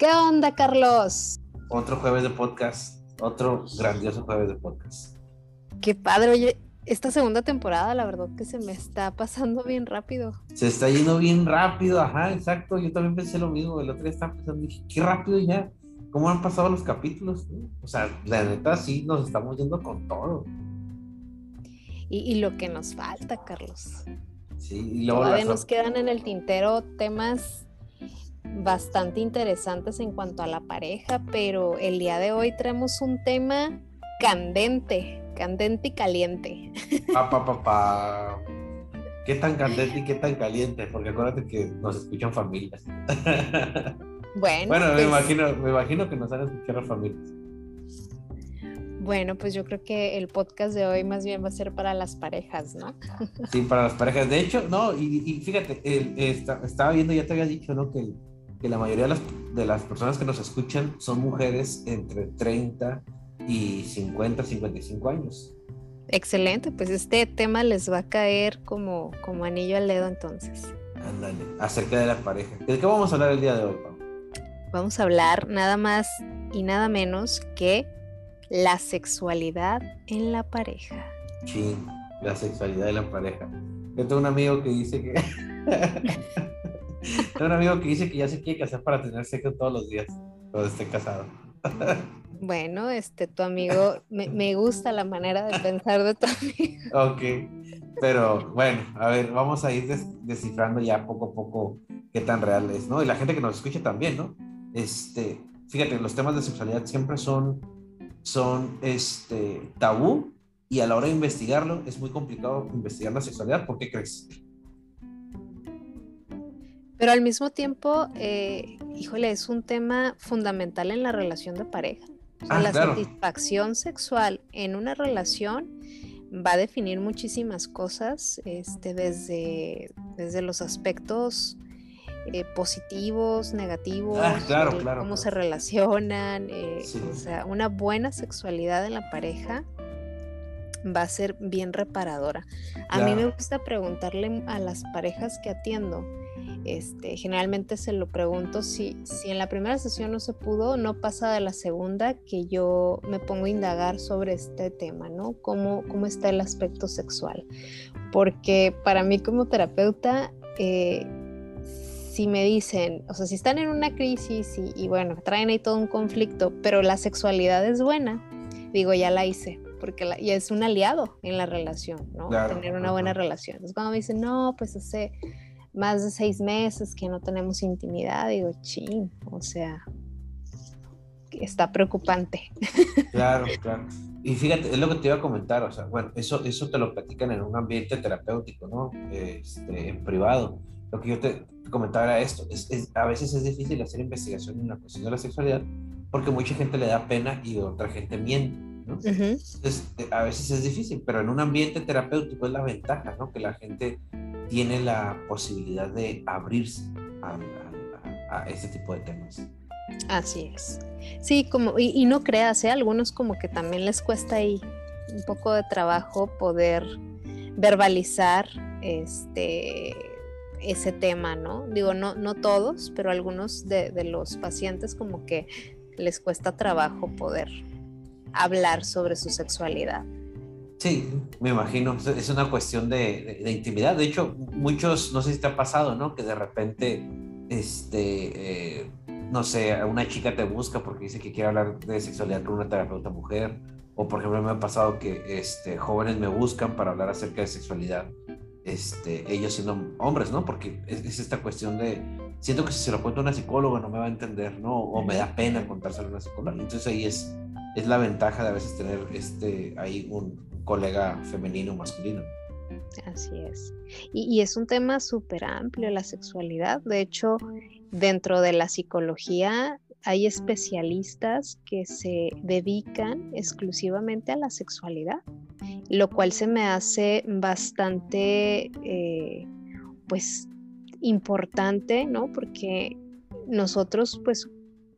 ¿Qué onda, Carlos? Otro jueves de podcast, otro grandioso jueves de podcast. Qué padre, oye, esta segunda temporada, la verdad que se me está pasando bien rápido. Se está yendo bien rápido, ajá, exacto. Yo también pensé lo mismo. El otro día estaba pensando, dije, qué rápido ya. ¿Cómo han pasado los capítulos? O sea, la neta, sí, nos estamos yendo con todo. Y, lo que nos falta, Carlos. Sí, y luego Todavía nos quedan en el tintero temas bastante interesantes en cuanto a la pareja, pero el día de hoy traemos un tema candente, candente y caliente. Pa, pa, pa, ¿Qué tan candente y qué tan caliente? Porque acuérdate que nos escuchan familias. Bueno, bueno me, pues imagino, me imagino que nos escuchar las familias. Bueno, pues yo creo que el podcast de hoy más bien va a ser para las parejas, ¿no? Sí, para las parejas. De hecho, no, y, fíjate, estaba viendo, ya te había dicho, ¿no? Que, que la mayoría de las, de las, personas que nos escuchan son mujeres entre 30 y 50, 55 años. Excelente, pues este tema les va a caer como, como anillo al dedo entonces. Ándale, acerca de la pareja. ¿De qué vamos a hablar el día de hoy, Pau? Vamos a hablar nada más y nada menos que la sexualidad en la pareja. Sí, la sexualidad de la pareja. Yo tengo un amigo que dice que. tengo un amigo que dice que ya se quiere casar para tener sexo todos los días cuando esté casado. Bueno, este, tu amigo, me, gusta la manera de pensar de tu amigo. Ok, pero bueno, a ver, vamos a ir descifrando ya poco a poco qué tan real es, ¿no? Y la gente que nos escucha también, ¿no? Este, fíjate, los temas de sexualidad siempre son, son este, tabú y a la hora de investigarlo es muy complicado investigar la sexualidad. ¿Por qué crees? Pero al mismo tiempo, eh, híjole, es un tema fundamental en la relación de pareja. Ah, la satisfacción sexual en una relación va a definir muchísimas cosas, este, desde, desde los aspectos eh, positivos, negativos, ah, claro, cómo se relacionan, eh, o sea, una buena sexualidad en la pareja va a ser bien reparadora. A mí me gusta preguntarle a las parejas que atiendo, este, generalmente se lo pregunto si, si en la primera sesión no se pudo, no pasa de la segunda que yo me pongo a indagar sobre este tema, ¿no? ¿Cómo, cómo está el aspecto sexual? Porque para mí como terapeuta, eh, si me dicen, o sea, si están en una crisis y, bueno, traen ahí todo un conflicto, pero la sexualidad es buena, digo, ya la hice, porque la, y es un aliado en la relación, ¿no? Tener una buena relación. Entonces cuando me dicen, no, pues hace más de seis meses que no tenemos intimidad, digo, ching, o sea, está preocupante. Claro, claro. Y fíjate, es lo que te iba a comentar, o sea, bueno, eso, eso te lo platican en un ambiente terapéutico, ¿no? Este, en privado. Lo que yo te comentaba era esto, es, a veces es difícil hacer investigación en la cuestión de la sexualidad porque mucha gente le da pena y otra gente miente, ¿no? Entonces, eh, a veces es difícil, pero en un ambiente terapéutico es la ventaja, ¿no? Que la gente tiene la posibilidad de abrirse a, este tipo de temas. Así es. Sí, como, y, no creas, ¿eh? algunos como que también les cuesta ahí un poco de trabajo poder verbalizar este ese tema, ¿no? Digo, no, no todos, pero algunos de, de los pacientes como que les cuesta trabajo poder hablar sobre su sexualidad. Sí, me imagino. Es una cuestión de, intimidad. De hecho, muchos, no sé si te ha pasado, ¿no? Que de repente, este, eh, no sé, una chica te busca porque dice que quiere hablar de sexualidad con una terapeuta mujer. O por ejemplo, me ha pasado que este, jóvenes me buscan para hablar acerca de sexualidad. Este, ellos siendo hombres, ¿no? Porque es, esta cuestión de, siento que si se lo cuento a una psicóloga no me va a entender, ¿no? O me da pena contárselo a una psicóloga. Entonces ahí es, es la ventaja de a veces tener este, ahí un, colega femenino o masculino. Así es. Y, es un tema súper amplio la sexualidad. De hecho, dentro de la psicología hay especialistas que se dedican exclusivamente a la sexualidad, lo cual se me hace bastante, eh, pues, importante, ¿no? Porque nosotros, pues,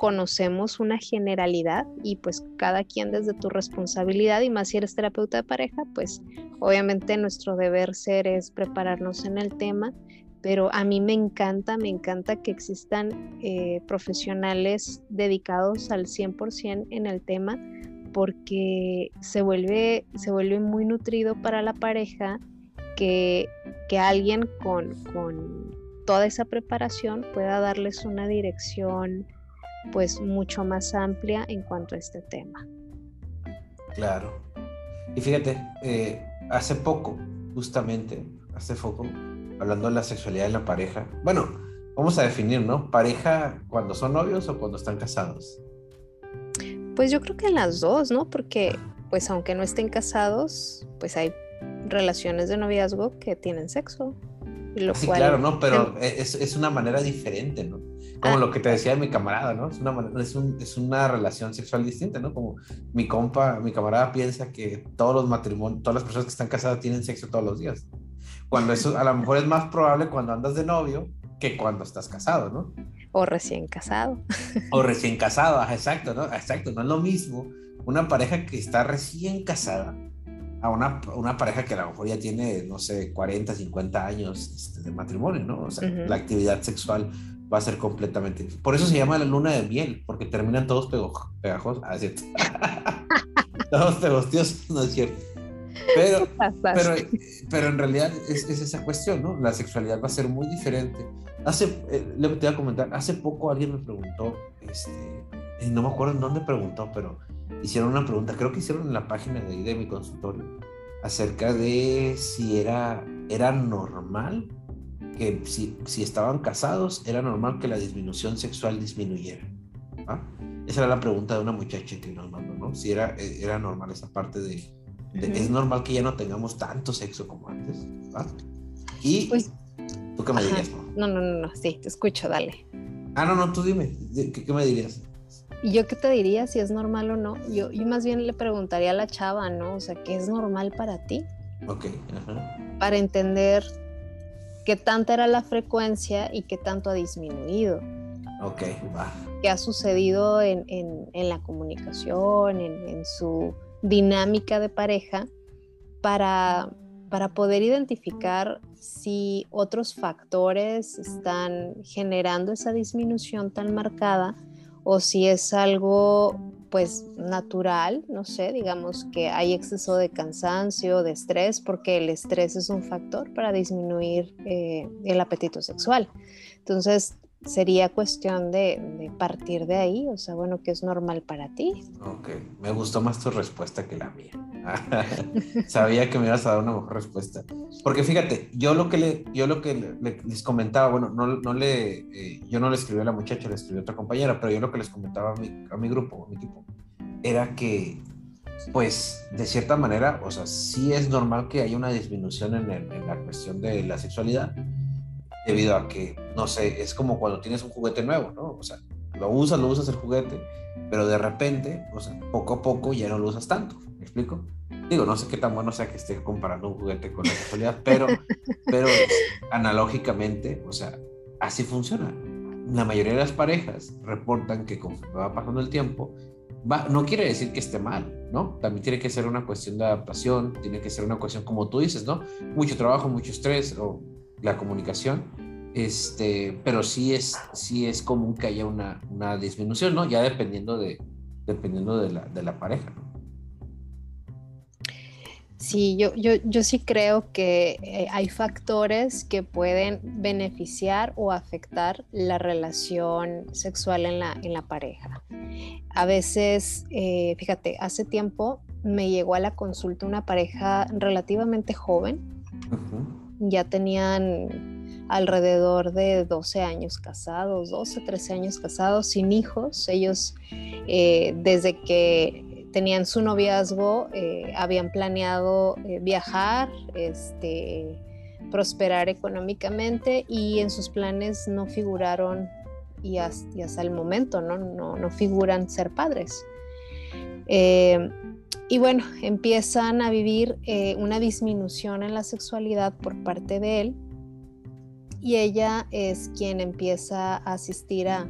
conocemos una generalidad y pues cada quien desde tu responsabilidad y más si eres terapeuta de pareja, pues obviamente nuestro deber ser es prepararnos en el tema, pero a mí me encanta, me encanta que existan eh, profesionales dedicados al 100% en el tema porque se vuelve, se vuelve muy nutrido para la pareja que, que alguien con, con toda esa preparación pueda darles una dirección pues mucho más amplia en cuanto a este tema. Claro. Y fíjate, eh, hace poco, justamente, hace poco, hablando de la sexualidad de la pareja, bueno, vamos a definir, ¿no? ¿Pareja cuando son novios o cuando están casados? Pues yo creo que las dos, ¿no? Porque, pues aunque no estén casados, pues hay relaciones de noviazgo que tienen sexo. Lo sí, claro, ¿no? Pero es, es, una manera diferente, ¿no? Como ah. lo que te decía mi camarada, ¿no? Es una, es, un, es una relación sexual distinta, ¿no? Como mi compa, mi camarada piensa que todos los matrimonios, todas las personas que están casadas tienen sexo todos los días. Cuando eso a lo mejor es más probable cuando andas de novio que cuando estás casado, ¿no? O recién casado. O recién casado, exacto, ¿no? Exacto, no es lo mismo una pareja que está recién casada a una, una, pareja que a lo mejor ya tiene, no sé, 40, 50 años este, de matrimonio, ¿no? O sea, la actividad sexual va a ser completamente... Por eso se llama la luna de miel, porque terminan todos pegajosos. Ah, es cierto. todos pegostiosos, no es cierto. Pero, pero, pero en realidad es, es, esa cuestión, ¿no? La sexualidad va a ser muy diferente. Hace, eh, le voy a comentar, hace poco alguien me preguntó, este, no me acuerdo en dónde preguntó, pero hicieron una pregunta, creo que hicieron en la página de, de mi consultorio, acerca de si era, era normal que si, si estaban casados, era normal que la disminución sexual disminuyera. ¿ah? Esa era la pregunta de una muchacha que nos mandó, ¿no? Si era, eh, era normal esa parte de, es normal que ya no tengamos tanto sexo como antes. ¿ah? Y pues, tú qué me dirías, ¿no? No, no, no, sí, te escucho, dale. Ah, no, no, tú dime, ¿qué, qué me dirías? ¿Y yo qué te diría si es normal o no? Yo, yo más bien le preguntaría a la chava, ¿no? O sea, ¿qué es normal para ti? Ok. Ajá. Para entender qué tanta era la frecuencia y qué tanto ha disminuido. Ok, va. ¿Qué ha sucedido en, en, en la comunicación, en, en, su dinámica de pareja, para, para poder identificar si otros factores están generando esa disminución tan marcada o si es algo pues natural, no sé, digamos que hay exceso de cansancio, de estrés, porque el estrés es un factor para disminuir eh, el apetito sexual. Entonces, sería cuestión de, partir de ahí, o sea, bueno, que es normal para ti. Ok, me gustó más tu respuesta que la mía. Sabía que me ibas a dar una mejor respuesta. Porque fíjate, yo lo que, le, yo lo que les comentaba, bueno, no, no le, eh, yo no le escribí a la muchacha, le escribí a otra compañera, pero yo lo que les comentaba a mi, a mi grupo, a mi equipo, era que, pues, de cierta manera, o sea, sí es normal que haya una disminución en, en la cuestión de la sexualidad, debido a que, no sé, es como cuando tienes un juguete nuevo, ¿no? O sea, lo usas, lo usas el juguete, pero de repente, o sea, poco a poco ya no lo usas tanto, ¿me explico? Digo, no sé qué tan bueno sea que esté comparando un juguete con la sexualidad, pero, pero analógicamente, o sea, así funciona. La mayoría de las parejas reportan que conforme va pasando el tiempo, va, no quiere decir que esté mal, ¿no? También tiene que ser una cuestión de adaptación, tiene que ser una cuestión, como tú dices, ¿no? Mucho trabajo, mucho estrés, o la comunicación, este, pero sí es, sí es común que haya una, una disminución, ¿no? Ya dependiendo de, dependiendo de la, de la pareja, ¿no? Sí, yo, yo, yo sí creo que eh, hay factores que pueden beneficiar o afectar la relación sexual en la, en la pareja. A veces, eh, fíjate, hace tiempo me llegó a la consulta una pareja relativamente joven ya tenían alrededor de 12 años casados, 12, 13 años casados, sin hijos. Ellos, eh, desde que tenían su noviazgo, eh, habían planeado eh, viajar, este, prosperar económicamente y en sus planes no figuraron, y hasta, el momento, ¿no? No, no figuran ser padres. Y bueno, empiezan a vivir eh, una disminución en la sexualidad por parte de él y ella es quien empieza a asistir a,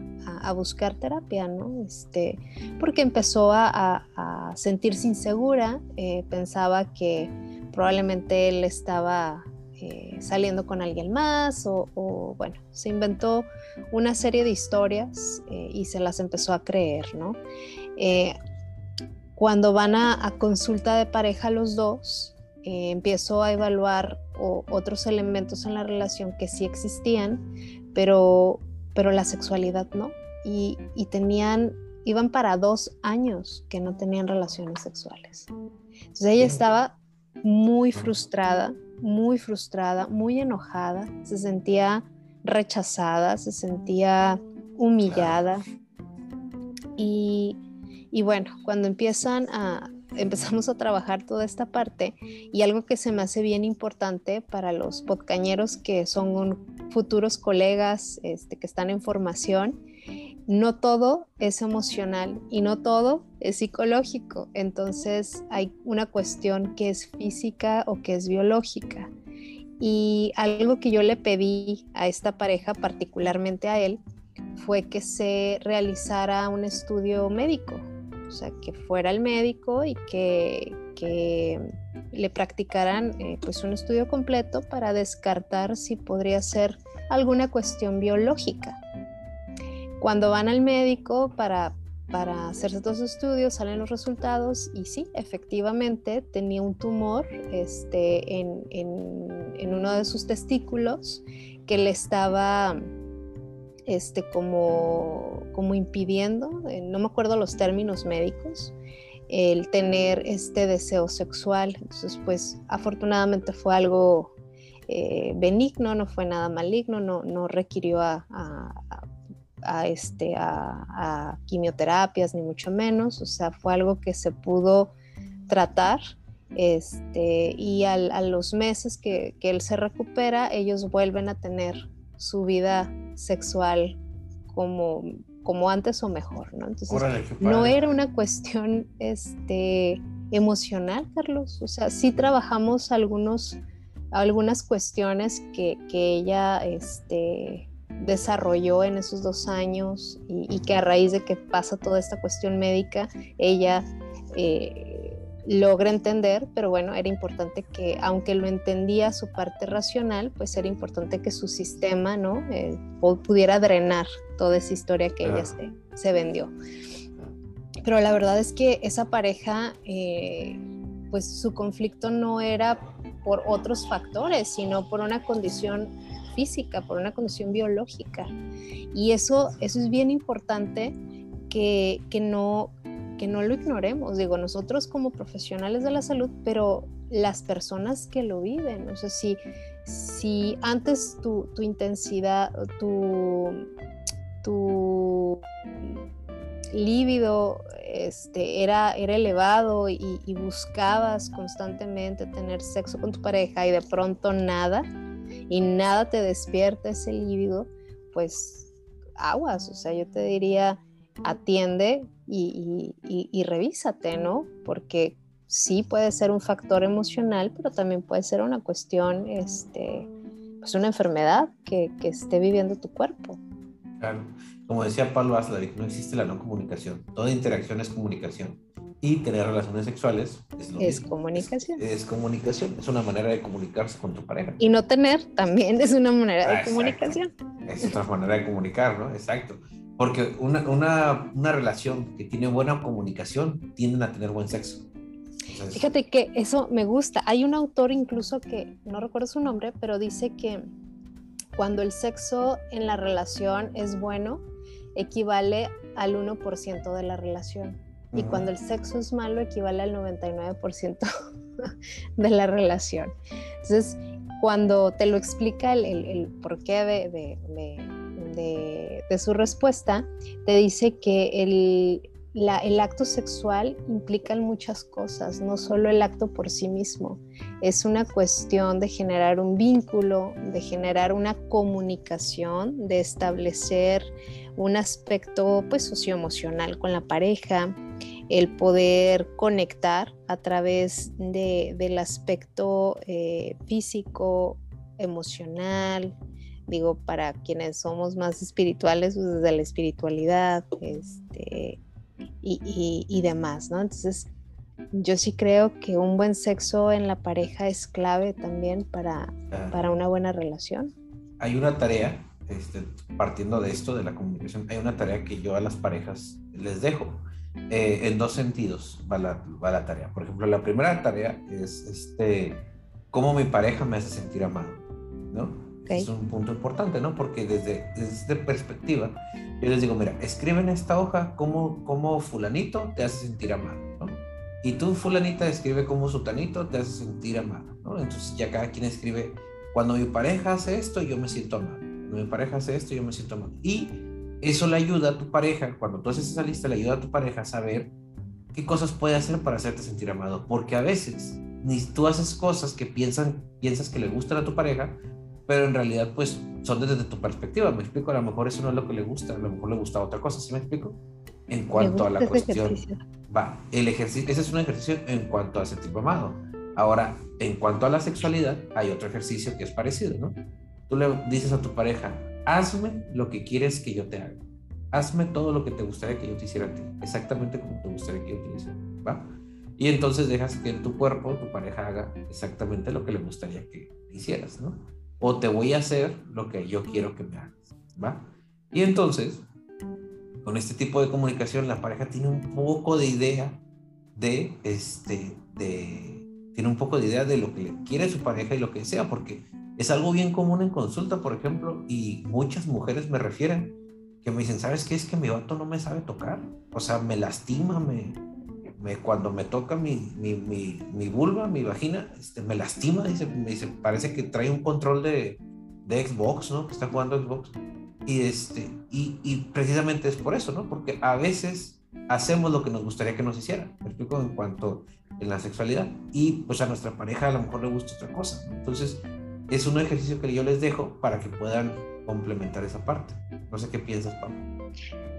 buscar terapia, ¿no? Este, porque empezó a, sentirse insegura, eh, pensaba que probablemente él estaba eh, saliendo con alguien más o, bueno, se inventó una serie de historias eh, y se las empezó a creer, ¿no? Cuando van a, consulta de pareja los dos, empiezo a evaluar otros elementos en la relación que sí existían, pero, pero la sexualidad no. Y, y tenían iban para dos años que no tenían relaciones sexuales. Entonces ella estaba muy frustrada, muy frustrada, muy enojada, se sentía rechazada, se sentía humillada. Y, y bueno, cuando empiezan a, empezamos a trabajar toda esta parte y algo que se me hace bien importante para los podcañeros que son futuros colegas este, que están en formación no todo es emocional y no todo es psicológico. Entonces hay una cuestión que es física o que es biológica. Y algo que yo le pedí a esta pareja, particularmente a él, fue que se realizara un estudio médico. O sea, que fuera el médico y que, le practicaran eh, pues un estudio completo para descartar si podría ser alguna cuestión biológica. Cuando van al médico para, para hacerse los estudios, salen los resultados y sí, efectivamente tenía un tumor este, en, en, uno de sus testículos que le estaba este, como, como impidiendo, eh, no me acuerdo los términos médicos, el tener este deseo sexual. Entonces, pues afortunadamente fue algo eh, benigno, no fue nada maligno, no, no requirió a, a, este, a, quimioterapias, ni mucho menos, o sea, fue algo que se pudo tratar. Este, y a los meses que, él se recupera, ellos vuelven a tener su vida sexual como, como antes o mejor, ¿no? Entonces, no era una cuestión este, emocional, Carlos. O sea, sí trabajamos algunos, algunas cuestiones que, que ella este, desarrolló en esos dos años y, que a raíz de que pasa toda esta cuestión médica, ella eh, logra entender, pero bueno, era importante que, aunque lo entendía su parte racional, pues era importante que su sistema, ¿no? Eh, pudiera drenar toda esa historia que ella se, vendió. Pero la verdad es que esa pareja, eh, pues su conflicto no era por otros factores, sino por una condición física, por una condición biológica. Y eso, eso es bien importante que, no, que no lo ignoremos. Digo, nosotros como profesionales de la salud, pero las personas que lo viven. O sea, si, si antes tu, tu intensidad, tu, tu líbido este, era, era elevado y, buscabas constantemente tener sexo con tu pareja y de pronto nada, y nada te despierta ese líbido, pues aguas, o sea, yo te diría, atiende y, y, revísate, ¿no? Porque sí puede ser un factor emocional, pero también puede ser una cuestión, este, pues una enfermedad que, que esté viviendo tu cuerpo. Claro, como decía Pablo Aslavic, no existe la no comunicación, toda interacción es comunicación y tener relaciones sexuales es, comunicación. Es, comunicación, es una manera de comunicarse con tu pareja. Y no tener también es una manera de comunicación. Es otra manera de comunicar, ¿no? Exacto. Porque una, una, una relación que tiene buena comunicación tienden a tener buen sexo. Fíjate que eso me gusta. Hay un autor incluso que, no recuerdo su nombre, pero dice que cuando el sexo en la relación es bueno, equivale al 1% de la relación y cuando el sexo es malo equivale al 99% de la relación. Entonces, cuando te lo explica el, el, porqué de, de, de, su respuesta, te dice que el, el acto sexual implica muchas cosas, no solo el acto por sí mismo. Es una cuestión de generar un vínculo, de generar una comunicación, de establecer un aspecto pues socioemocional con la pareja, el poder conectar a través de, del aspecto eh, físico, emocional, digo, para quienes somos más espirituales, pues desde la espiritualidad este, y, y, demás, ¿no? Entonces, yo sí creo que un buen sexo en la pareja es clave también para, para una buena relación. Hay una tarea, este, partiendo de esto, de la comunicación, hay una tarea que yo a las parejas les dejo. Eh, en dos sentidos va la, va la, tarea. Por ejemplo, la primera tarea es este, cómo mi pareja me hace sentir amado, ¿no? Es un punto importante, ¿no? Porque desde, desde perspectiva, yo les digo, mira, escribe en esta hoja cómo, cómo fulanito te hace sentir amado, ¿no? Y tú, fulanita, escribe cómo sutanito te hace sentir amado, ¿no? Entonces ya cada quien escribe, cuando mi pareja hace esto, yo me siento amado. Cuando mi pareja hace esto, yo me siento amado. Y eso le ayuda a tu pareja, cuando tú haces esa lista, le ayuda a tu pareja a saber qué cosas puede hacer para hacerte sentir amado. Porque a veces ni tú haces cosas que piensan, piensas que le gustan a tu pareja, pero en realidad pues son desde tu perspectiva, me explico, a lo mejor eso no es lo que le gusta, a lo mejor le gusta otra cosa, ¿sí me explico? En cuanto a la cuestión, va, el ejercicio, ese es un ejercicio en cuanto a ese tipo amado. Ahora, en cuanto a la sexualidad, hay otro ejercicio que es parecido, ¿no? Tú le dices a tu pareja, hazme lo que quieres que yo te haga. Hazme todo lo que te gustaría que yo te hiciera a ti, exactamente como te gustaría que yo te hiciera, ¿va? Y entonces dejas que tu cuerpo, tu pareja haga exactamente lo que le gustaría que hicieras, ¿no? O te voy a hacer lo que yo quiero que me hagas, ¿va? Y entonces, con este tipo de comunicación, la pareja tiene un poco de idea de, este, de, tiene un poco de idea de lo que le quiere su pareja y lo que sea, porque es algo bien común en consulta, por ejemplo, y muchas mujeres me refieren que me dicen, ¿sabes qué? Es que mi vato no me sabe tocar, o sea, me lastima, me, cuando me toca mi, mi, mi, mi, vulva, mi vagina, este, me lastima, dice, me dice, parece que trae un control de, de Xbox, ¿no? Que está jugando Xbox. Y, este, y, y, precisamente es por eso, ¿no? Porque a veces hacemos lo que nos gustaría que nos hicieran, me explico, en cuanto en la sexualidad. Y pues a nuestra pareja a lo mejor le gusta otra cosa. Entonces, es un ejercicio que yo les dejo para que puedan complementar esa parte. No sé qué piensas, Pablo.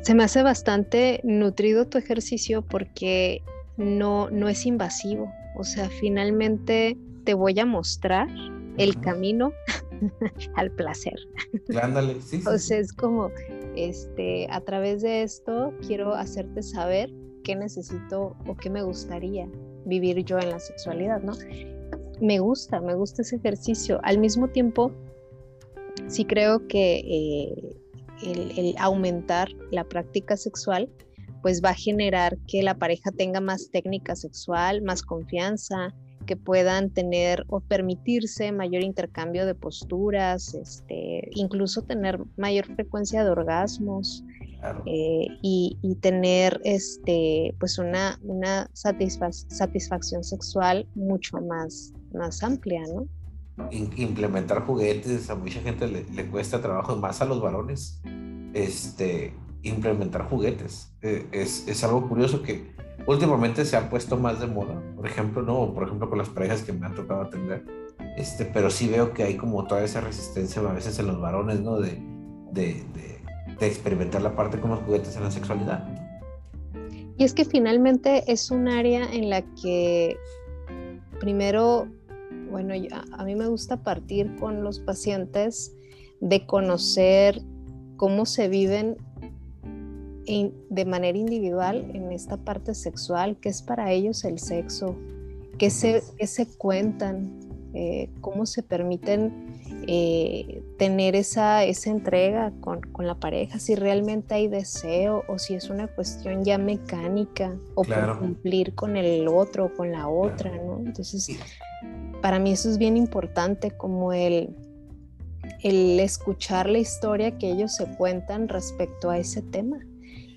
Se me hace bastante nutrido tu ejercicio porque no, no es invasivo. O sea, finalmente te voy a mostrar el camino al placer. Ándale, sí, O sea, es como, este, a través de esto quiero hacerte saber qué necesito o qué me gustaría vivir yo en la sexualidad, ¿no? Me gusta, me gusta ese ejercicio. Al mismo tiempo, sí creo que eh, el, aumentar la práctica sexual, pues va a generar que la pareja tenga más técnica sexual, más confianza, que puedan tener o permitirse mayor intercambio de posturas, este, incluso tener mayor frecuencia de orgasmos eh, y, tener este, pues una, una satisfacción sexual mucho más, más amplia, ¿no? implementar juguetes, a mucha gente le, cuesta trabajo, más a los varones, este, implementar juguetes. Eh, es, es, algo curioso que últimamente se ha puesto más de moda, por ejemplo, ¿no? Por ejemplo, con las parejas que me han tocado atender, este, pero sí veo que hay como toda esa resistencia a veces en los varones, ¿no? De, de, de, de experimentar la parte con los juguetes en la sexualidad. Y es que finalmente es un área en la que primero bueno, a mí me gusta partir con los pacientes de conocer cómo se viven de manera individual en esta parte sexual, qué es para ellos el sexo, qué se, se cuentan, eh, cómo se permiten eh, tener esa, esa entrega con, la pareja, si realmente hay deseo o si es una cuestión ya mecánica o por cumplir con el otro o con la otra, ¿no? Entonces, para mí eso es bien importante, como el, el escuchar la historia que ellos se cuentan respecto a ese tema.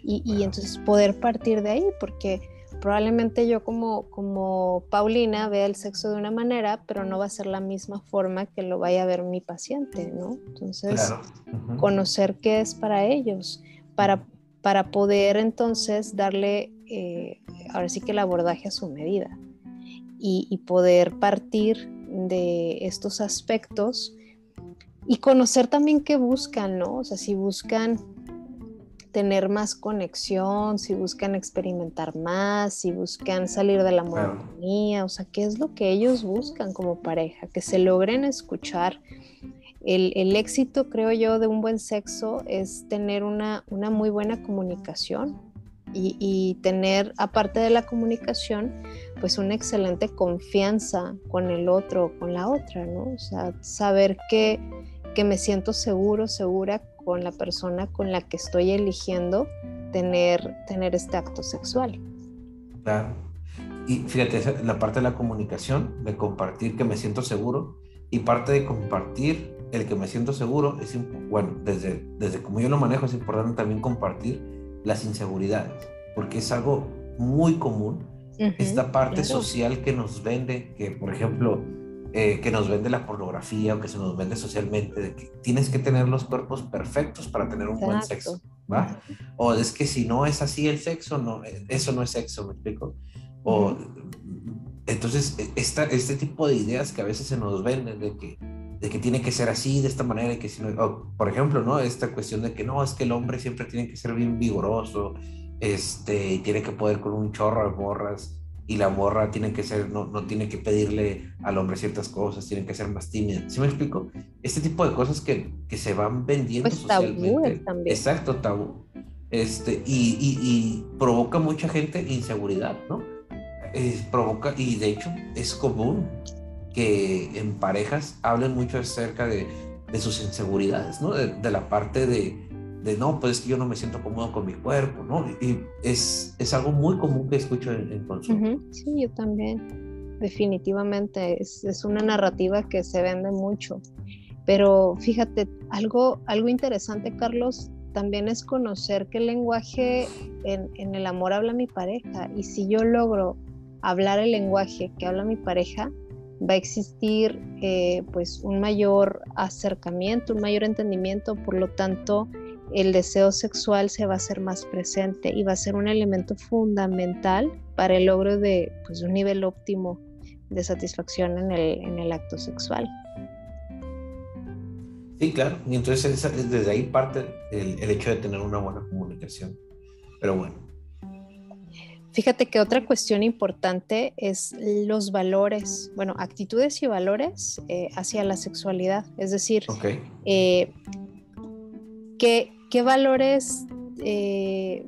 Y, entonces poder partir de ahí, porque probablemente yo como, como Paulina vea el sexo de una manera, pero no va a ser la misma forma que lo vaya a ver mi paciente, ¿no? Entonces, conocer qué es para ellos, para, para poder entonces darle, eh, ahora sí que el abordaje a su medida y, poder partir de estos aspectos y conocer también qué buscan, ¿no? O sea, si buscan tener más conexión, si buscan experimentar más, si buscan salir de la monotonía, o sea, qué es lo que ellos buscan como pareja, que se logren escuchar. El, éxito, creo yo, de un buen sexo es tener una, una muy buena comunicación y, y, tener, aparte de la comunicación, pues una excelente confianza con el otro o con la otra, ¿no? O sea, saber que, que me siento seguro, segura con la persona con la que estoy eligiendo tener, tener este acto sexual. Claro. Y fíjate, la parte de la comunicación, de compartir que me siento seguro, y parte de compartir el que me siento seguro, es bueno, desde, desde como yo lo manejo, es importante también compartir las inseguridades, porque es algo muy común, esta parte social que nos vende, que por ejemplo, eh, que nos vende la pornografía o que se nos vende socialmente, de que tienes que tener los cuerpos perfectos para tener un buen sexo, ¿va? O es que si no es así el sexo, no, eh, eso no es sexo, ¿me explico? O, Entonces, e, esta, este tipo de ideas que a veces se nos venden de que, de que tiene que ser así, de esta manera, y que si no, por ejemplo, ¿no? Esta cuestión de que no, es que el hombre siempre tiene que ser bien vigoroso, este, y tiene que poder con un chorro de morras, y la morra tiene que ser, no, no tiene que pedirle al hombre ciertas cosas, tiene que ser más tímida. ¿Sí me explico? Este tipo de cosas que, que se van vendiendo pues socialmente. también. Exacto, tabú. Este, y, y, y, provoca mucha gente inseguridad, ¿no? provoca, y de hecho es común que en parejas hablen mucho acerca de, de sus inseguridades, ¿no? De, de la parte de, no, pues yo no me siento cómodo con mi cuerpo, ¿no? Y es, es algo muy común que escucho en, en consulta. Sí, yo también, definitivamente, es, es, una narrativa que se vende mucho. Pero fíjate, algo, algo interesante, Carlos, también es conocer qué lenguaje en, en el amor habla mi pareja. Y si yo logro hablar el lenguaje que habla mi pareja, va a existir eh, pues un mayor acercamiento, un mayor entendimiento, por lo tanto el deseo sexual se va a hacer más presente y va a ser un elemento fundamental para el logro de pues, un nivel óptimo de satisfacción en el, en el acto sexual. Sí, claro, y entonces desde ahí parte el, el hecho de tener una buena comunicación. Pero bueno, Fíjate que otra cuestión importante es los valores, bueno, actitudes y valores eh, hacia la sexualidad. Es decir, eh, ¿qué, valores eh,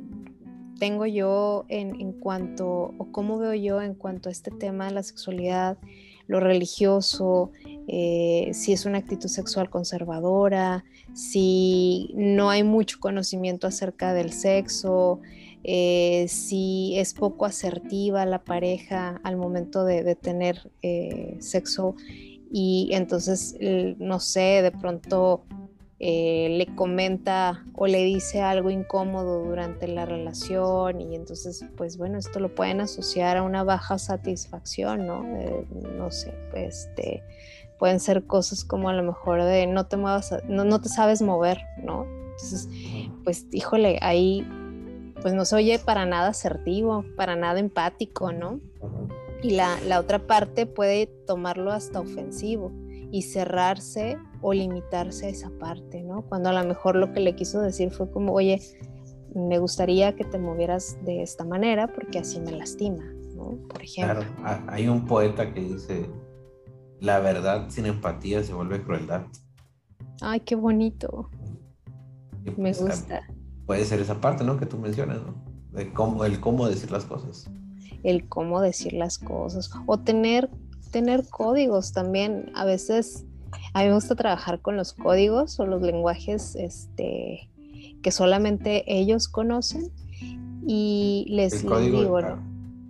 tengo yo en, cuanto, o cómo veo yo en cuanto a este tema de la sexualidad, lo religioso, si es una actitud sexual conservadora, si no hay mucho conocimiento acerca del sexo, eh, si es poco asertiva la pareja al momento de, tener eh, sexo y entonces, no sé, de pronto eh, le comenta o le dice algo incómodo durante la relación y entonces, pues bueno, esto lo pueden asociar a una baja satisfacción, ¿no? no sé, este, pueden ser cosas como a lo mejor de no te muevas, no, no te sabes mover, ¿no? Entonces, pues híjole, ahí pues no se oye para nada asertivo, para nada empático, ¿no? Y la, otra parte puede tomarlo hasta ofensivo y cerrarse o limitarse a esa parte, ¿no? Cuando a lo mejor lo que le quiso decir fue como, oye, me gustaría que te movieras de esta manera porque así me lastima, ¿no? Por ejemplo. Claro, hay un poeta que dice, la verdad sin empatía se vuelve crueldad. Ay, qué bonito. me pues, gusta puede ser esa parte, ¿no? Que tú mencionas, ¿no? De cómo, el cómo decir las cosas. El cómo decir las cosas. O tener, tener códigos también. A veces, a mí me gusta trabajar con los códigos o los lenguajes este, que solamente ellos conocen. Y les, digo,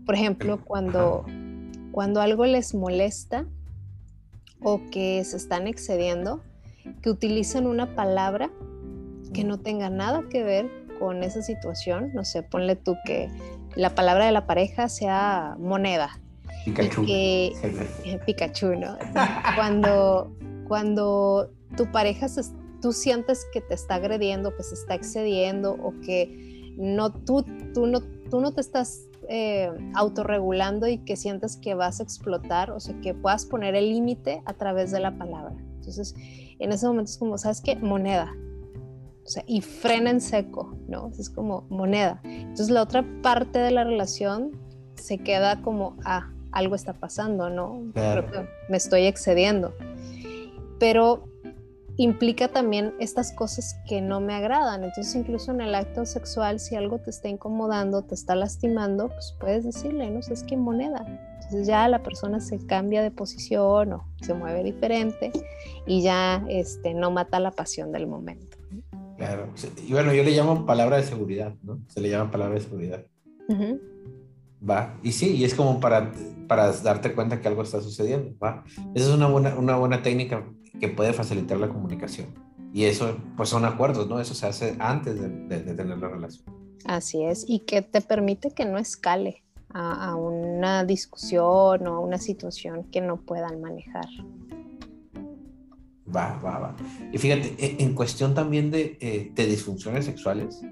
por ejemplo, cuando, cuando algo les molesta o que se están excediendo, que utilicen una palabra que no tenga nada que ver con esa situación. No sé, ponle tú que la palabra de la pareja sea moneda. Pikachu. Que, Pikachu, ¿no? Cuando, cuando tu pareja, tú sientes que te está agrediendo, que se está excediendo o que no, tú, tú, no, tú no te estás eh, autorregulando y que sientes que vas a explotar, o sea, que puedas poner el límite a través de la palabra. Entonces, en ese momento es como, ¿sabes qué? Moneda o sea, y frena en seco, ¿no? Es como moneda. Entonces la otra parte de la relación se queda como, ah, algo está pasando, ¿no? me estoy excediendo. Pero implica también estas cosas que no me agradan. Entonces, incluso en el acto sexual, si algo te está incomodando, te está lastimando, pues puedes decirle, no sé, es que moneda, Entonces ya la persona se cambia de posición o se mueve diferente y ya este, no mata la pasión del momento. Claro, y bueno, yo le llamo palabra de seguridad, ¿no? Se le llama palabra de seguridad. Va, y sí, y es como para, para darte cuenta que algo está sucediendo, va. Esa es una buena, una buena técnica que puede facilitar la comunicación. Y eso, pues son acuerdos, ¿no? Eso se hace antes de, de, tener la relación. Así es, y que te permite que no escale a, a una discusión o a una situación que no puedan manejar. Va, va, va. Y fíjate, e, en cuestión también de, eh, de disfunciones sexuales,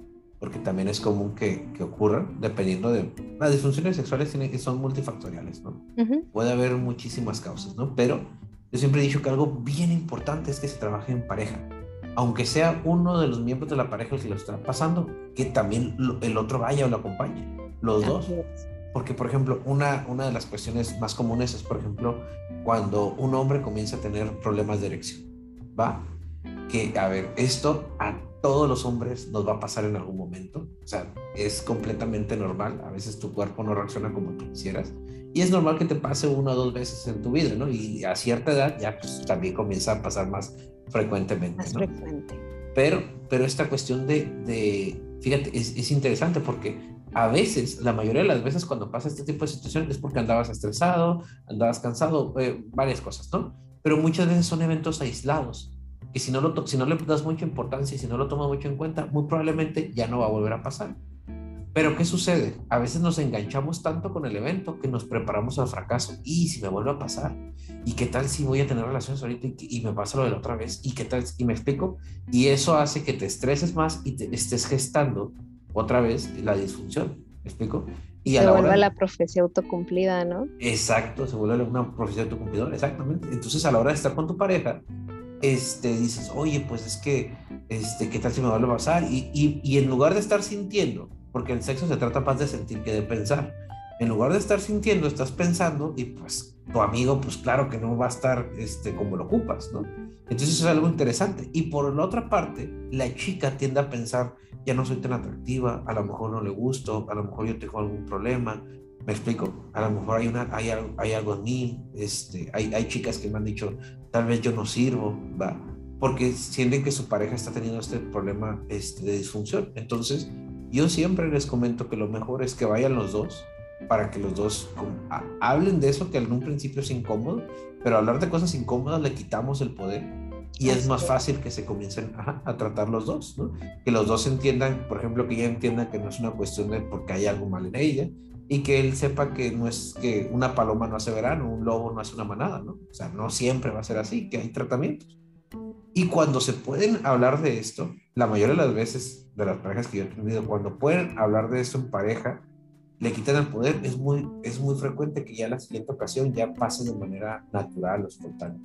porque también es común que, que ocurran, dependiendo de... Las disfunciones sexuales tienen, son multifactoriales, ¿no? Puede haber muchísimas causas, ¿no? Pero yo siempre he dicho que algo bien importante es que se trabaje en pareja. Aunque sea uno de los miembros de la pareja el que lo está pasando, que también el otro vaya o lo acompañe, los dos. Porque, por ejemplo, una, una de las cuestiones más comunes es, por ejemplo, cuando un hombre comienza a tener problemas de erección. ¿Va? Que, a ver, esto a todos los hombres nos va a pasar en algún momento. O sea, es completamente normal. A veces tu cuerpo no reacciona como tú quisieras. Y es normal que te pase una o dos veces en tu vida, ¿no? Y a cierta edad ya pues, también comienza a pasar más frecuentemente. Más frecuente. Pero, pero esta cuestión de, de fíjate, es, es interesante porque a veces, la mayoría de las veces cuando pasa este tipo de situaciones es porque andabas estresado, andabas cansado, eh, varias cosas, ¿no? Pero muchas veces son eventos aislados, que si no, lo si no le das mucha importancia y si no lo tomas mucho en cuenta, muy probablemente ya no va a volver a pasar. Pero ¿qué sucede? A veces nos enganchamos tanto con el evento que nos preparamos al fracaso. ¿Y si me vuelve a pasar? ¿Y qué tal si voy a tener relaciones ahorita y, me pasa lo de la otra vez? ¿Y qué tal? Y me explico. Y eso hace que te estreses más y te estés gestando otra vez la disfunción. ¿Me explico? Y se vuelve la profecía autocumplida, ¿no? Exacto, se vuelve una profecía autocumplida, exactamente. Entonces, a la hora de estar con tu pareja, este, dices, oye, pues es que, este, ¿qué tal si me vuelve a pasar? Y, y, y en lugar de estar sintiendo, porque el sexo se trata más de sentir que de pensar, en lugar de estar sintiendo, estás pensando y pues tu amigo, pues claro que no va a estar este, como lo ocupas, ¿no? Entonces eso es algo interesante. Y por la otra parte, la chica tiende a pensar, ya no soy tan atractiva, a lo mejor no le gusto, a lo mejor yo tengo algún problema. Me explico, a lo mejor hay, una, hay, algo, hay algo en mí, este, hay, hay chicas que me han dicho, tal vez yo no sirvo, ¿va? Porque sienten que su pareja está teniendo este problema este, de disfunción. Entonces, yo siempre les comento que lo mejor es que vayan los dos, para que los dos hablen de eso que en un principio es incómodo, pero hablar de cosas incómodas le quitamos el poder y es más fácil que se comiencen a tratar los dos, ¿no? Que los dos entiendan, por ejemplo, que ella entienda que no es una cuestión de porque hay algo mal en ella y que él sepa que no es que una paloma no hace verano, un lobo no hace una manada, ¿no? O sea, no siempre va a ser así, que hay tratamientos. Y cuando se pueden hablar de esto, la mayoría de las veces de las parejas que yo he tenido, cuando pueden hablar de esto en pareja, le quitan el poder, es muy, es muy frecuente que ya la siguiente ocasión ya pase de manera natural o espontánea.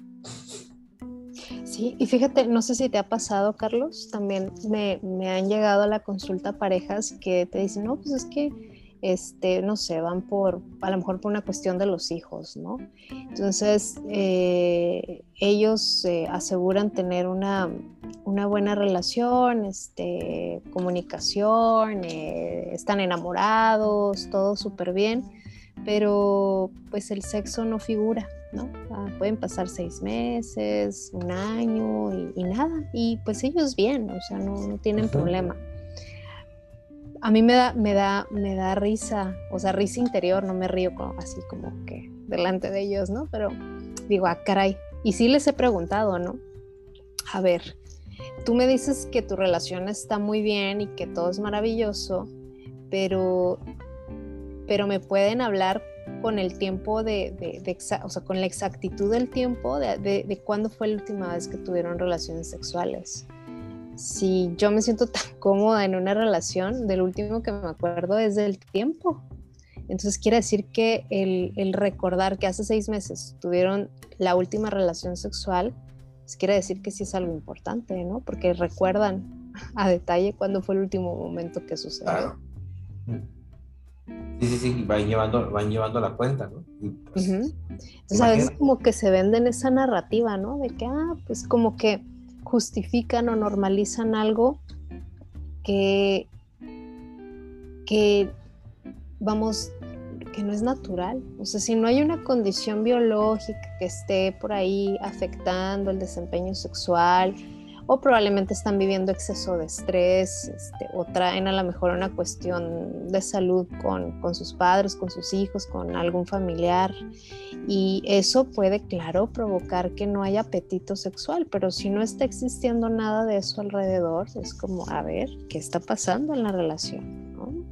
Sí, y fíjate, no sé si te ha pasado, Carlos, también me, me han llegado a la consulta parejas que te dicen, no, pues es que este, no sé, van por, a lo mejor por una cuestión de los hijos, ¿no? Entonces, eh, ellos eh, aseguran tener una, una, buena relación, este, comunicación, eh, están enamorados, todo súper bien, pero pues el sexo no figura, ¿no? Ah, pueden pasar seis meses, un año y, nada, y pues ellos bien, o sea, no, no tienen problema a mí me da, me da, me da risa, o sea, risa interior, no me río así como que delante de ellos, ¿no? Pero digo, ah, caray. Y sí les he preguntado, ¿no? A ver, tú me dices que tu relación está muy bien y que todo es maravilloso, pero, pero me pueden hablar con el tiempo de, de, o sea, con la exactitud del tiempo de, de cuándo fue la última vez que tuvieron relaciones sexuales si yo me siento tan cómoda en una relación, del último que me acuerdo es del tiempo. Entonces quiere decir que el, recordar que hace seis meses tuvieron la última relación sexual, pues quiere decir que sí es algo importante, ¿no? Porque recuerdan a detalle cuándo fue el último momento que sucedió. Sí, sí, sí, van llevando, van llevando la cuenta, ¿no? Pues, Entonces a veces como que se venden esa narrativa, ¿no? De que, ah, pues como que justifican o normalizan algo que, que vamos, que no es natural. O sea, si no hay una condición biológica que esté por ahí afectando el desempeño sexual, o probablemente están viviendo exceso de estrés este, o traen a lo mejor una cuestión de salud con, con, sus padres, con sus hijos, con algún familiar. Y eso puede, claro, provocar que no haya apetito sexual, pero si no está existiendo nada de eso alrededor, es como, a ver, ¿qué está pasando en la relación? ¿no?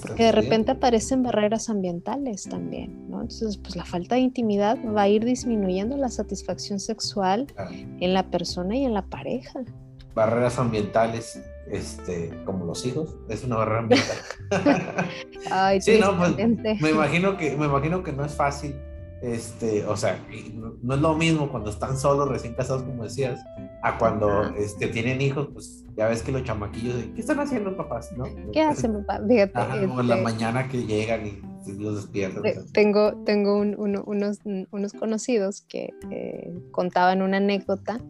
Porque de repente aparecen barreras ambientales también, ¿no? Entonces, pues la falta de intimidad va a ir disminuyendo la satisfacción sexual en la persona y en la pareja. Barreras ambientales, este, como los hijos, es una barrera ambiental. Ay, sí, no, pues, me imagino que, me imagino que no es fácil este, o sea, no, es lo mismo cuando están solos, recién casados, como decías, a cuando este, tienen hijos, pues ya ves que los chamaquillos, ¿qué están haciendo papás? ¿no? ¿Qué hacen papá? Fíjate. como en la este mañana que llegan y los despiertan. Tengo, tengo unos, unos conocidos que contaban una anécdota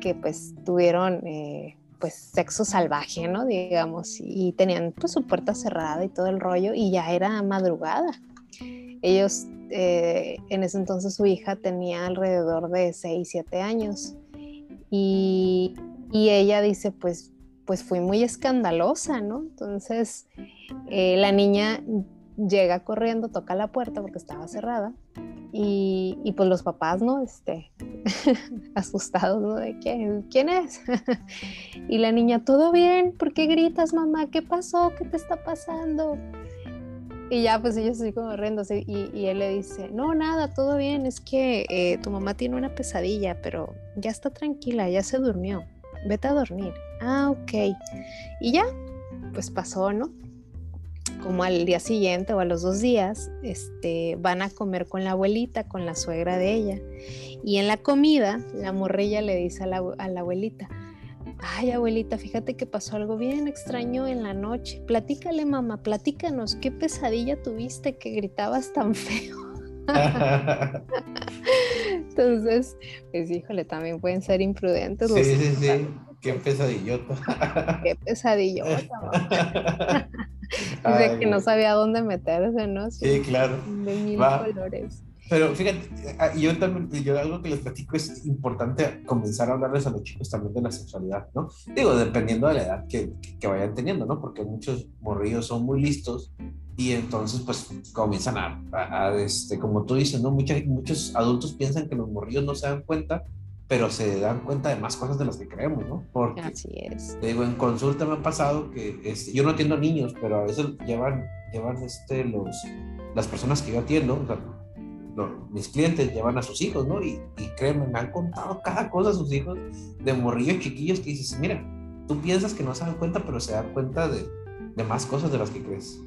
que pues tuvieron... Eh, pues sexo salvaje, ¿no? Digamos, y tenían pues su puerta cerrada y todo el rollo y ya era madrugada. Ellos eh, en ese entonces su hija tenía alrededor de 6, 7 años. Y, ella dice, pues, pues fui muy escandalosa, ¿no? Entonces eh, la niña llega corriendo, toca la puerta porque estaba cerrada. Y, pues los papás, ¿no? Este, asustados, ¿no? De quién, quién es. y la niña, todo bien, ¿por qué gritas, mamá? ¿Qué pasó? ¿Qué te está pasando? Y ya pues ellos así como riéndose y, y, él le dice, no, nada, todo bien, es que eh, tu mamá tiene una pesadilla, pero ya está tranquila, ya se durmió, vete a dormir. Ah, ok. Y ya, pues pasó, ¿no? Como al día siguiente o a los dos días, este, van a comer con la abuelita, con la suegra de ella. Y en la comida, la morrilla le dice a la, a la abuelita, Ay, abuelita, fíjate que pasó algo bien extraño en la noche. Platícale, mamá, platícanos, ¿qué pesadilla tuviste que gritabas tan feo? Entonces, pues híjole, también pueden ser imprudentes. Sí, sí, sí, qué pesadillota. qué pesadillota. Dice que no sabía dónde meterse, ¿no? Sí, claro. De mil colores. Pero fíjate, ah, yo también, yo algo que les platico es importante comenzar a hablarles a los chicos también de la sexualidad, ¿no? Digo, dependiendo de la edad que, que vayan teniendo, ¿no? Porque muchos morrillos son muy listos y entonces pues comienzan a, a, este, como tú dices, ¿no? Muchos, muchos adultos piensan que los morrillos no se dan cuenta, pero se dan cuenta de más cosas de las que creemos, ¿no? Porque, Así es. Te digo, en consulta me ha pasado que este, yo no atiendo niños, pero a veces llevan, llevan este, los, las personas que yo atiendo, o sea, mis clientes llevan a sus hijos, ¿no? Y, créeme, me han contado cada cosa a sus hijos de morrillos chiquillos que dices, mira, tú piensas que no se dan cuenta, pero se dan cuenta de, de más cosas de las que crees.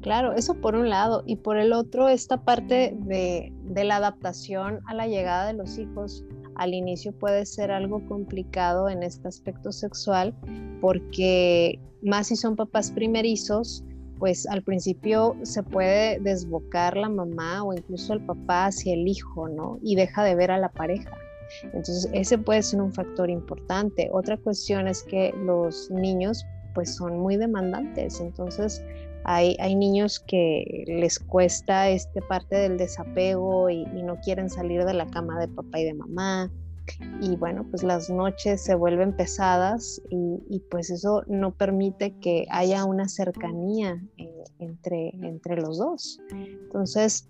Claro, eso por un lado. Y por el otro, esta parte de, de, la adaptación a la llegada de los hijos al inicio puede ser algo complicado en este aspecto sexual, porque más si son papás primerizos, pues al principio se puede desbocar la mamá o incluso el papá hacia el hijo, ¿no? Y deja de ver a la pareja. Entonces, ese puede ser un factor importante. Otra cuestión es que los niños pues son muy demandantes, entonces hay, hay niños que les cuesta este parte del desapego y no quieren salir de la cama de papá y de mamá y bueno, pues las noches se vuelven pesadas y, pues eso no permite que haya una cercanía eh, entre, entre los dos. Entonces,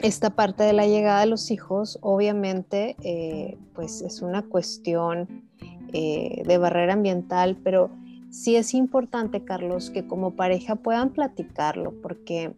esta parte de la llegada de los hijos obviamente eh, pues es una cuestión eh, de barrera ambiental, pero sí es importante, Carlos, que como pareja puedan platicarlo, porque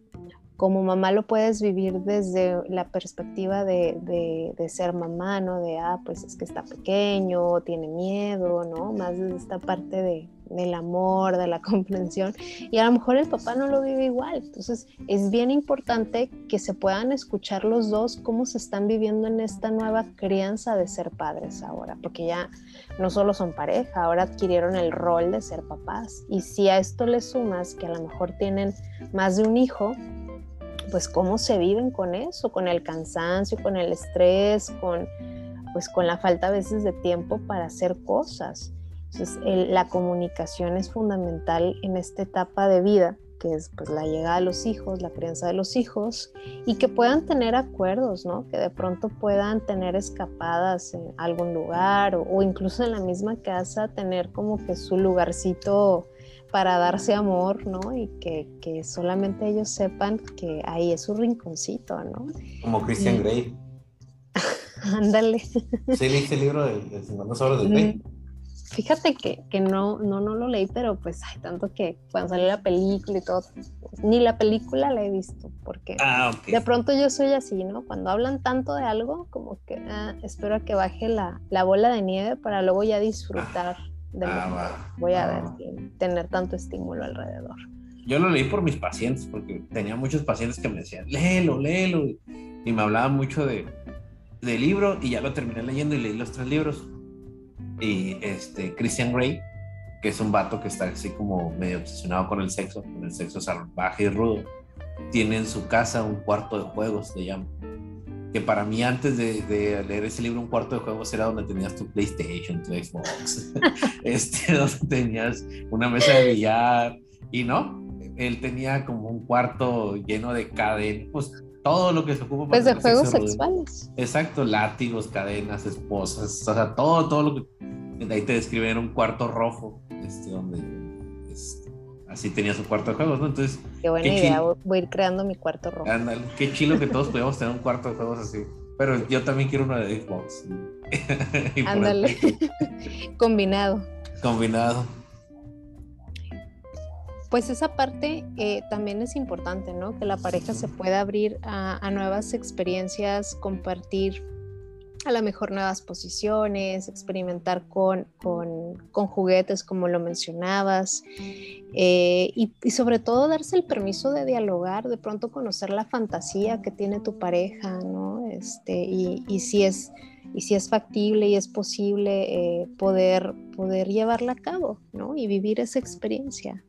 como mamá lo puedes vivir desde la perspectiva de, ser mamá, ¿no? De, ah, pues es que está pequeño, tiene miedo, ¿no? Más desde esta parte de, del amor, de la comprensión. Y a lo mejor el papá no lo vive igual. Entonces es bien importante que se puedan escuchar los dos cómo se están viviendo en esta nueva crianza de ser padres ahora, porque ya no solo son pareja, ahora adquirieron el rol de ser papás. Y si a esto le sumas que a lo mejor tienen más de un hijo, pues cómo se viven con eso, con el cansancio, con el estrés, con pues con la falta a veces de tiempo para hacer cosas. Entonces, la comunicación es fundamental en esta etapa de vida que es pues la llegada de los hijos, la crianza de los hijos, y que puedan tener acuerdos, ¿no? Que de pronto puedan tener escapadas en algún lugar o, incluso en la misma casa tener como que su lugarcito para darse amor, ¿no? Y que, solamente ellos sepan que ahí es su rinconcito, ¿no? Como Christian Grey. Ándale. Sí, leí el libro de, de 50 horas de Grey. Mm, fíjate que, que, no, no, no lo leí, pero pues hay tanto que cuando salió la película y todo, ni la película la he visto, porque ah, de pronto yo soy así, ¿no? Cuando hablan tanto de algo, como que ah, espero a que baje la, la, bola de nieve para luego ya disfrutar ah, de que voy a ver, sin tener tanto estímulo alrededor. Yo lo leí por mis pacientes, porque tenía muchos pacientes que me decían, léelo, léelo, y me hablaban mucho de, de libro, y ya lo terminé leyendo y leí los tres libros y este Christian Grey, que es un vato que está así como medio obsesionado con el sexo, con el sexo salvaje y rudo, tiene en su casa un cuarto de juegos, se llama. Que para mí antes de, leer ese libro, un cuarto de juegos era donde tenías tu PlayStation, tu Xbox, este, donde tenías una mesa de billar y no, él tenía como un cuarto lleno de cadenas, pues todo lo que se ocupa pues de juegos sexuales. Exacto, látigos, cadenas, esposas, o sea, todo, todo lo que ahí te describen un cuarto rojo, este, donde así tenía su cuarto de juegos, ¿no? Entonces, qué buena idea, voy a ir creando mi cuarto rojo. Ándale, qué chilo que todos pudiéramos tener un cuarto de juegos así. Pero yo también quiero uno de Xbox. Ándale. Combinado. Combinado pues esa parte eh, también es importante, ¿no? Que la pareja se pueda abrir a, nuevas experiencias, compartir a lo mejor nuevas posiciones, experimentar con, juguetes como lo mencionabas eh, y, sobre todo darse el permiso de dialogar, de pronto conocer la fantasía que tiene tu pareja, ¿no? Este, y, si es y si es factible y es posible eh, poder, poder llevarla a cabo, ¿no? Y vivir esa experiencia.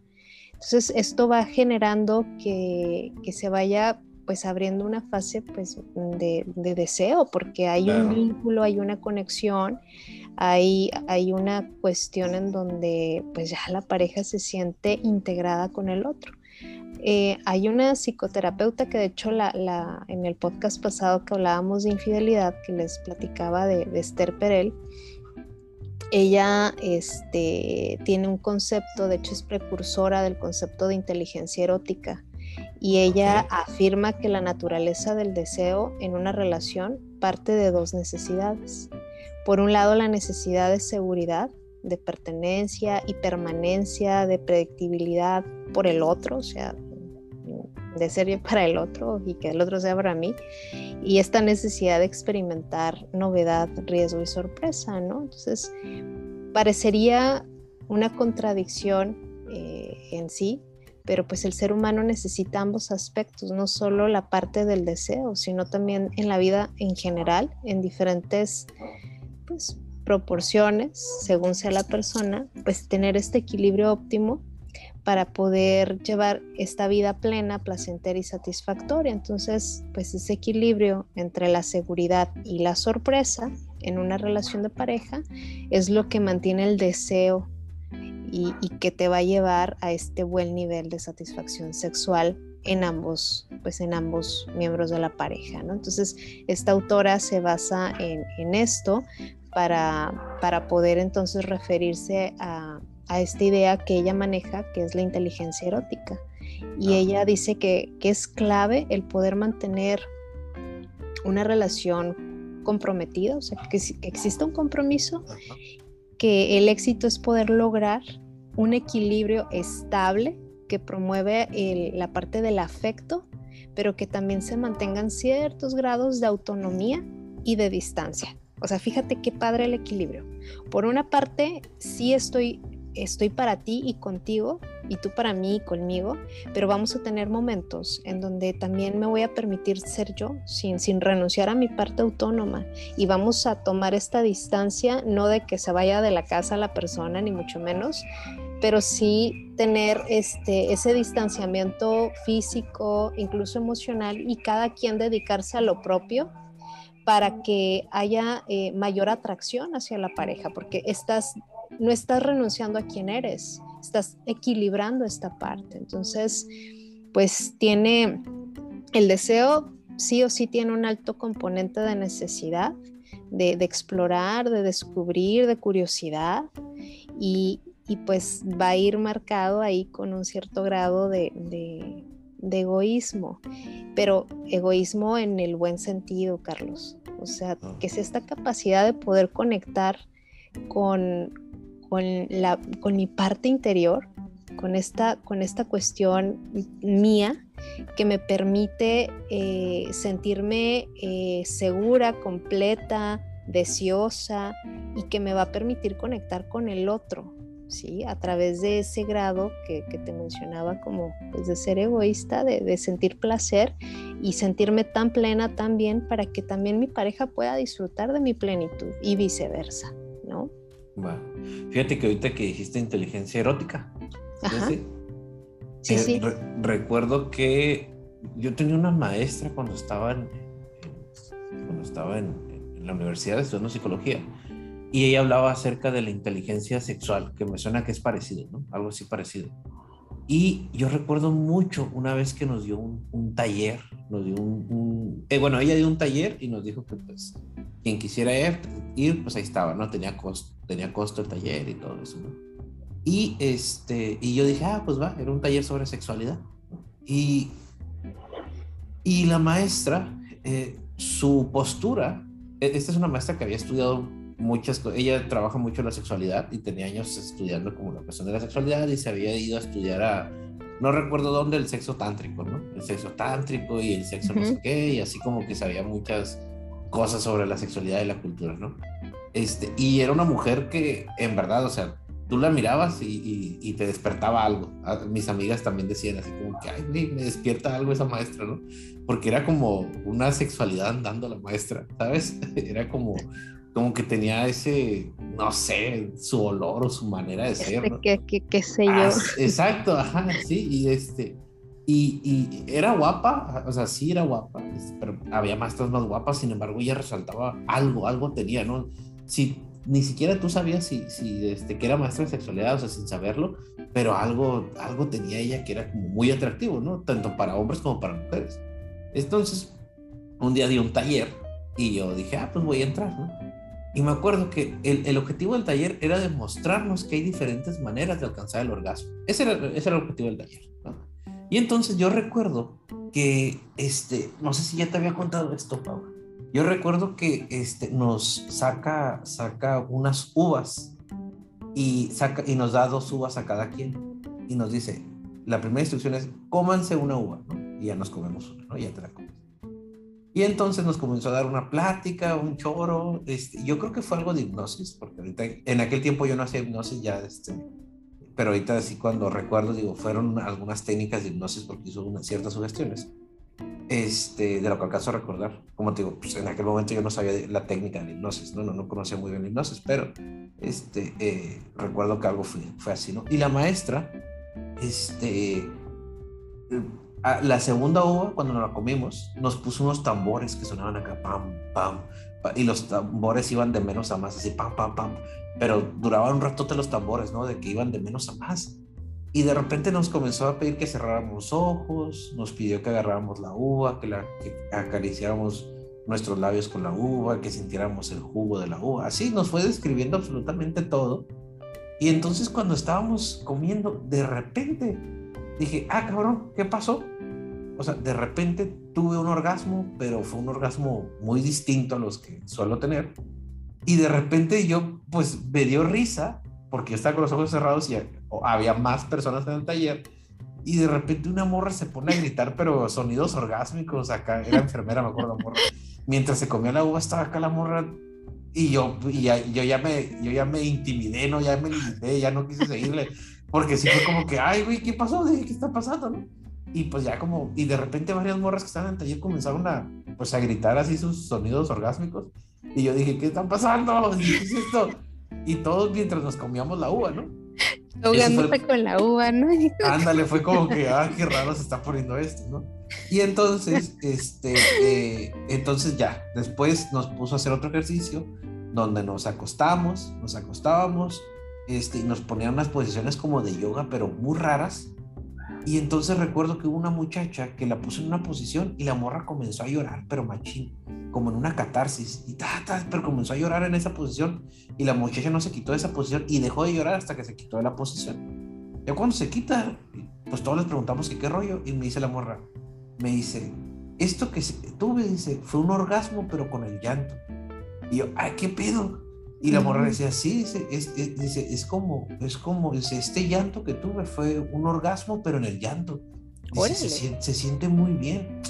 Entonces esto va generando que, se vaya pues abriendo una fase pues de, deseo, porque hay un vínculo, hay una conexión, hay, hay una cuestión en donde pues ya la pareja se siente integrada con el otro. Eh, hay una psicoterapeuta que de hecho la, en el podcast pasado que hablábamos de infidelidad, que les platicaba de, de Esther Perel, ella este, tiene un concepto, de hecho es precursora del concepto de inteligencia erótica y ella afirma que la naturaleza del deseo en una relación parte de dos necesidades. Por un lado, la necesidad de seguridad, de pertenencia y permanencia, de predictibilidad por el otro, o sea, de ser yo para el otro y que el otro sea para mí, y esta necesidad de experimentar novedad, riesgo y sorpresa, ¿no? Entonces, parecería una contradicción eh, en sí, pero pues el ser humano necesita ambos aspectos, no solo la parte del deseo, sino también en la vida en general, en diferentes pues, proporciones, según sea la persona, pues tener este equilibrio óptimo para poder llevar esta vida plena, placentera y satisfactoria. Entonces, pues ese equilibrio entre la seguridad y la sorpresa en una relación de pareja es lo que mantiene el deseo y, que te va a llevar a este buen nivel de satisfacción sexual en ambos, pues en ambos miembros de la pareja, ¿no? Entonces, esta autora se basa en, en esto para, para poder entonces referirse a, a esta idea que ella maneja, que es la inteligencia erótica. Y ella dice que, es clave el poder mantener una relación comprometida, o sea, que, exista un compromiso, que el éxito es poder lograr un equilibrio estable que promueve la parte del afecto, pero que también se mantengan ciertos grados de autonomía y de distancia. O sea, fíjate qué padre el equilibrio. Por una parte, sí estoy estoy para ti y contigo y tú para mí y conmigo, pero vamos a tener momentos en donde también me voy a permitir ser yo sin, sin renunciar a mi parte autónoma. Y vamos a tomar esta distancia, no de que se vaya de la casa la persona, ni mucho menos, pero sí tener este, ese distanciamiento físico, incluso emocional y cada quien dedicarse a lo propio para que haya eh, mayor atracción hacia la pareja, porque estás no estás renunciando a quién eres, estás equilibrando esta parte. Entonces, pues tiene el deseo, sí o sí tiene un alto componente de necesidad, de, explorar, de descubrir, de curiosidad y, pues va a ir marcado ahí con un cierto grado de, de egoísmo, pero egoísmo en el buen sentido, Carlos. O sea, ah. que es esta capacidad de poder conectar con, con, la, con mi parte interior, con esta, con esta cuestión mía que me permite eh, sentirme eh, segura, completa, deseosa y que me va a permitir conectar con el otro, ¿sí? A través de ese grado que, te mencionaba como pues, de ser egoísta, de, sentir placer y sentirme tan plena también para que también mi pareja pueda disfrutar de mi plenitud y viceversa, ¿no? Fíjate que ahorita que dijiste inteligencia erótica, ¿sí? Sí, eh, recuerdo que yo tenía una maestra cuando estaba en, cuando estaba en, en la universidad estudiando psicología y ella hablaba acerca de la inteligencia sexual, que me suena que es parecido, ¿no? Algo así parecido. Y yo recuerdo mucho una vez que nos dio un, taller, nos dio un, eh, bueno, ella dio un taller y nos dijo que pues quien quisiera ir, pues ahí estaba, ¿no? Tenía costo, tenía costo el taller y todo eso, ¿no? Y, este, y yo dije, ah, pues va, era un taller sobre sexualidad. Y, y la maestra, eh, su postura, e, esta es una maestra que había estudiado muchas cosas. Ella trabaja mucho la sexualidad y tenía años estudiando como la cuestión de la sexualidad y se había ido a estudiar a, no recuerdo dónde, el sexo tántrico, ¿no? El sexo tántrico y el sexo no sé qué, y así como que sabía muchas cosas sobre la sexualidad y la cultura, ¿no? Este, y era una mujer que, en verdad, o sea, tú la mirabas y, y, te despertaba algo. mis amigas también decían así como que, ay, me despierta algo esa maestra, ¿no? Porque era como una sexualidad andando la maestra, ¿sabes? Era como como que tenía ese, no sé, su olor o su manera de ser. ¿no? ¿Qué, qué, sé yo? Ah, exacto, ajá, sí, y este, y, y, era guapa, o sea, sí era guapa, este, pero había maestras más guapas, sin embargo, ella resaltaba algo, algo tenía, ¿no? Si ni siquiera tú sabías si, si este, que era maestra de sexualidad, o sea, sin saberlo, pero algo, algo tenía ella que era como muy atractivo, ¿no? Tanto para hombres como para mujeres. Entonces, un día di un taller y yo dije, ah, pues voy a entrar, ¿no? Y me acuerdo que el, el, objetivo del taller era demostrarnos que hay diferentes maneras de alcanzar el orgasmo. Ese era, ese era el objetivo del taller. ¿no? Y entonces yo recuerdo que, este, no sé si ya te había contado esto, Pau. Yo recuerdo que este, nos saca, saca unas uvas y, saca, y nos da dos uvas a cada quien. Y nos dice, la primera instrucción es, cómanse una uva, ¿no? Y ya nos comemos una, ¿no? Ya te la comes. Y entonces nos comenzó a dar una plática, un choro. Este, yo creo que fue algo de hipnosis, porque ahorita, en aquel tiempo yo no hacía hipnosis ya, este, pero ahorita sí cuando recuerdo, digo, fueron algunas técnicas de hipnosis porque hizo ciertas sugestiones. Este, de lo que alcanzo a recordar. Como te digo, pues en aquel momento yo no sabía la técnica de hipnosis, ¿no? No, no conocía muy bien la hipnosis, pero este, eh, recuerdo que algo fue, fue así, ¿no? Y la maestra, este la segunda uva, cuando nos la comimos, nos puso unos tambores que sonaban acá, pam, pam, y los tambores iban de menos a más, así, pam, pam, pam, pero duraban un ratote los tambores, ¿no? De que iban de menos a más. Y de repente nos comenzó a pedir que cerráramos ojos, nos pidió que agarráramos la uva, que, la, que acariciáramos nuestros labios con la uva, que sintiéramos el jugo de la uva. Así nos fue describiendo absolutamente todo. Y entonces cuando estábamos comiendo, de repente dije, ah, cabrón, ¿qué pasó? O sea, de repente tuve un orgasmo, pero fue un orgasmo muy distinto a los que suelo tener. Y de repente yo, pues, me dio risa, porque yo estaba con los ojos cerrados y había más personas en el taller. Y de repente una morra se pone a gritar, pero sonidos orgásmicos acá. Era enfermera, me acuerdo, la morra. Mientras se comía la uva, estaba acá la morra. Y yo, y yo, ya me, yo ya me intimidé, ¿no? Ya me limité, ya no quise seguirle. Porque sí fue como que, ay, güey, ¿qué pasó? ¿qué está pasando, no? Y pues ya como, y de repente varias morras que estaban en el taller comenzaron a, pues a gritar así sus sonidos orgásmicos. Y yo dije, ¿qué está pasando? ¿Qué es esto? Y todos mientras nos comíamos la uva, ¿no? Ahogándote con la uva, ¿no? Ándale, fue como que, ah, qué raro se está poniendo esto, ¿no? Y entonces, este, eh, entonces ya, después nos puso a hacer otro ejercicio donde nos acostamos, nos acostábamos, este, y nos ponían unas posiciones como de yoga, pero muy raras. Y entonces recuerdo que hubo una muchacha que la puso en una posición y la morra comenzó a llorar, pero machín, como en una catarsis. Y ta, pero comenzó a llorar en esa posición y la muchacha no se quitó de esa posición y dejó de llorar hasta que se quitó de la posición. Ya cuando se quita, pues todos les preguntamos qué rollo y me dice la morra, me dice, esto que tuve, dice, fue un orgasmo pero con el llanto. Y yo, ay, ¿qué pedo? Y la morra decía, sí, dice, es, dice, es como, es como, dice, este llanto que tuve fue un orgasmo, pero en el llanto. Dice, se, siente muy bien.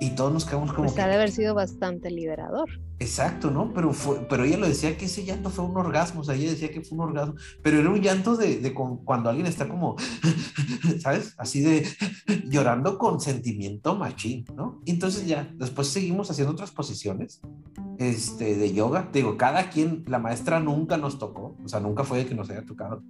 Y todos nos quedamos como... Pues ha de haber sido bastante liberador. Exacto, ¿no? Pero, fue, pero ella lo decía que ese llanto fue un orgasmo, o sea, ella decía que fue un orgasmo, pero era un llanto de, de cuando alguien está como, ¿sabes? Así de llorando con sentimiento machín, ¿no? entonces ya, después seguimos haciendo otras posiciones este, de yoga. Te digo, cada quien, la maestra nunca nos tocó, o sea, nunca fue de que nos haya tocado.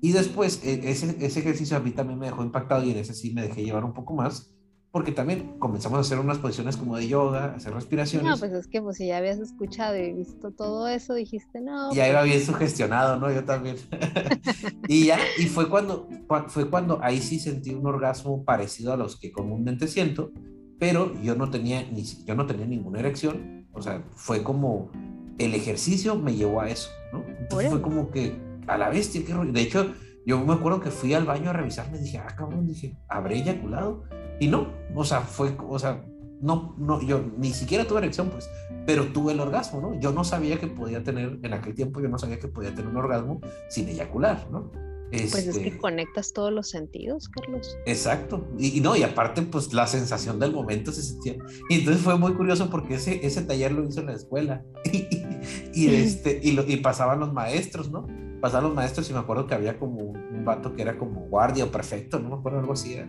Y después, e, ese, ese ejercicio a mí también me dejó impactado y en ese sí me dejé llevar un poco más, porque también comenzamos a hacer unas posiciones como de yoga, hacer respiraciones. No, pues es que pues si ya habías escuchado y visto todo eso, dijiste no. Ya iba bien sugestionado, ¿no? Yo también. y ya, y fue cuando, fue cuando ahí sí sentí un orgasmo parecido a los que comúnmente siento, pero yo no tenía, ni, yo no tenía ninguna erección, o sea, fue como el ejercicio me llevó a eso, ¿no? Entonces fue como que a la bestia, qué rollo. De hecho, yo me acuerdo que fui al baño a revisarme, dije, ah, cabrón, dije, ¿habré eyaculado? Y no, o sea, fue, o sea, no, no, yo ni siquiera tuve erección, pues, pero tuve el orgasmo, ¿no? Yo no sabía que podía tener, en aquel tiempo yo no sabía que podía tener un orgasmo sin eyacular, ¿no? pues es que este conectas todos los sentidos, Carlos. Exacto. Y, no, y aparte, pues la sensación del momento se sentía. Y entonces fue muy curioso porque ese, ese taller lo hizo en la escuela. y, este, y, lo, y pasaban los maestros, ¿no? Pasaban los maestros y me acuerdo que había como un vato que era como guardia o perfecto, no me acuerdo algo así era.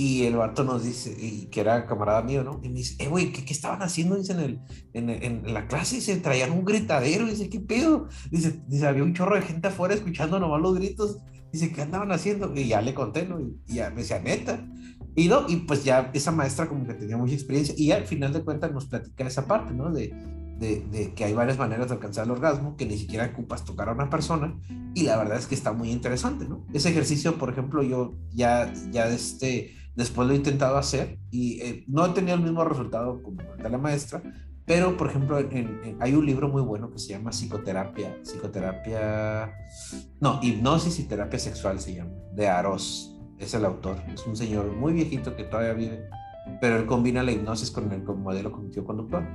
Y el vato nos dice, y que era camarada mío, ¿no? Y me dice, eh, güey, ¿qué, ¿qué, estaban haciendo? Dice, en, el, en, en, la clase, y se traían un gritadero. Dice, ¿qué pedo? Dice, dice, había un chorro de gente afuera escuchando nomás los gritos. Dice, ¿qué andaban haciendo? Y ya le conté, ¿no? Y, ya me decía, neta. Y no, y pues ya esa maestra como que tenía mucha experiencia. Y al final de cuentas nos platica esa parte, ¿no? De, de, de, que hay varias maneras de alcanzar el orgasmo, que ni siquiera ocupas tocar a una persona, y la verdad es que está muy interesante, ¿no? Ese ejercicio, por ejemplo, yo ya, ya este, Después lo he intentado hacer y eh, no he tenido el mismo resultado como de la maestra, pero por ejemplo hay un libro muy bueno que se llama Psicoterapia, Psicoterapia, no, Hipnosis y Terapia Sexual se llama, de Aros, es el autor, es un señor muy viejito que todavía vive, pero él combina la hipnosis con el modelo cognitivo-conductual.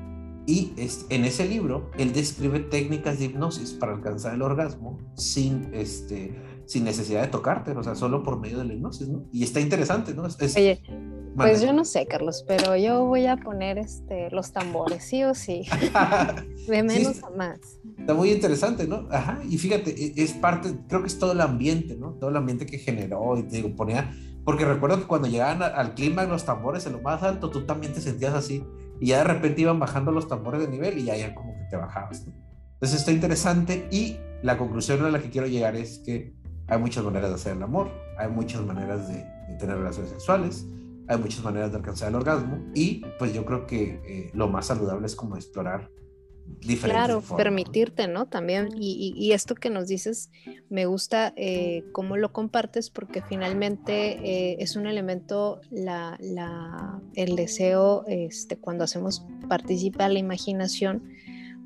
Y es, en ese libro, él describe técnicas de hipnosis para alcanzar el orgasmo sin, este, sin necesidad de tocarte, o sea, solo por medio de la hipnosis, ¿no? Y está interesante, ¿no? Oye, pues yo no sé, Carlos, pero yo voy a poner este, los tambores, sí o sí. de menos a más. Está muy interesante, ¿no? Ajá, y fíjate, e, es parte, creo que es todo el ambiente, ¿no? Todo el ambiente que generó, y te digo, ponía, porque recuerdo que cuando llegaban al clima los tambores en lo más alto, tú también te sentías así, y ya de repente iban bajando los tambores de nivel y ya, ya como que te bajabas, ¿no? Entonces está interesante y la conclusión a la que quiero llegar es que hay muchas maneras de hacer el amor, hay muchas maneras de, tener relaciones sexuales, hay muchas maneras de alcanzar el orgasmo y pues yo creo que eh, lo más saludable es como explorar diferentes Claro, permitirte, ¿no? También, y, esto que nos dices, me gusta eh, cómo lo compartes porque finalmente eh, es un elemento, la, la, el deseo, este, cuando hacemos participa la imaginación,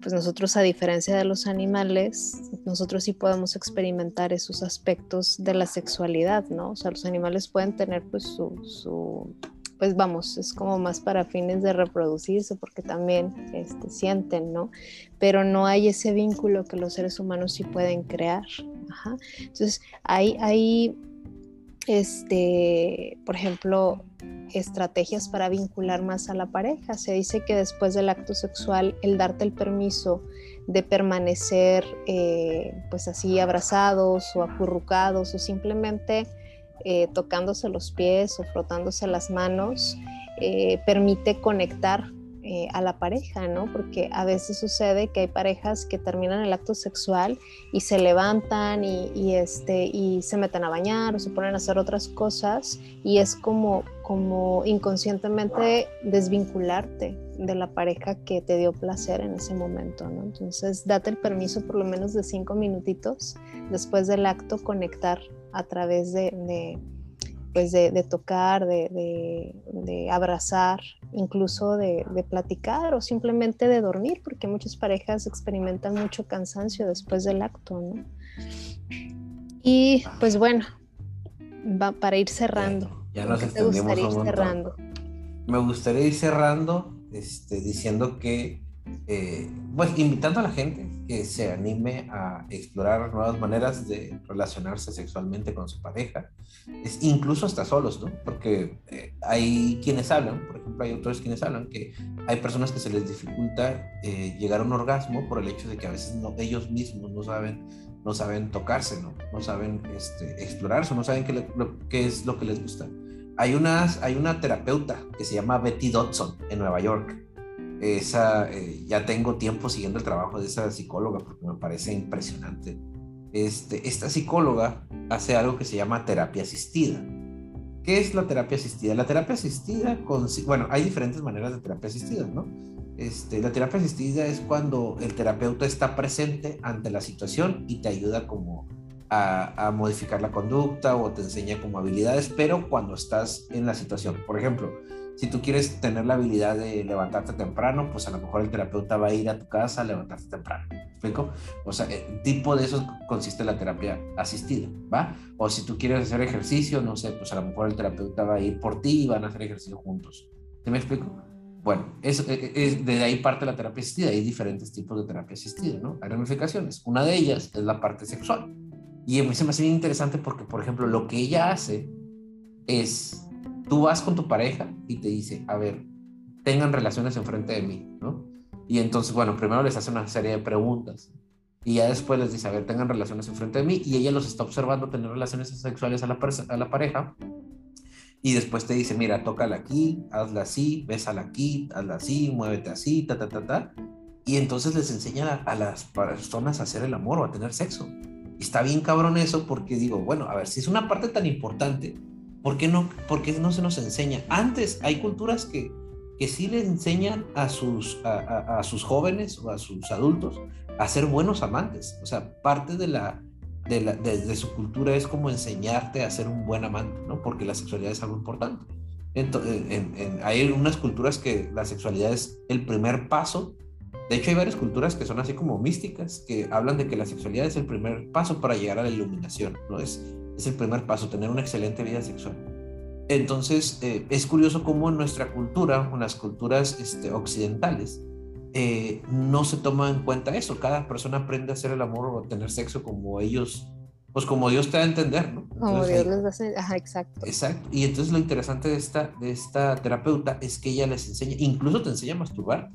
pues nosotros a diferencia de los animales, nosotros sí podemos experimentar esos aspectos de la sexualidad, ¿no? O sea, los animales pueden tener pues su, pues vamos, es como más para fines de reproducirse porque también este, sienten, ¿no? Pero no hay ese vínculo que los seres humanos sí pueden crear. Ajá. Entonces, hay, hay este, por ejemplo, estrategias para vincular más a la pareja. Se dice que después del acto sexual, el darte el permiso de permanecer eh, pues así abrazados o acurrucados o simplemente eh, tocándose los pies o frotándose las manos, eh, permite conectar eh, a la pareja, ¿no? Porque a veces sucede que hay parejas que terminan el acto sexual y se levantan y, este, y se meten a bañar o se ponen a hacer otras cosas y es como, como inconscientemente desvincularte de la pareja que te dio placer en ese momento, ¿no? Entonces, date el permiso por lo menos de cinco minutitos después del acto conectar a través de pues de, tocar, de, abrazar, incluso de, platicar o simplemente de dormir, porque muchas parejas experimentan mucho cansancio después del acto, ¿no? Y pues bueno, va para ir cerrando. Ya, nos extendimos ir cerrando? Me gustaría ir cerrando este, diciendo que eh, pues invitando a la gente que se anime a explorar nuevas maneras de relacionarse sexualmente con su pareja, es, incluso hasta solos, ¿no? Porque eh, hay quienes hablan, por ejemplo, hay autores quienes hablan que hay personas que se les dificulta eh, llegar a un orgasmo por el hecho de que a veces no, ellos mismos no saben, no saben tocarse, ¿no? No saben este, explorarse, no saben qué, qué es lo que les gusta. Hay, unas, hay una terapeuta que se llama Betty Dodson en Nueva York esa, eh, ya tengo tiempo siguiendo el trabajo de esa psicóloga porque me parece impresionante. Este, esta psicóloga hace algo que se llama terapia asistida. ¿Qué es la terapia asistida? La terapia asistida, bueno, hay diferentes maneras de terapia asistida, ¿no? Este, la terapia asistida es cuando el terapeuta está presente ante la situación y te ayuda como a, a, modificar la conducta o te enseña como habilidades, pero cuando estás en la situación. Por ejemplo, si tú quieres tener la habilidad de levantarte temprano, pues a lo mejor el terapeuta va a ir a tu casa a levantarte temprano. ¿Me explico? O sea, el tipo de eso consiste la terapia asistida, ¿va? O si tú quieres hacer ejercicio, no sé, pues a lo mejor el terapeuta va a ir por ti y van a hacer ejercicio juntos. ¿Sí me explico? Bueno, es, e, e, es, de ahí parte la terapia asistida. Hay diferentes tipos de terapia asistida, ¿no? Hay ramificaciones. Una de ellas es la parte sexual. Y a mí se me hace bien interesante porque, por ejemplo, lo que ella hace es tú vas con tu pareja y te dice, a ver, tengan relaciones enfrente de mí, ¿no? Y entonces, bueno, primero les hace una serie de preguntas y ya después les dice, a ver, tengan relaciones enfrente de mí y ella los está observando tener relaciones sexuales a la, pareja y después te dice, mira, tócala aquí, hazla así, bésala aquí, hazla así, muévete así, ta, ta, ta, ta. Y entonces les enseña a, a las personas a hacer el amor o a tener sexo. Y está bien cabrón eso porque digo, bueno, a ver, si es una parte tan importante, ¿Por qué no, por no se nos enseña? Antes hay culturas que, que sí le enseñan a sus, a, sus jóvenes o a sus adultos a ser buenos amantes. O sea, parte de, la, de, la, de, su cultura es como enseñarte a ser un buen amante, ¿no? Porque la sexualidad es algo importante. Entonces, hay unas culturas que la sexualidad es el primer paso. De hecho, hay varias culturas que son así como místicas, que hablan de que la sexualidad es el primer paso para llegar a la iluminación, ¿no? Es, es el primer paso, tener una excelente vida sexual. Entonces, eh, es curioso cómo en nuestra cultura, en las culturas este, occidentales, eh, no se toma en cuenta eso. Cada persona aprende a hacer el amor o a tener sexo como ellos, pues como Dios te da a entender, ¿no? como Dios les hace, ajá, exacto. Exacto. Y entonces lo interesante de esta, de esta terapeuta es que ella les enseña, incluso te enseña a masturbar.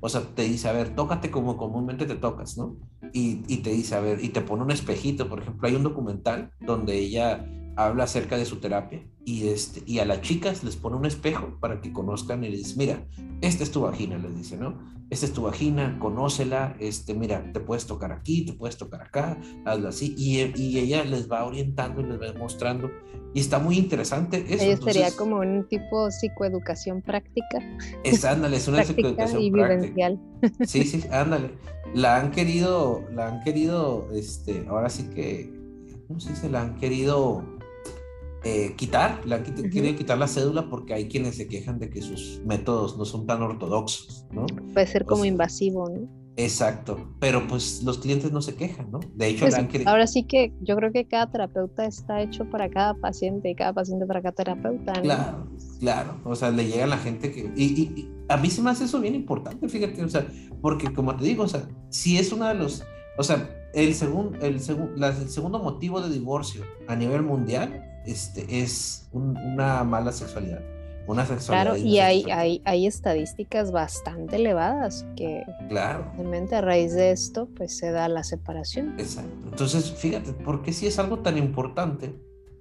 O sea, te dice, a ver, tócate como comúnmente te tocas, ¿no? Y, y, te dice, a ver, y te pone un espejito, por ejemplo, hay un documental donde ella habla acerca de su terapia y, este, y a las chicas les pone un espejo para que conozcan y les dice, mira, esta es tu vagina, les dice, ¿no? Esta es tu vagina, conócela, este, mira, te puedes tocar aquí, te puedes tocar acá, hazlo así, y, y ella les va orientando y les va mostrando, y está muy interesante eso. Ella sería como un tipo psicoeducación práctica. Es, ándale, es una psicoeducación y práctica. Sí, sí, ándale. La han querido, la han querido, este, ahora sí que, ¿cómo se dice? La han querido eh, quitar, la quieren quitar la cédula porque hay quienes se quejan de que sus métodos no son tan ortodoxos, ¿no? Puede ser como invasivo, ¿no? Exacto, pero pues los clientes no se quejan, ¿no? De hecho, pues, ahora sí que yo creo que cada terapeuta está hecho para cada paciente y cada paciente para cada terapeuta. ¿no? Claro, claro, o sea, le llega a la gente que... Y, a mí se me hace eso bien importante, fíjate, o sea, porque como te digo, o sea, si es uno de los... O sea, el, segundo el, el segundo motivo de divorcio a nivel mundial este, es una mala sexualidad. Una sexualidad claro, y hay, hay, hay, estadísticas bastante elevadas que claro. realmente a raíz de esto pues se da la separación. Exacto. Entonces, fíjate, porque si es algo tan importante,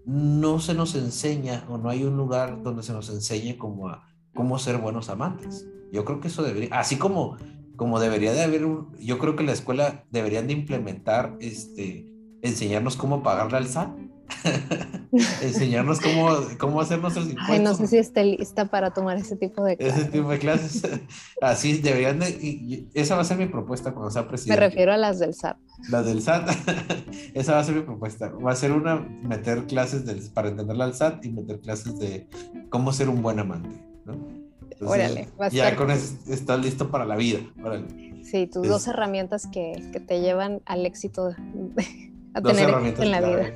no se nos enseña o no hay un lugar donde se nos enseñe como a, cómo ser buenos amantes. Yo creo que eso debería, así como, como debería de haber, un, yo creo que la escuela deberían de implementar, este, enseñarnos cómo pagarle al SAT. enseñarnos cómo, cómo hacer nuestros impuestos. Ay, no sé si esté lista para tomar ese tipo de clases. Ese tipo de clases. Así deberían de, y esa va a ser mi propuesta cuando sea presidente. Me refiero a las del SAT. Las del SAT. esa va a ser mi propuesta. Va a ser una, meter clases del, para entenderla al SAT y meter clases de cómo ser un buen amante. ¿no? Órale, ya con eso estás listo para la vida. Sí, tus dos herramientas que, que, te llevan al éxito a tener éxito en la vida.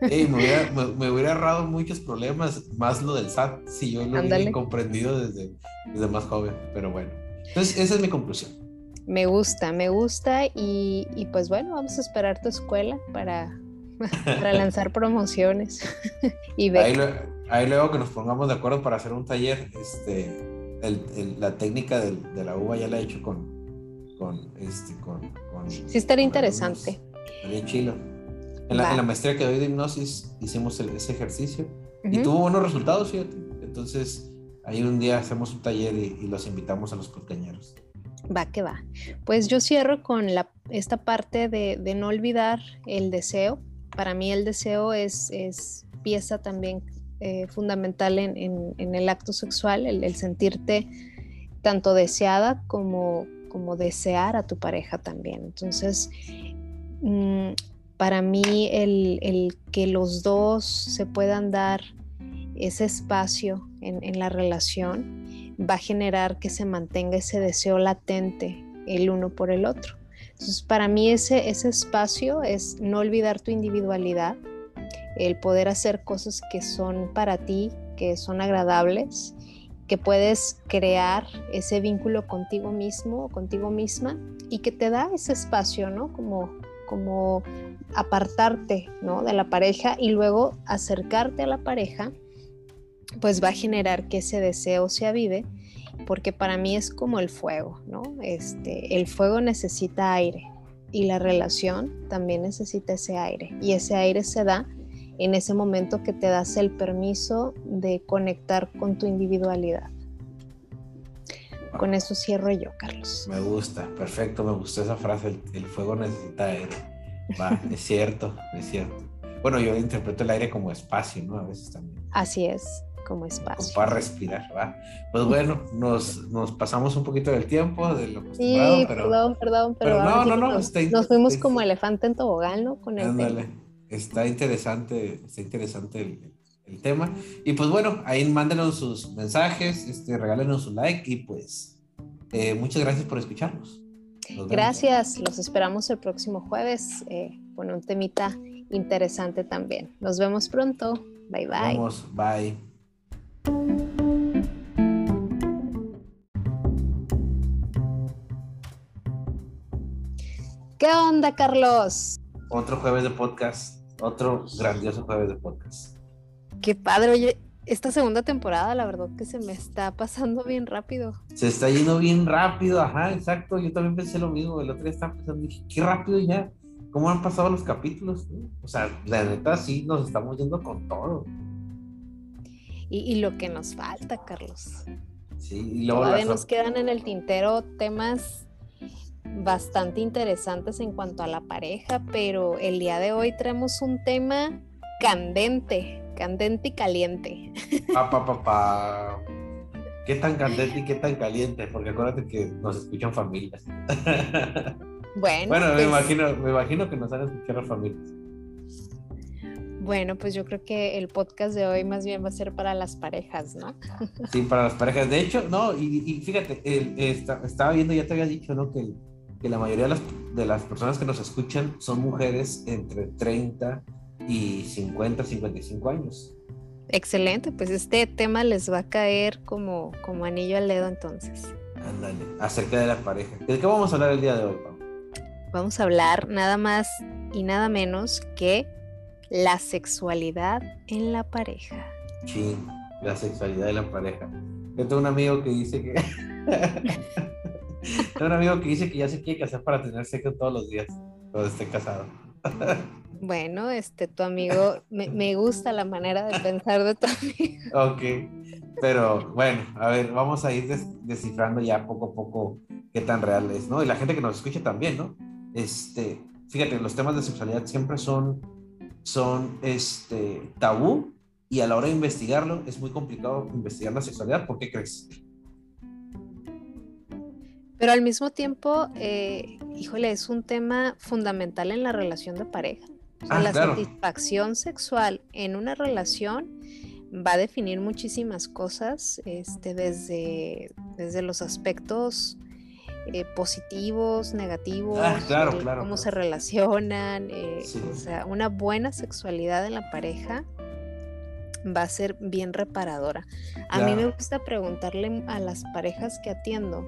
me, hubiera, me, hubiera, ahorrado muchos problemas, más lo del SAT, si yo lo hubiera comprendido desde, desde más joven, pero bueno. Entonces, esa es mi conclusión. Me gusta, me gusta y, y pues bueno, vamos a esperar tu escuela para, para lanzar promociones y ahí, ahí, luego que nos pongamos de acuerdo para hacer un taller, este, la técnica de la uva ya la he hecho con, con, este, con, sí, estaría interesante. Estaría chilo. En la, en la, maestría que doy de hipnosis hicimos ese ejercicio y tuvo buenos resultados, fíjate. Entonces, ahí un día hacemos un taller y, los invitamos a los compañeros. Va que va. Pues yo cierro con la, esta parte de, de, no olvidar el deseo. Para mí el deseo es, es pieza también eh, fundamental en, el acto sexual, el, sentirte tanto deseada como, como desear a tu pareja también. Entonces, mm, para mí el, que los dos se puedan dar ese espacio en, la relación va a generar que se mantenga ese deseo latente el uno por el otro. Entonces, para mí ese, ese espacio es no olvidar tu individualidad, el poder hacer cosas que son para ti, que son agradables, que puedes crear ese vínculo contigo mismo, contigo misma y que te da ese espacio, ¿no? Como, como apartarte, ¿no? De la pareja y luego acercarte a la pareja, pues va a generar que ese deseo se avive, porque para mí es como el fuego, ¿no? Este, el fuego necesita aire y la relación también necesita ese aire y ese aire se da en ese momento que te das el permiso de conectar con tu individualidad. Con eso cierro yo, Carlos. Me gusta, perfecto, me gustó esa frase, el, fuego necesita aire. Va, es cierto, es cierto. Bueno, yo interpreto el aire como espacio, ¿no? A veces también. Así es, como espacio. para respirar, ¿va? Pues bueno, nos, nos, pasamos un poquito del tiempo, de lo acostumbrado, sí, pero... perdón, perdón, pero... no, no, no, nos, nos fuimos como elefante en tobogán, ¿no? Con el Ándale está interesante, está interesante el, tema. Y pues bueno, ahí mándenos sus mensajes, este, regálenos su like y pues eh, muchas gracias por escucharnos. Gracias, los esperamos el próximo jueves eh, con un temita interesante también. Nos vemos pronto. Bye bye. Vamos, bye. ¿Qué onda, Carlos? Otro jueves de podcast. Otro grandioso jueves de podcast. Qué padre, oye, esta segunda temporada, la verdad que se me está pasando bien rápido. Se está yendo bien rápido, ajá, exacto. Yo también pensé lo mismo. El otro día estaba pensando, dije, qué rápido ya. ¿Cómo han pasado los capítulos? O sea, la neta sí nos estamos yendo con todo. Y, lo que nos falta, Carlos. Sí, y luego Todavía nos quedan en el tintero temas bastante interesantes en cuanto a la pareja, pero el día de hoy traemos un tema candente, candente y caliente. Pa, pa, pa, ¿Qué tan candente y qué tan caliente? Porque acuérdate que nos escuchan familias. Bueno, bueno me, pues imagino, me imagino que nos escuchar las familias. Bueno, pues yo creo que el podcast de hoy más bien va a ser para las parejas, ¿no? Sí, para las parejas. De hecho, no, y, fíjate, estaba viendo, ya te había dicho, ¿no? Que que la mayoría de las, de las personas que nos escuchan son mujeres entre 30 y 50, 55 años. Excelente, pues este tema les va a caer como, como anillo al dedo entonces. Ándale, acerca de la pareja. ¿De qué vamos a hablar el día de hoy, Pau? Vamos a hablar nada más y nada menos que la sexualidad en la pareja. Sí, la sexualidad en la pareja. Yo tengo un amigo que dice que Tengo un amigo que dice que ya se quiere casar para tener sexo todos los días cuando esté casado. Bueno, este, tu amigo, me, gusta la manera de pensar de tu amigo. Ok, pero bueno, a ver, vamos a ir descifrando ya poco a poco qué tan real es, ¿no? Y la gente que nos escucha también, ¿no? Este, fíjate, los temas de sexualidad siempre son, son este, tabú y a la hora de investigarlo es muy complicado investigar la sexualidad. ¿Por qué crees? Pero al mismo tiempo, eh, híjole, es un tema fundamental en la relación de pareja. Ah, la satisfacción sexual en una relación va a definir muchísimas cosas, este, desde, desde los aspectos eh, positivos, negativos, ah, cómo se relacionan, eh, o sea, una buena sexualidad en la pareja va a ser bien reparadora. A mí me gusta preguntarle a las parejas que atiendo,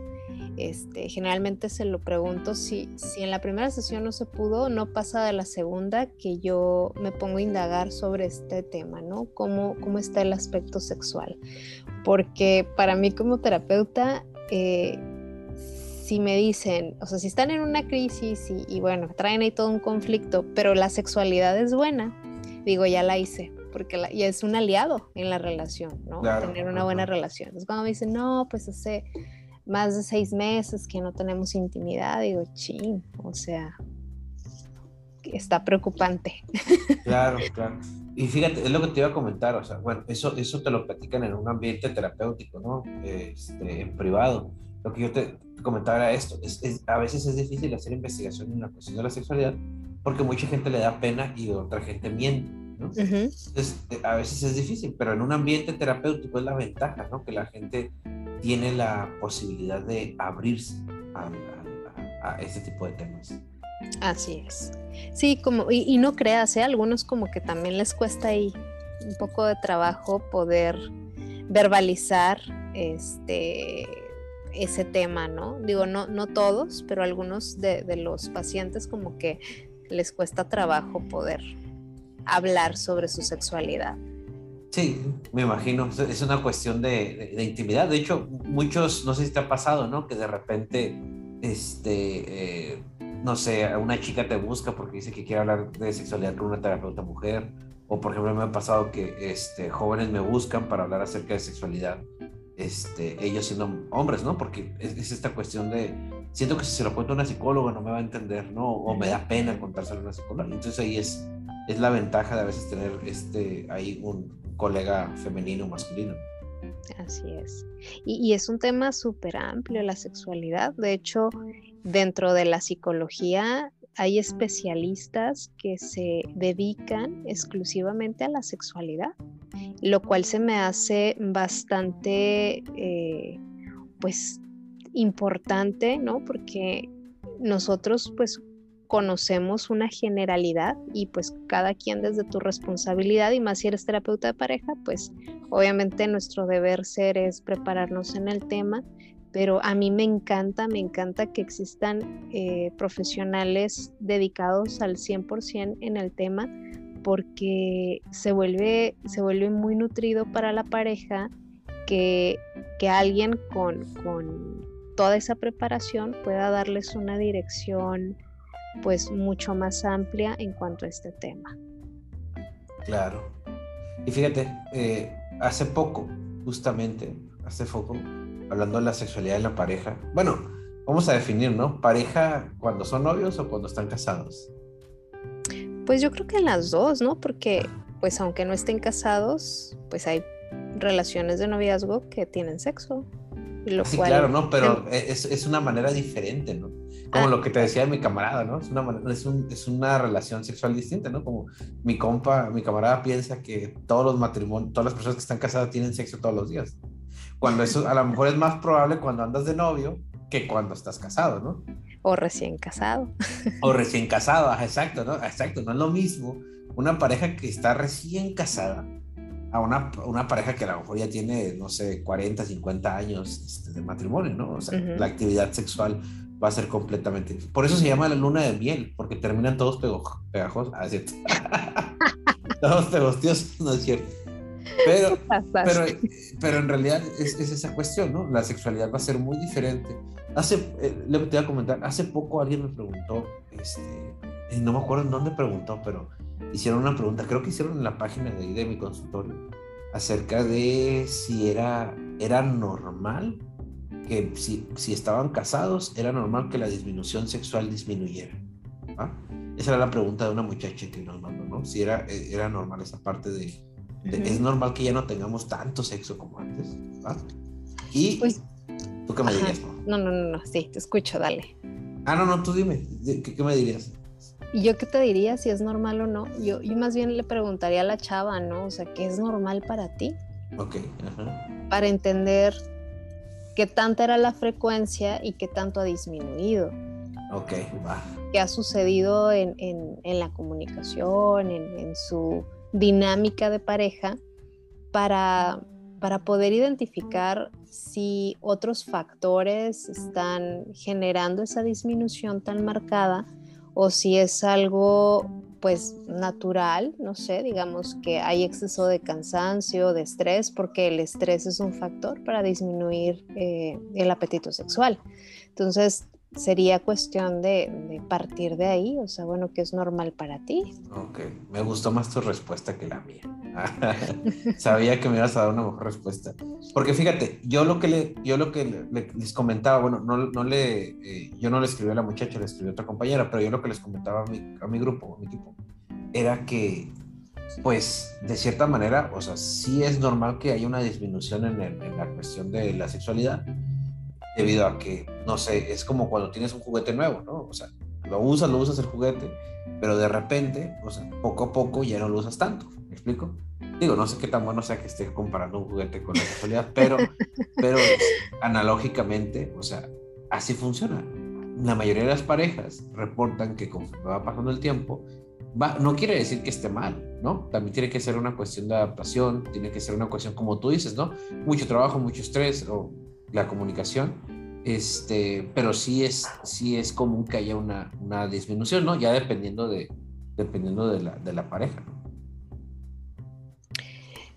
este, generalmente se lo pregunto si, si en la primera sesión no se pudo, no pasa de la segunda que yo me pongo a indagar sobre este tema, ¿no? ¿Cómo, cómo está el aspecto sexual? Porque para mí como terapeuta, eh, si me dicen, o sea, si están en una crisis y, bueno, traen ahí todo un conflicto, pero la sexualidad es buena, digo, ya la hice, porque la, es un aliado en la relación, ¿no? Tener una buena relación. Entonces cuando me dicen, no, pues hace más de seis meses que no tenemos intimidad, digo, ching, o sea, está preocupante. Claro, claro. Y fíjate, es lo que te iba a comentar, o sea, bueno, eso, eso te lo platican en un ambiente terapéutico, ¿no? Este, en privado. Lo que yo te comentaba era esto, es, a veces es difícil hacer investigación en la cuestión de la sexualidad porque mucha gente le da pena y otra gente miente, ¿no? Entonces, eh, a veces es difícil, pero en un ambiente terapéutico es la ventaja, ¿no? Que la gente tiene la posibilidad de abrirse a, este tipo de temas. Así es. Sí, como, y, no creas, ¿eh? algunos como que también les cuesta ahí un poco de trabajo poder verbalizar este ese tema, ¿no? Digo, no, no todos, pero algunos de, de los pacientes como que les cuesta trabajo poder hablar sobre su sexualidad. Sí, me imagino. Es una cuestión de, intimidad. De hecho, muchos, no sé si te ha pasado, ¿no? Que de repente, este, eh, no sé, una chica te busca porque dice que quiere hablar de sexualidad con una terapeuta mujer. O por ejemplo, me ha pasado que este, jóvenes me buscan para hablar acerca de sexualidad. Este, ellos siendo hombres, ¿no? Porque es, esta cuestión de, siento que si se lo cuento a una psicóloga no me va a entender, ¿no? O me da pena contárselo a una psicóloga. Entonces ahí es, es la ventaja de a veces tener este, ahí un, colega femenino o masculino. Así es. Y, es un tema súper amplio la sexualidad. De hecho, dentro de la psicología hay especialistas que se dedican exclusivamente a la sexualidad, lo cual se me hace bastante, eh, pues, importante, ¿no? Porque nosotros, pues, conocemos una generalidad y pues cada quien desde tu responsabilidad y más si eres terapeuta de pareja, pues obviamente nuestro deber ser es prepararnos en el tema, pero a mí me encanta, me encanta que existan eh, profesionales dedicados al 100% en el tema porque se vuelve, se vuelve muy nutrido para la pareja que, que alguien con, con toda esa preparación pueda darles una dirección pues mucho más amplia en cuanto a este tema. Claro. Y fíjate, eh, hace poco, justamente, hace poco, hablando de la sexualidad de la pareja, bueno, vamos a definir, ¿no? ¿Pareja cuando son novios o cuando están casados? Pues yo creo que las dos, ¿no? Porque, pues aunque no estén casados, pues hay relaciones de noviazgo que tienen sexo. Lo sí, claro, ¿no? Pero es, es, una manera diferente, ¿no? Como ah. lo que te decía de mi camarada, ¿no? Es una, es, un, es una relación sexual distinta, ¿no? Como mi compa, mi camarada piensa que todos los matrimonios, todas las personas que están casadas tienen sexo todos los días. Cuando eso a lo mejor es más probable cuando andas de novio que cuando estás casado, ¿no? O recién casado. O recién casado, exacto, ¿no? Exacto, no es lo mismo una pareja que está recién casada a una, una, pareja que a lo mejor ya tiene, no sé, 40, 50 años este, de matrimonio, ¿no? O sea, la actividad sexual va a ser completamente. Por eso se llama la luna de miel, porque terminan todos pegajosos. Ah, es cierto. todos pegostiosos, no es cierto. Pero, pero, pero en realidad es, es, esa cuestión, ¿no? La sexualidad va a ser muy diferente. Hace, eh, te iba a comentar, hace poco alguien me preguntó, este, no me acuerdo en dónde preguntó, pero hicieron una pregunta, creo que hicieron en la página de, de mi consultorio, acerca de si era, era normal que si, si estaban casados, era normal que la disminución sexual disminuyera. Esa era la pregunta de una muchacha que nos mandó, ¿no? Si era, era normal esa parte de, es normal que ya no tengamos tanto sexo como antes. Y pues, tú qué me dirías, no? No, no, no, sí, te escucho, dale. Ah, no, no, tú dime, ¿qué, qué me dirías? ¿Y yo qué te diría si es normal o no? Yo, yo más bien le preguntaría a la chava, ¿no? O sea, ¿qué es normal para ti? Ok, ajá. Para entender qué tanta era la frecuencia y qué tanto ha disminuido. Ok, va. ¿Qué ha sucedido en, en, en la comunicación, en, en, su dinámica de pareja, para, para poder identificar si otros factores están generando esa disminución tan marcada o si es algo pues natural, no sé, digamos que hay exceso de cansancio, de estrés, porque el estrés es un factor para disminuir eh, el apetito sexual. Entonces, sería cuestión de, partir de ahí, o sea, bueno, que es normal para ti. Ok, me gustó más tu respuesta que la mía. Sabía que me ibas a dar una mejor respuesta. Porque fíjate, yo lo que, le, yo lo que les comentaba, bueno, no, no le, eh, yo no le escribí a la muchacha, le escribí a otra compañera, pero yo lo que les comentaba a mi, a mi grupo, a mi equipo, era que, pues, de cierta manera, o sea, sí es normal que haya una disminución en, en la cuestión de la sexualidad, debido a que, no sé, es como cuando tienes un juguete nuevo, ¿no? O sea, lo usas, lo usas el juguete, pero de repente, o sea, poco a poco ya no lo usas tanto, ¿me explico? Digo, no sé qué tan bueno sea que esté comparando un juguete con la sexualidad, pero, pero analógicamente, o sea, así funciona. La mayoría de las parejas reportan que conforme va pasando el tiempo, va, no quiere decir que esté mal, ¿no? También tiene que ser una cuestión de adaptación, tiene que ser una cuestión como tú dices, ¿no? Mucho trabajo, mucho estrés, o la comunicación, este, pero sí es, sí es común que haya una, una disminución, ¿no? Ya dependiendo de, dependiendo de la, de la pareja, ¿no?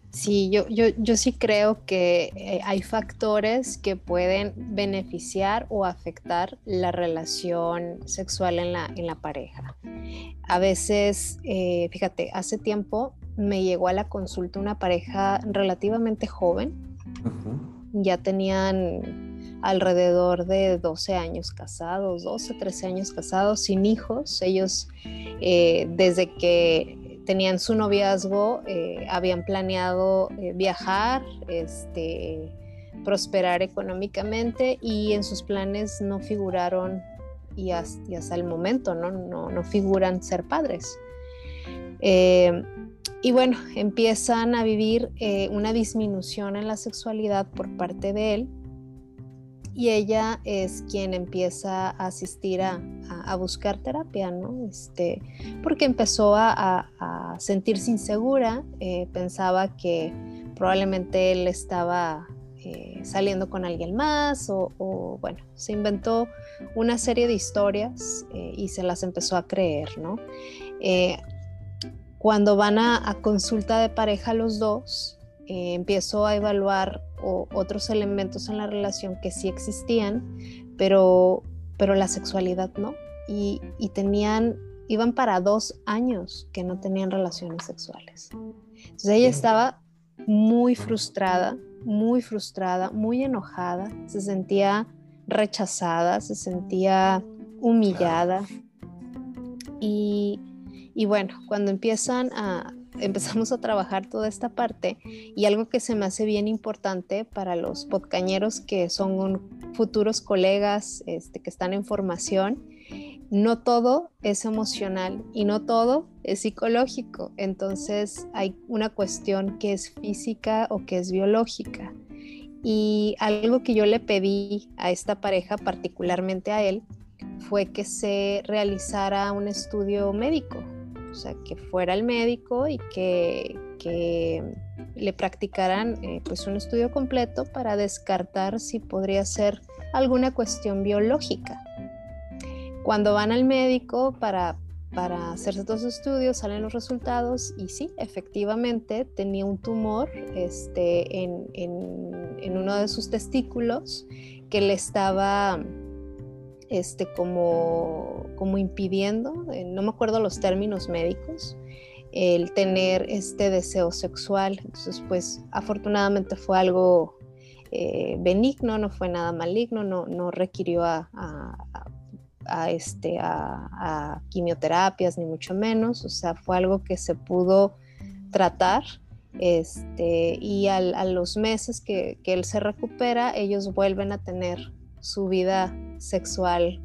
Sí, yo, yo, yo sí creo que eh, hay factores que pueden beneficiar o afectar la relación sexual en la, en la pareja. A veces, eh, fíjate, hace tiempo me llegó a la consulta una pareja relativamente joven ya tenían alrededor de 12 años casados, 12, 13 años casados, sin hijos. Ellos, eh, desde que tenían su noviazgo, eh, habían planeado eh, viajar, este, prosperar económicamente y en sus planes no figuraron, y hasta, el momento no, no, no figuran ser padres. Y bueno, empiezan a vivir eh, una disminución en la sexualidad por parte de él y ella es quien empieza a asistir a, buscar terapia, ¿no? Este, porque empezó a, sentirse insegura, eh, pensaba que probablemente él estaba eh, saliendo con alguien más o, bueno, se inventó una serie de historias y se las empezó a creer, ¿no? Cuando van a, consulta de pareja los dos, eh, empiezo a evaluar otros elementos en la relación que sí existían, pero, pero la sexualidad no. Y, tenían, iban para dos años que no tenían relaciones sexuales. Entonces ella estaba muy frustrada, muy frustrada, muy enojada, se sentía rechazada, se sentía humillada. Y, y bueno, cuando empiezan a, empezamos a trabajar toda esta parte y algo que se me hace bien importante para los podcañeros que son futuros colegas este, que están en formación, no todo es emocional y no todo es psicológico. Entonces hay una cuestión que es física o que es biológica. Y algo que yo le pedí a esta pareja, particularmente a él, fue que se realizara un estudio médico, sea, que fuera el médico y que, le practicaran eh, pues un estudio completo para descartar si podría ser alguna cuestión biológica. Cuando van al médico para, para hacerse todos los estudios, salen los resultados y sí, efectivamente tenía un tumor este, en, en uno de sus testículos que le estaba este, como, como impidiendo, eh, no me acuerdo los términos médicos, el tener este deseo sexual. Entonces, pues afortunadamente fue algo eh, benigno, no fue nada maligno, no, requirió a, a, este, a, quimioterapias, ni mucho menos. O sea, fue algo que se pudo tratar. Este, y a los meses que, que él se recupera, ellos vuelven a tener su vida sexual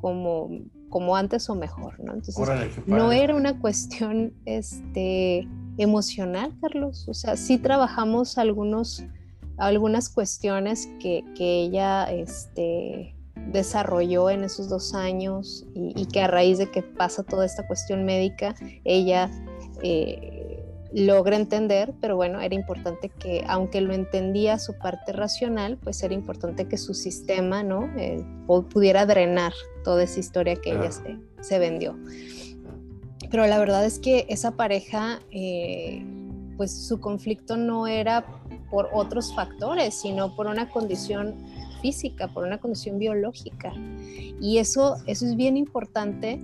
como como antes o mejor, ¿no? Entonces, no era una cuestión este, emocional, Carlos. O sea, sí trabajamos algunos, algunas cuestiones que, que ella este, desarrolló en esos dos años y, que a raíz de que pasa toda esta cuestión médica, ella eh, logra entender, pero bueno, era importante que, aunque lo entendía su parte racional, pues era importante que su sistema, ¿no? Eh, pudiera drenar toda esa historia que ella se, vendió. Pero la verdad es que esa pareja, eh, pues su conflicto no era por otros factores, sino por una condición física, por una condición biológica. Y eso, eso es bien importante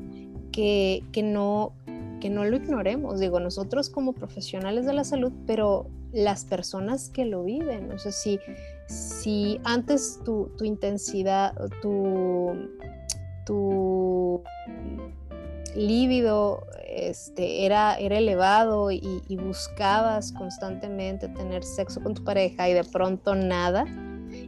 que, que no que no lo ignoremos, digo, nosotros como profesionales de la salud, pero las personas que lo viven, o sea, si, si antes tu, intensidad, tu, tu líbido este, era, era elevado y, buscabas constantemente tener sexo con tu pareja y de pronto nada,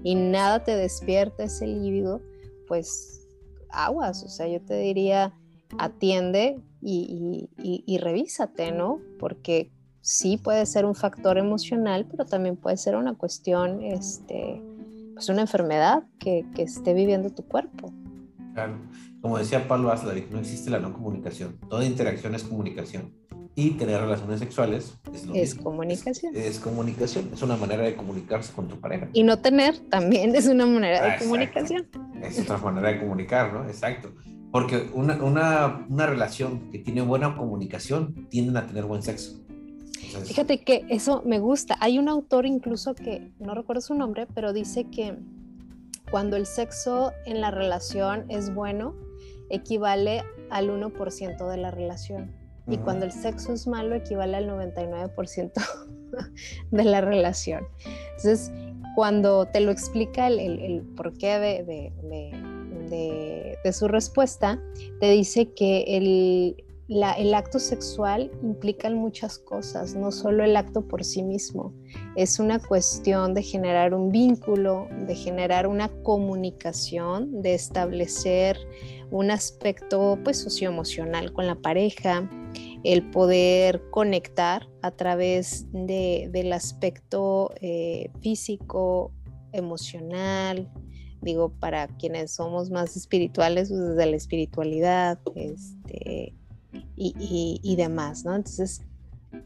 y nada te despierta ese líbido, pues aguas, o sea, yo te diría, atiende y, revísate, ¿no? Porque sí puede ser un factor emocional, pero también puede ser una cuestión, este, pues una enfermedad que, esté viviendo tu cuerpo. Claro, como decía Pablo Aslaric, no existe la no comunicación, toda interacción es comunicación. Y tener relaciones sexuales es lo Es comunicación. Es, comunicación, es una manera de comunicarse con tu pareja. Y no tener también es una manera de comunicación. Es otra manera de comunicar, ¿no? Exacto. Porque una, una, una, relación que tiene buena comunicación tienden a tener buen sexo. Fíjate que eso me gusta. Hay un autor incluso que, no recuerdo su nombre, pero dice que cuando el sexo en la relación es bueno, equivale al 1% de la relación. Y cuando el sexo es malo, equivale al 99% de la relación. Entonces, cuando te lo explica el, el, el porqué de, de, de, su respuesta, te dice que el, el acto sexual implica muchas cosas, no solo el acto por sí mismo. Es una cuestión de generar un vínculo, de generar una comunicación, de establecer un aspecto pues socioemocional con la pareja, el poder conectar a través del aspecto eh, físico, emocional, digo, para quienes somos más espirituales, pues desde la espiritualidad este, y, demás, ¿no? Entonces,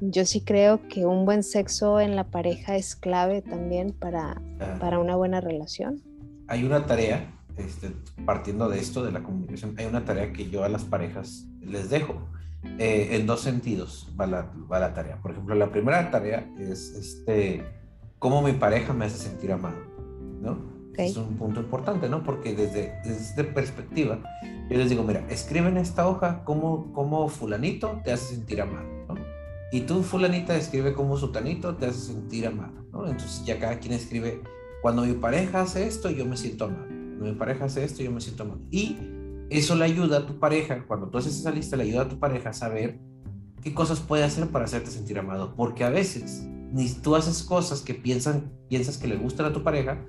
yo sí creo que un buen sexo en la pareja es clave también para, para una buena relación. Hay una tarea, este, partiendo de esto, de la comunicación, hay una tarea que yo a las parejas les dejo. Eh, en dos sentidos va la, va la tarea. Por ejemplo, la primera tarea es este, cómo mi pareja me hace sentir amado, ¿no? Es un punto importante, ¿no? Porque desde, desde perspectiva, yo les digo, mira, escribe en esta hoja cómo, cómo fulanito te hace sentir amado, ¿no? Y tú, fulanita, escribe cómo sutanito te hace sentir amado, ¿no? Entonces ya cada quien escribe, cuando mi pareja hace esto, yo me siento amado. Cuando mi pareja hace esto, yo me siento amado. Y eso le ayuda a tu pareja, cuando tú haces esa lista, le ayuda a tu pareja a saber qué cosas puede hacer para hacerte sentir amado. Porque a veces ni tú haces cosas que piensan, piensas que le gustan a tu pareja,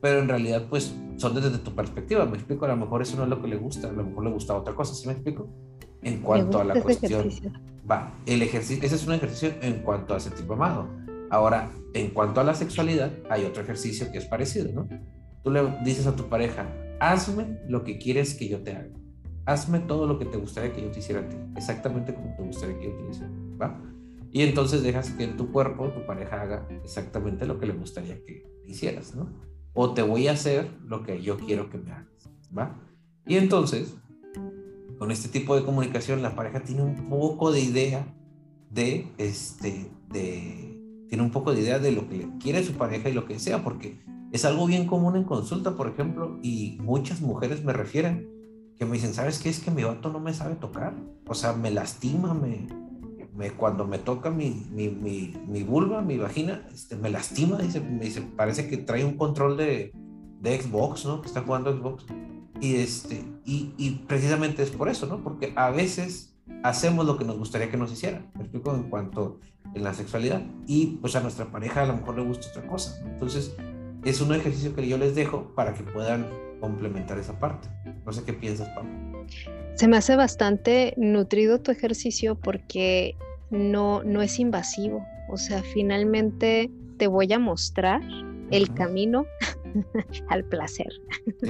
pero en realidad pues son desde tu perspectiva, me explico, a lo mejor eso no es lo que le gusta, a lo mejor le gusta otra cosa, ¿sí me explico? En cuanto a la cuestión, va, el ejercicio, ese es un ejercicio en cuanto a tipo amado. Ahora, en cuanto a la sexualidad, hay otro ejercicio que es parecido, ¿no? Tú le dices a tu pareja, hazme lo que quieres que yo te haga. Hazme todo lo que te gustaría que yo te hiciera a ti, exactamente como te gustaría que yo te hiciera, ¿va? Y entonces dejas que tu cuerpo, tu pareja haga exactamente lo que le gustaría que hicieras, ¿no? O te voy a hacer lo que yo quiero que me hagas, ¿va? Y entonces, con este tipo de comunicación, la pareja tiene un poco de idea de, este, de, tiene un poco de idea de lo que quiere su pareja y lo que sea, porque es algo bien común en consulta, por ejemplo, y muchas mujeres me refieren que me dicen, ¿sabes qué? Es que mi vato no me sabe tocar, o sea, me lastima, me, me, cuando me toca mi, mi, mi, vulva, mi vagina, este, me lastima, dice, me dice, parece que trae un control de, de Xbox, ¿no? Que está jugando Xbox. Y, este, y, y, precisamente es por eso, ¿no? Porque a veces hacemos lo que nos gustaría que nos hicieran, me explico, en cuanto en la sexualidad. Y pues a nuestra pareja a lo mejor le gusta otra cosa. Entonces, es un ejercicio que yo les dejo para que puedan complementar esa parte. No sé qué piensas, Pablo. Se me hace bastante nutrido tu ejercicio porque no, no es invasivo. O sea, finalmente te voy a mostrar el camino al placer.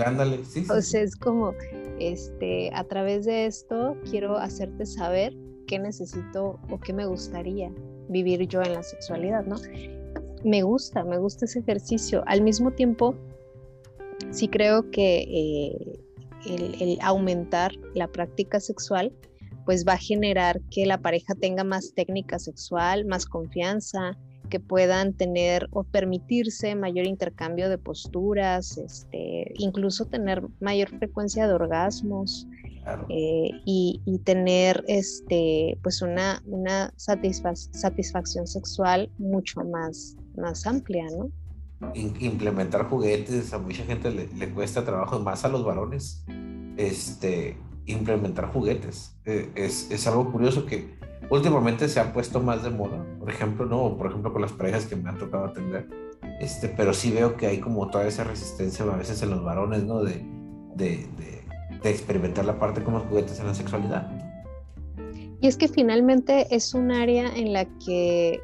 Ándale, sí, O sea, es como, este, a través de esto quiero hacerte saber qué necesito o qué me gustaría vivir yo en la sexualidad, ¿no? Me gusta, me gusta ese ejercicio. Al mismo tiempo, sí creo que eh, el, aumentar la práctica sexual, pues va a generar que la pareja tenga más técnica sexual, más confianza, que puedan tener o permitirse mayor intercambio de posturas, este, incluso tener mayor frecuencia de orgasmos eh, y, tener este, pues una, una satisfacción sexual mucho más, más amplia, ¿no? implementar juguetes, a mucha gente le, cuesta trabajo, más a los varones, este, implementar juguetes. Eh, es, algo curioso que últimamente se ha puesto más de moda, por ejemplo, ¿no? Por ejemplo, con las parejas que me han tocado atender, este, pero sí veo que hay como toda esa resistencia a veces en los varones, ¿no? De, de experimentar la parte con los juguetes en la sexualidad. Y es que finalmente es un área en la que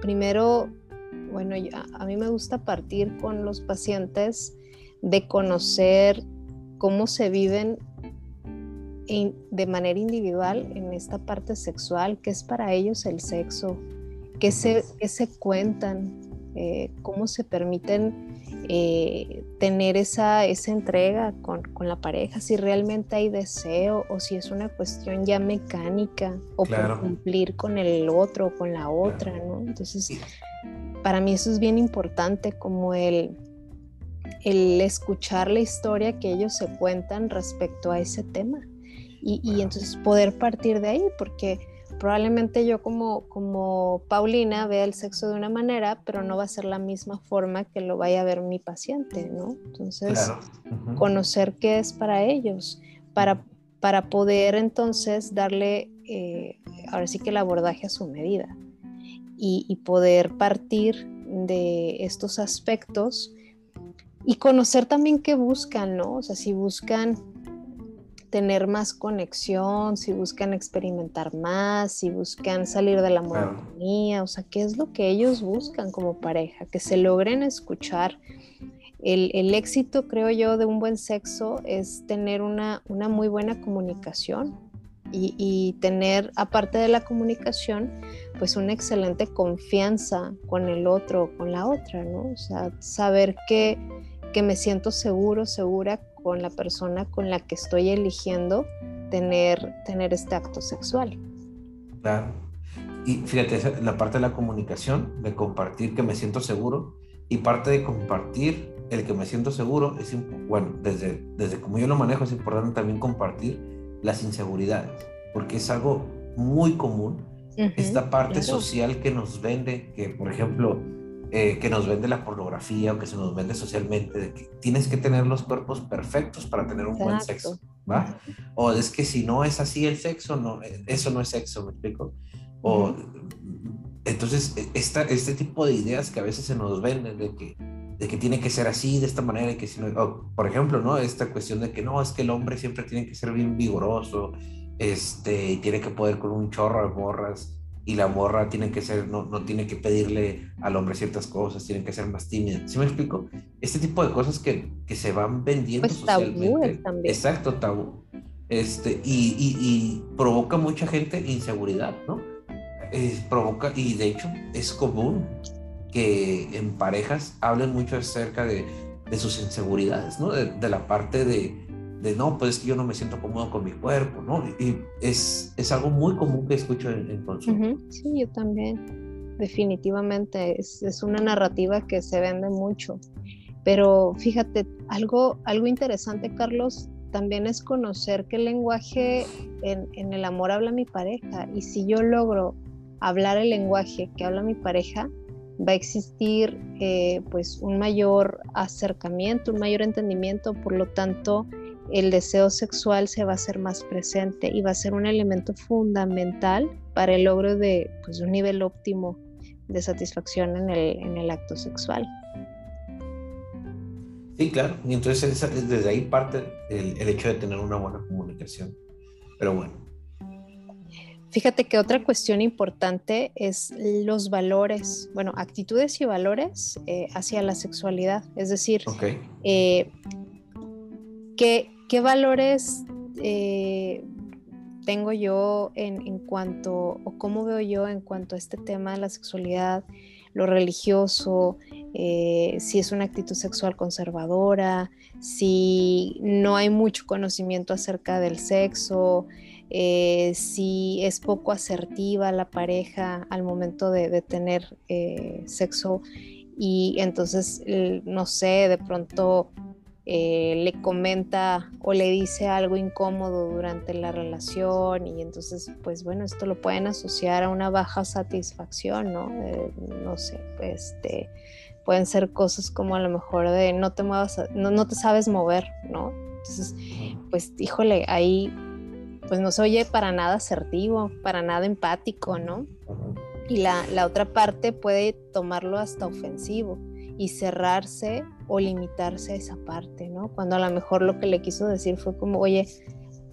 primero bueno, a mí me gusta partir con los pacientes de conocer cómo se viven de manera individual en esta parte sexual, qué es para ellos el sexo, qué se, se cuentan, eh, cómo se permiten eh, tener esa, esa entrega con, la pareja, si realmente hay deseo o si es una cuestión ya mecánica o por cumplir con el otro o con la otra, ¿no? Entonces, para mí eso es bien importante, como el, el escuchar la historia que ellos se cuentan respecto a ese tema. Y, entonces poder partir de ahí, porque probablemente yo como, como Paulina vea el sexo de una manera, pero no va a ser la misma forma que lo vaya a ver mi paciente, ¿no? Entonces, conocer qué es para ellos, para, para poder entonces darle, eh, ahora sí que el abordaje a su medida y, poder partir de estos aspectos y conocer también qué buscan, ¿no? O sea, si buscan tener más conexión, si buscan experimentar más, si buscan salir de la monotonía, o sea, qué es lo que ellos buscan como pareja, que se logren escuchar. El, éxito, creo yo, de un buen sexo es tener una, una muy buena comunicación, y, tener, aparte de la comunicación, pues una excelente confianza con el otro con la otra, ¿no? O sea, saber que, que me siento seguro, segura con la persona con la que estoy eligiendo tener, tener este acto sexual. Claro. Y fíjate, la parte de la comunicación, de compartir que me siento seguro, y parte de compartir el que me siento seguro, es bueno, desde, desde como yo lo manejo, es importante también compartir las inseguridades, porque es algo muy común. Esta parte social que nos vende, que por ejemplo, eh, que nos vende la pornografía o que se nos vende socialmente, de que tienes que tener los cuerpos perfectos para tener un buen sexo, ¿va? O es que si no es así el sexo, no, eh, eso no es sexo, ¿me explico? O, Entonces, e, esta, este tipo de ideas que a veces se nos venden de que de que tiene que ser así, de esta manera, y que si no, por ejemplo, ¿no? Esta cuestión de que no, es que el hombre siempre tiene que ser bien vigoroso, este, y tiene que poder con un chorro de morras, y la morra tiene que ser, no, no tiene que pedirle al hombre ciertas cosas, tiene que ser más tímida. ¿Sí me explico? Este tipo de cosas que, que se van vendiendo pues socialmente. También. Exacto, tabú. Este, y, y, y, provoca mucha gente inseguridad, ¿no? provoca, y de hecho es común que en parejas hablen mucho acerca de, de sus inseguridades, ¿no? De, la parte de, de, no, pues yo no me siento cómodo con mi cuerpo, ¿no? Y es, es algo muy común que escucho en, en consulta. Sí, yo también, definitivamente, es, es, una narrativa que se vende mucho. Pero fíjate, algo, algo interesante, Carlos, también es conocer el lenguaje en, en, el amor habla mi pareja y si yo logro hablar el lenguaje que habla mi pareja, va a existir eh, pues un mayor acercamiento, un mayor entendimiento, por lo tanto el deseo sexual se va a hacer más presente y va a ser un elemento fundamental para el logro de pues, un nivel óptimo de satisfacción en el, en el acto sexual. Sí, claro, y entonces desde ahí parte el, el hecho de tener una buena comunicación. Pero bueno, Fíjate que otra cuestión importante es los valores, bueno, actitudes y valores eh, hacia la sexualidad. Es decir, eh, ¿qué, valores eh, tengo yo en, cuanto, o cómo veo yo en cuanto a este tema de la sexualidad, lo religioso, si es una actitud sexual conservadora, si no hay mucho conocimiento acerca del sexo, eh, si es poco asertiva la pareja al momento de, tener eh, sexo y entonces, no sé, de pronto eh, le comenta o le dice algo incómodo durante la relación y entonces, pues bueno, esto lo pueden asociar a una baja satisfacción, ¿no? no sé, este, pueden ser cosas como a lo mejor de no te muevas, no, no te sabes mover, ¿no? Entonces, pues híjole, ahí pues no se oye para nada asertivo, para nada empático, ¿no? Y la, otra parte puede tomarlo hasta ofensivo y cerrarse o limitarse a esa parte, ¿no? Cuando a lo mejor lo que le quiso decir fue como, oye,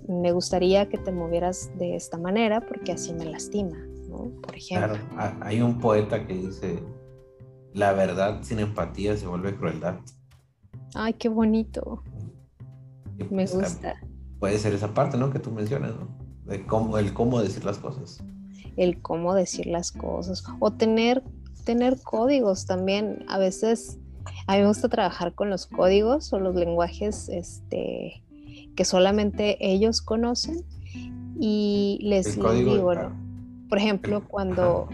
me gustaría que te movieras de esta manera porque así me lastima, ¿no? Por ejemplo. Claro, hay un poeta que dice, la verdad sin empatía se vuelve crueldad. Ay, qué bonito. me pues, gusta puede ser esa parte, ¿no? Que tú mencionas, ¿no? De cómo, el cómo decir las cosas. El cómo decir las cosas. O tener, tener códigos también. A veces, a mí me gusta trabajar con los códigos o los lenguajes este, que solamente ellos conocen. Y les, digo, por ejemplo, cuando,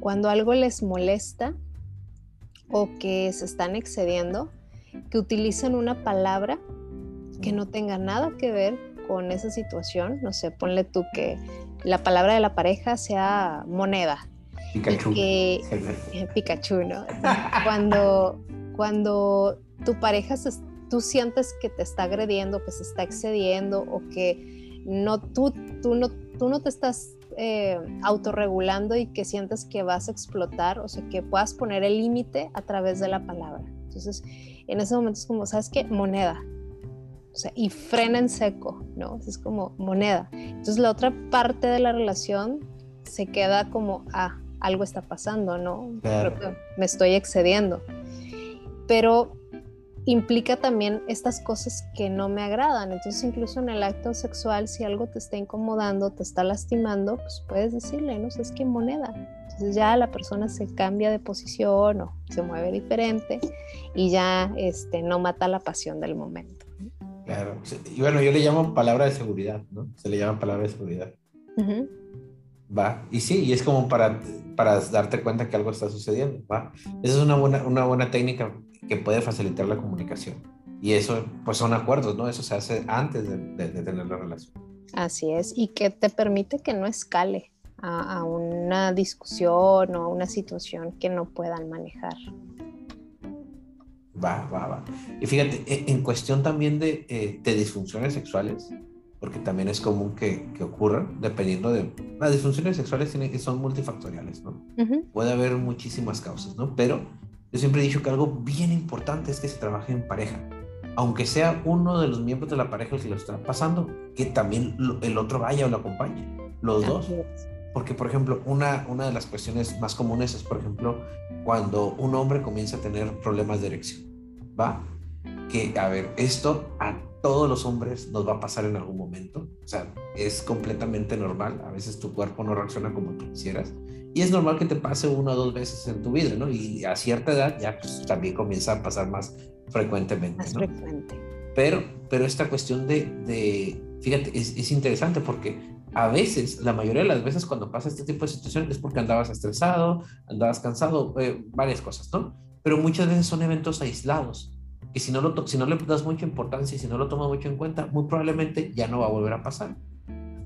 cuando algo les molesta o que se están excediendo, que utilicen una palabra que no tenga nada que ver con esa situación. No sé, ponle tú que la palabra de la pareja sea moneda. Pikachu. Que, Pikachu, ¿no? Cuando, cuando tu pareja, tú sientes que te está agrediendo, que se está excediendo o que no, tú, tú, no, tú no te estás eh, autorregulando y que sientes que vas a explotar, o sea, que puedas poner el límite a través de la palabra. Entonces, en ese momento es como, ¿sabes qué? Moneda y frena en seco, ¿no? Es como moneda. Entonces la otra parte de la relación se queda como, ah, algo está pasando, ¿no? me estoy excediendo. Pero implica también estas cosas que no me agradan. Entonces, incluso en el acto sexual, si algo te está incomodando, te está lastimando, pues puedes decirle, no sé, es que moneda. Entonces ya la persona se cambia de posición o se mueve diferente y ya este, no mata la pasión del momento. Claro. Y bueno, yo le llamo palabra de seguridad, ¿no? Se le llama palabra de seguridad. Va. Y sí, y es como para, para darte cuenta que algo está sucediendo. Va. Esa es una buena, una buena técnica que puede facilitar la comunicación. Y eso, pues son acuerdos, ¿no? Eso se hace antes de, de, tener la relación. Así es. Y que te permite que no escale a, a una discusión o a una situación que no puedan manejar. Va, va, va. Y fíjate, e, en cuestión también de, eh, de disfunciones sexuales, porque también es común que, que, ocurran, dependiendo de... Las disfunciones sexuales tienen, son multifactoriales, ¿no? Puede haber muchísimas causas, ¿no? Pero yo siempre he dicho que algo bien importante es que se trabaje en pareja. Aunque sea uno de los miembros de la pareja el que lo está pasando, que también el otro vaya o lo acompañe, los dos. Porque, por ejemplo, una, una de las cuestiones más comunes es, por ejemplo, cuando un hombre comienza a tener problemas de erección. ¿va? Que, a ver, esto a todos los hombres nos va a pasar en algún momento. O sea, es completamente normal. A veces tu cuerpo no reacciona como tú quisieras. Y es normal que te pase una o dos veces en tu vida, ¿no? Y a cierta edad ya pues, también comienza a pasar más frecuentemente, más frecuente. Pero, pero esta cuestión de, de fíjate, es, es, interesante porque a veces, la mayoría de las veces cuando pasa este tipo de situaciones es porque andabas estresado, andabas cansado, eh, varias cosas, ¿no? pero muchas veces son eventos aislados y si no, lo si no le das mucha importancia y si no lo tomas mucho en cuenta, muy probablemente ya no va a volver a pasar.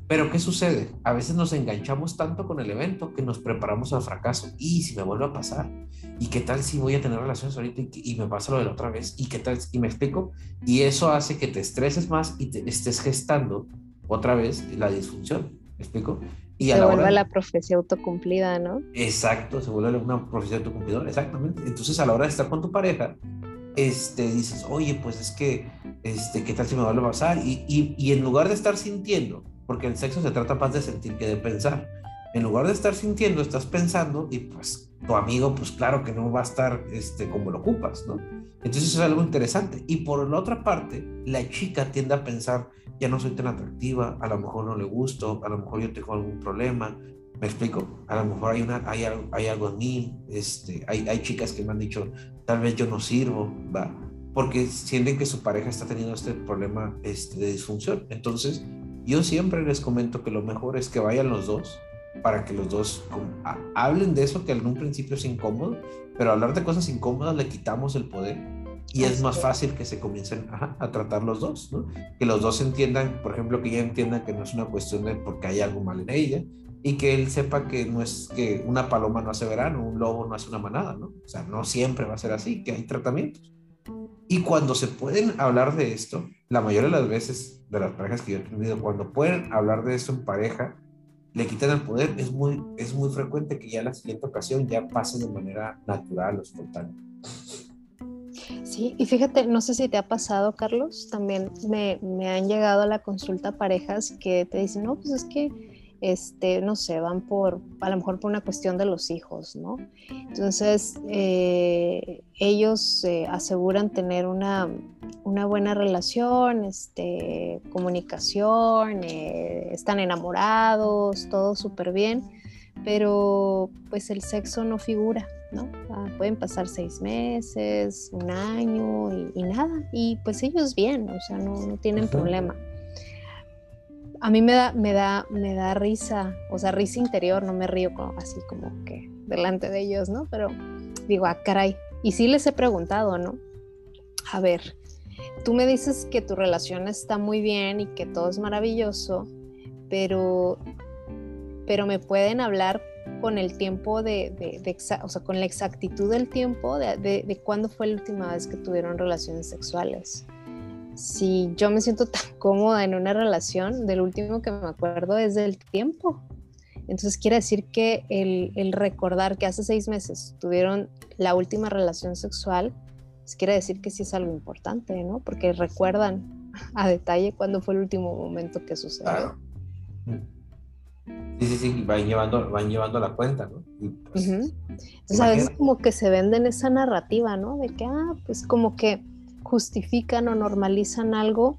Pero ¿qué sucede? A veces nos enganchamos tanto con el evento que nos preparamos al fracaso. ¿Y si me vuelve a pasar? ¿Y qué tal si voy a tener relaciones ahorita y, me pasa lo de la otra vez? ¿Y qué tal? Y me explico. Y eso hace que te estreses más y te estés gestando otra vez la disfunción. ¿Me explico? Y se vuelve la profecía autocumplida, ¿no? Exacto, se vuelve una profecía autocumplida, exactamente. Entonces, a la hora de estar con tu pareja, este, dices, oye, pues es que, este, ¿qué tal si me vuelve a pasar? Y, y, y en lugar de estar sintiendo porque el sexo se trata más de sentir que de pensar. En lugar de estar sintiendo, estás pensando y pues tu amigo, pues claro que no va a estar este, como lo ocupas, ¿no? Entonces eso es algo interesante. Y por la otra parte, la chica tiende a pensar, ya no soy tan atractiva, a lo mejor no le gusto, a lo mejor yo tengo algún problema, ¿me explico? A lo mejor hay, una, hay, algo, hay algo en mí, este, hay, hay chicas que me han dicho, tal vez yo no sirvo, ¿va? Porque sienten que su pareja está teniendo este problema este, de disfunción. Entonces, yo siempre les comento que lo mejor es que vayan los dos para que los dos hablen de eso que en un principio es incómodo, pero hablar de cosas incómodas le quitamos el poder y es más fácil que se comiencen a tratar los dos, ¿no? Que los dos entiendan, por ejemplo, que ella entienda que no es una cuestión de porque hay algo mal en ella y que él sepa que no es que una paloma no hace verano, un lobo no hace una manada, ¿no? O sea, no siempre va a ser así, que hay tratamientos. Y cuando se pueden hablar de esto, la mayoría de las veces de las parejas que yo he tenido, cuando pueden hablar de esto en pareja, le quitan el poder, es muy, es muy frecuente que ya la siguiente ocasión ya pase de manera natural o espontánea. Sí, y fíjate, no sé si te ha pasado, Carlos, también me, me han llegado a la consulta parejas que te dicen, no, pues es que este, no sé, van por, a lo mejor por una cuestión de los hijos, ¿no? Entonces, eh, ellos eh, aseguran tener una, buena relación, este, comunicación, eh, están enamorados, todo súper bien, pero pues el sexo no figura, ¿no? Ah, pueden pasar seis meses, un año y, nada, y pues ellos bien, o sea, no, tienen problema a mí me da, me da, me da risa, o sea, risa interior, no me río como, así como que delante de ellos, ¿no? Pero digo, ah, caray. Y sí les he preguntado, ¿no? A ver, tú me dices que tu relación está muy bien y que todo es maravilloso, pero, pero me pueden hablar con el tiempo de, o sea, con la exactitud del tiempo de cuándo fue la última vez que tuvieron relaciones sexuales si yo me siento tan cómoda en una relación, del último que me acuerdo es del tiempo. Entonces quiere decir que el, recordar que hace seis meses tuvieron la última relación sexual, pues quiere decir que sí es algo importante, ¿no? Porque recuerdan a detalle cuándo fue el último momento que sucedió. Claro. Sí, sí, sí, van llevando, van llevando la cuenta, ¿no? Pues, Entonces a veces como que se venden esa narrativa, ¿no? De que, ah, pues como que justifican o normalizan algo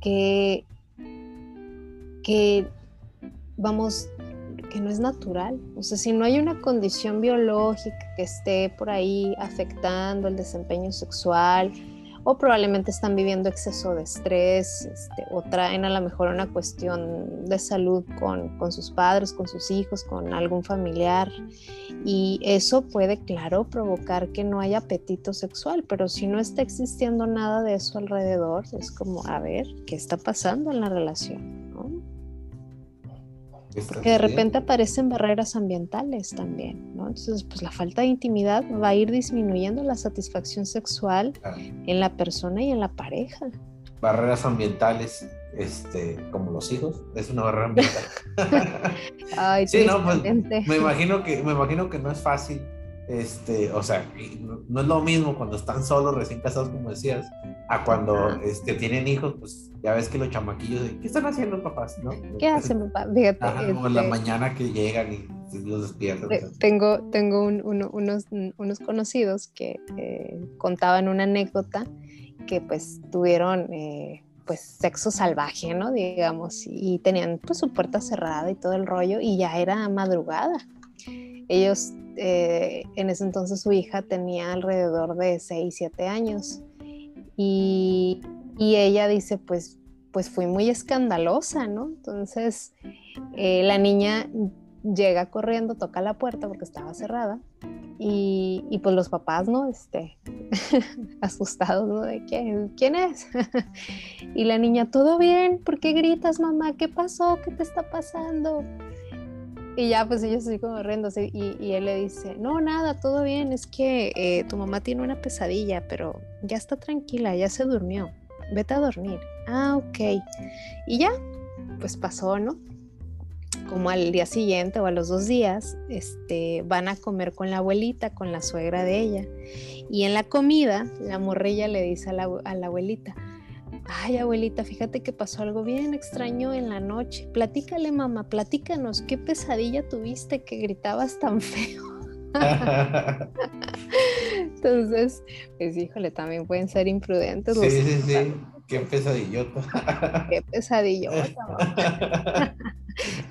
que, que, vamos, que no es natural. O sea, si no hay una condición biológica que esté por ahí afectando el desempeño sexual, o probablemente están viviendo exceso de estrés este, o traen a lo mejor una cuestión de salud con, con, sus padres, con sus hijos, con algún familiar. Y eso puede, claro, provocar que no haya apetito sexual, pero si no está existiendo nada de eso alrededor, es como, a ver, ¿qué está pasando en la relación? Que de repente aparecen barreras ambientales también, ¿no? Entonces, pues la falta de intimidad va a ir disminuyendo la satisfacción sexual en la persona y en la pareja. Barreras ambientales, este, como los hijos, es una barrera ambiental. Ay, sí, no, pues, me imagino que, me imagino que no es fácil este, o sea, no, es lo mismo cuando están solos, recién casados, como decías, a cuando este, tienen hijos, pues ya ves que los chamaquillos, ¿qué están haciendo papás? ¿no? ¿Qué hacen papá? Fíjate. como en la este mañana que llegan y los despiertan. Tengo, tengo unos, unos conocidos que eh, contaban una anécdota que pues tuvieron... Eh, pues sexo salvaje, ¿no? Digamos, y tenían pues su puerta cerrada y todo el rollo y ya era madrugada. Ellos eh, en ese entonces su hija tenía alrededor de 6, 7 años. Y, ella dice, pues, pues fui muy escandalosa, ¿no? Entonces eh, la niña llega corriendo, toca la puerta porque estaba cerrada. Y, pues los papás, ¿no? Este, asustados, ¿no? De quién, quién es. y la niña, todo bien, ¿por qué gritas, mamá? ¿Qué pasó? ¿Qué te está pasando? Y ya pues ellos así como riéndose y, él le dice, no, nada, todo bien, es que eh, tu mamá tiene una pesadilla, pero ya está tranquila, ya se durmió, vete a dormir. Ah, ok. Y ya, pues pasó, ¿no? Como al día siguiente o a los dos días, este, van a comer con la abuelita, con la suegra de ella. Y en la comida, la morrilla le dice a la, a la abuelita, ay abuelita, fíjate que pasó algo bien extraño en la noche. Platícale, mamá, platícanos, ¿qué pesadilla tuviste que gritabas tan feo? Entonces, pues híjole, también pueden ser imprudentes. Sí, sí, sí. Qué pesadillota. Qué pesadillota.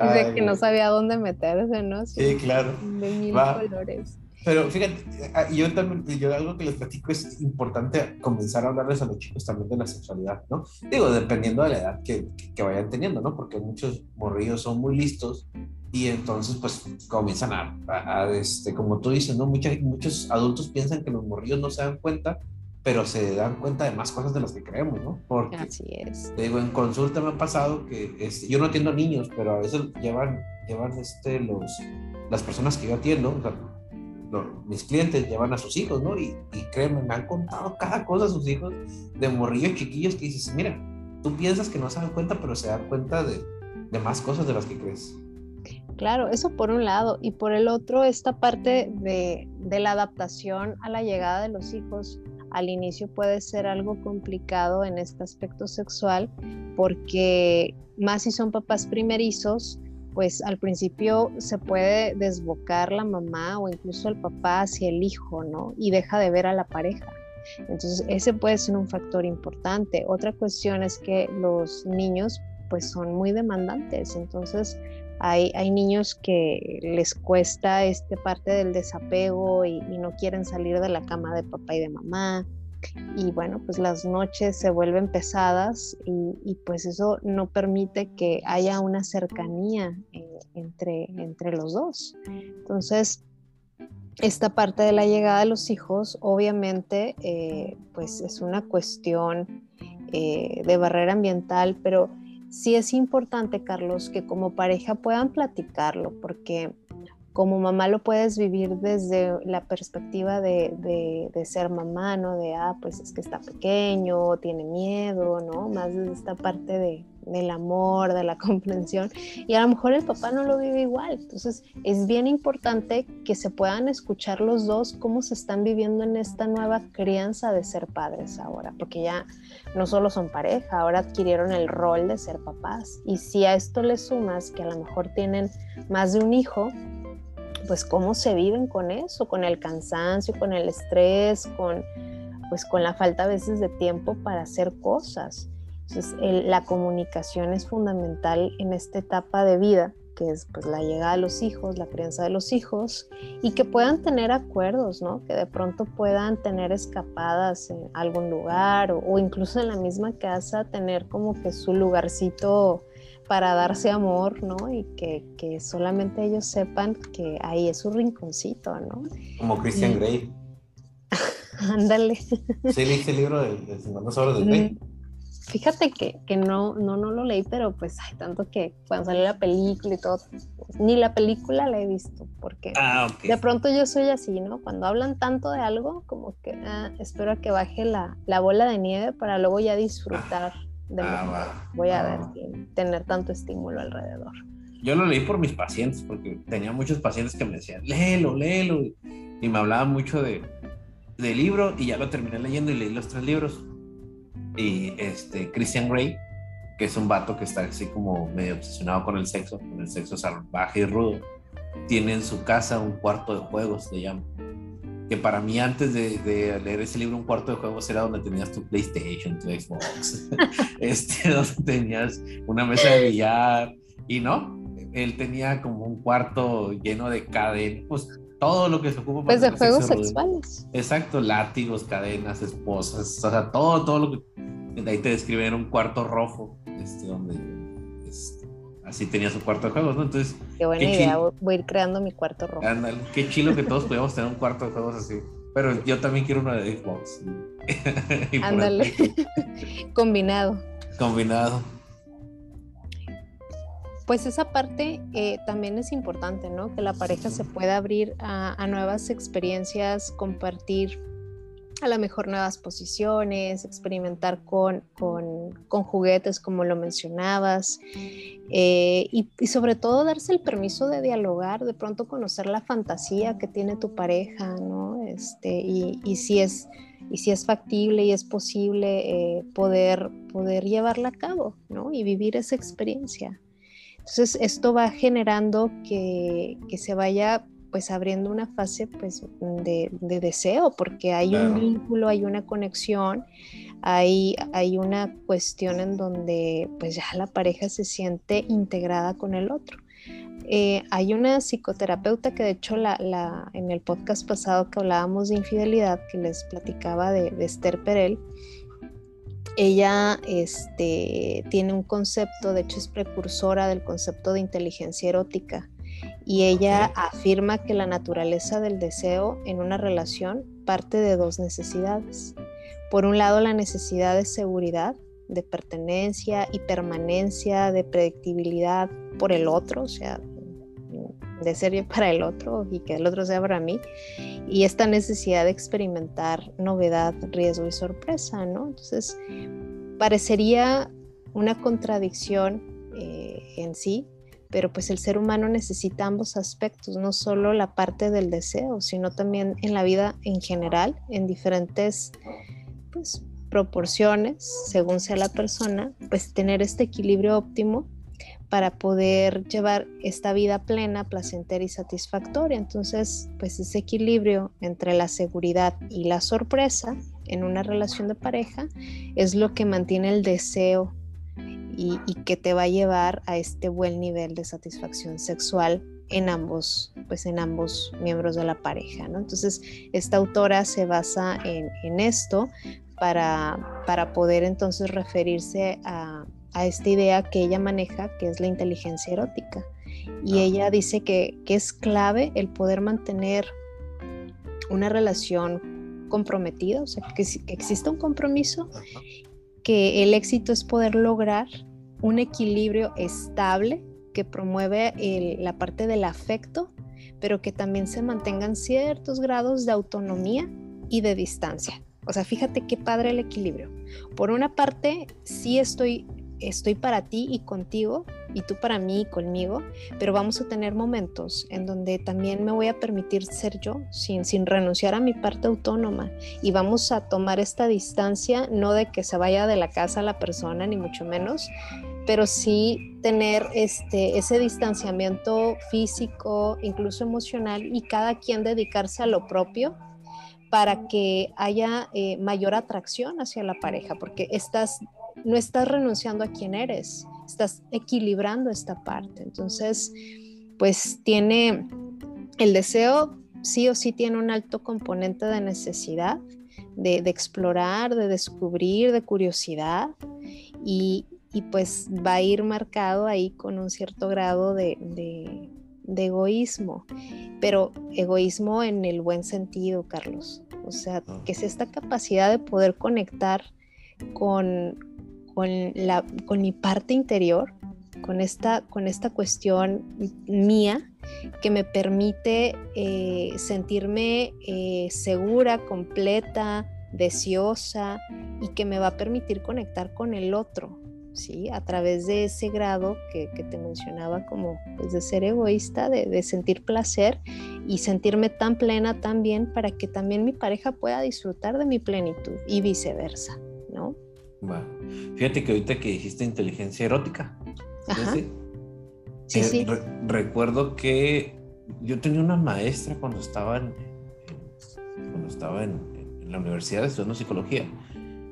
Dice que no sabía dónde meterse, ¿no? Sí, claro. De mil colores. Pero fíjate, ah, yo también, yo algo que les platico es importante comenzar a hablarles a los chicos también de la sexualidad, ¿no? Digo, dependiendo de la edad que, que vayan teniendo, ¿no? Porque muchos morrillos son muy listos y entonces pues comienzan a, a, este, como tú dices, ¿no? Muchos, muchos adultos piensan que los morrillos no se dan cuenta, pero se dan cuenta de más cosas de las que creemos, ¿no? Porque, Así es. Te digo, en consulta me ha pasado que este, yo no atiendo niños, pero a veces llevan, llevan este, los, las personas que yo atiendo, o sea, mis clientes llevan a sus hijos, ¿no? Y, y, créeme, me han contado cada cosa a sus hijos de morrillos chiquillos que dices, mira, tú piensas que no se dan cuenta, pero se dan cuenta de, de más cosas de las que crees. Claro, eso por un lado. Y por el otro, esta parte de, de la adaptación a la llegada de los hijos al inicio puede ser algo complicado en este aspecto sexual porque más si son papás primerizos, pues al principio se puede desbocar la mamá o incluso el papá hacia el hijo, ¿no? Y deja de ver a la pareja. Entonces, ese puede ser un factor importante. Otra cuestión es que los niños pues son muy demandantes, entonces hay, hay niños que les cuesta esta parte del desapego y, y no quieren salir de la cama de papá y de mamá y bueno, pues las noches se vuelven pesadas y, pues eso no permite que haya una cercanía eh, entre, entre los dos. Entonces, esta parte de la llegada de los hijos, obviamente, eh, pues es una cuestión eh, de barrera ambiental, pero sí es importante, Carlos, que como pareja puedan platicarlo, porque como mamá lo puedes vivir desde la perspectiva de, ser mamá, ¿no? De, ah, pues es que está pequeño, tiene miedo, ¿no? Más desde esta parte de, del amor, de la comprensión. Y a lo mejor el papá no lo vive igual. Entonces es bien importante que se puedan escuchar los dos cómo se están viviendo en esta nueva crianza de ser padres ahora, porque ya no solo son pareja, ahora adquirieron el rol de ser papás. Y si a esto le sumas que a lo mejor tienen más de un hijo, pues cómo se viven con eso, con el cansancio, con el estrés, con pues con la falta a veces de tiempo para hacer cosas. Entonces, la comunicación es fundamental en esta etapa de vida, que es pues la llegada de los hijos, la crianza de los hijos, y que puedan tener acuerdos, ¿no? Que de pronto puedan tener escapadas en algún lugar o, o incluso en la misma casa tener como que su lugarcito para darse amor, ¿no? Y que, que, solamente ellos sepan que ahí es su rinconcito, ¿no? Como Christian Grey. Ándale. ¿Sí leíste el libro de, de 50 horas de Grey? Mm, fíjate que, que, no, no, no lo leí, pero pues hay tanto que cuando sale la película y todo, ni la película la he visto, porque ah, de pronto yo soy así, ¿no? Cuando hablan tanto de algo, como que ah, espero a que baje la, la, bola de nieve para luego ya disfrutar. Ah Ah, voy a ver sin tener tanto estímulo alrededor. Yo lo leí por mis pacientes, porque tenía muchos pacientes que me decían, léelo, léelo, y me hablaban mucho de, del libro, y ya lo terminé leyendo y leí los tres libros. Y este, Christian Grey, que es un vato que está así como medio obsesionado con el sexo, con el sexo salvaje y rudo, tiene en su casa un cuarto de juegos, se llama que para mí antes de, leer ese libro, un cuarto de juegos era donde tenías tu PlayStation, tu Xbox, este, donde tenías una mesa de billar, y no, él tenía como un cuarto lleno de cadenas, pues todo lo que se ocupa. Pues de juegos sexuales. Exacto, látigos, cadenas, esposas, o sea, todo, todo lo que... De ahí te describen un cuarto rojo, este, donde así tenía su cuarto de juegos, ¿no? Entonces. Qué buena idea, voy a ir creando mi cuarto rojo. qué chilo que todos pudiéramos tener un cuarto de juegos así. Pero yo también quiero uno de Xbox. Ándale. Combinado. Combinado. Pues esa parte eh, también es importante, ¿no? Que la pareja se pueda abrir a nuevas experiencias, compartir a lo mejor nuevas posiciones, experimentar con, con, juguetes como lo mencionabas eh, y, sobre todo darse el permiso de dialogar, de pronto conocer la fantasía que tiene tu pareja, ¿no? Este, y, y si es y si es factible y es posible eh, poder, poder llevarla a cabo, ¿no? Y vivir esa experiencia. Entonces, esto va generando que, que se vaya pues abriendo una fase pues de, deseo, porque hay un vínculo, hay una conexión, hay, hay una cuestión en donde pues ya la pareja se siente integrada con el otro. Eh, hay una psicoterapeuta que de hecho la, en el podcast pasado que hablábamos de infidelidad, que les platicaba de, de Esther Perel, ella este, tiene un concepto, de hecho es precursora del concepto de inteligencia erótica, y ella afirma que la naturaleza del deseo en una relación parte de dos necesidades. Por un lado, la necesidad de seguridad, de pertenencia y permanencia, de predictibilidad por el otro, o sea, de ser yo para el otro y que el otro sea para mí. Y esta necesidad de experimentar novedad, riesgo y sorpresa, ¿no? Entonces, parecería una contradicción eh, en sí, pero pues el ser humano necesita ambos aspectos, no solo la parte del deseo, sino también en la vida en general, en diferentes pues, proporciones, según sea la persona, pues tener este equilibrio óptimo para poder llevar esta vida plena, placentera y satisfactoria. Entonces, pues ese equilibrio entre la seguridad y la sorpresa en una relación de pareja es lo que mantiene el deseo y, que te va a llevar a este buen nivel de satisfacción sexual en ambos, pues en ambos miembros de la pareja, ¿no? Entonces, esta autora se basa en, esto para, para, poder entonces referirse a, a, esta idea que ella maneja, que es la inteligencia erótica. Y ella dice que, que es clave el poder mantener una relación comprometida, o sea, que, que exista un compromiso, que el éxito es poder lograr un equilibrio estable que promueve la parte del afecto, pero que también se mantengan ciertos grados de autonomía y de distancia. O sea, fíjate qué padre el equilibrio. Por una parte, sí estoy estoy para ti y contigo y tú para mí y conmigo, pero vamos a tener momentos en donde también me voy a permitir ser yo sin, sin renunciar a mi parte autónoma y vamos a tomar esta distancia, no de que se vaya de la casa la persona, ni mucho menos, pero sí tener este, ese distanciamiento físico, incluso emocional y cada quien dedicarse a lo propio para que haya eh, mayor atracción hacia la pareja, porque estás no estás renunciando a quien eres, estás equilibrando esta parte. Entonces, pues tiene el deseo, sí o sí tiene un alto componente de necesidad, de, explorar, de descubrir, de curiosidad y, pues va a ir marcado ahí con un cierto grado de, de egoísmo, pero egoísmo en el buen sentido, Carlos. O sea, que es esta capacidad de poder conectar con, con, la, con mi parte interior, con esta, con esta cuestión mía que me permite eh, sentirme eh, segura, completa, deseosa y que me va a permitir conectar con el otro, ¿sí? A través de ese grado que, te mencionaba como pues, de ser egoísta, de, de, sentir placer y sentirme tan plena, tan bien, para que también mi pareja pueda disfrutar de mi plenitud y viceversa, ¿no? Fíjate que ahorita que dijiste inteligencia erótica. Sí, sí. Eh, recuerdo que yo tenía una maestra cuando estaba en, cuando estaba en, la universidad estudiando psicología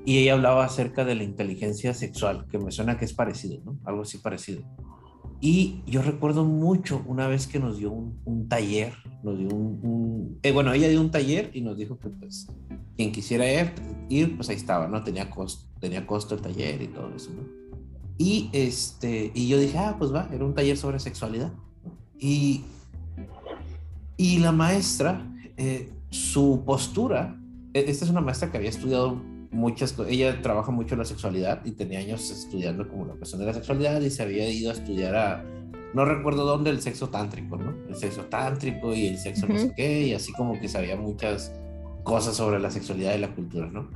y ella hablaba acerca de la inteligencia sexual, que me suena que es parecido, ¿no? Algo así parecido. Y yo recuerdo mucho una vez que nos dio un, taller, nos dio un, eh, bueno, ella dio un taller y nos dijo que pues quien quisiera ir, pues ahí estaba, ¿no? Tenía costo, tenía costo el taller y todo eso, ¿no? Y, este, y yo dije, ah, pues va, era un taller sobre sexualidad. Y, y la maestra, eh, su postura, e, esta es una maestra que había estudiado muchas cosas, ella trabaja mucho la sexualidad y tenía años estudiando como la cuestión de la sexualidad y se había ido a estudiar a, no recuerdo dónde, el sexo tántrico, ¿no? El sexo tántrico y el sexo no sé qué, y así como que sabía muchas cosas sobre la sexualidad y la cultura, ¿no?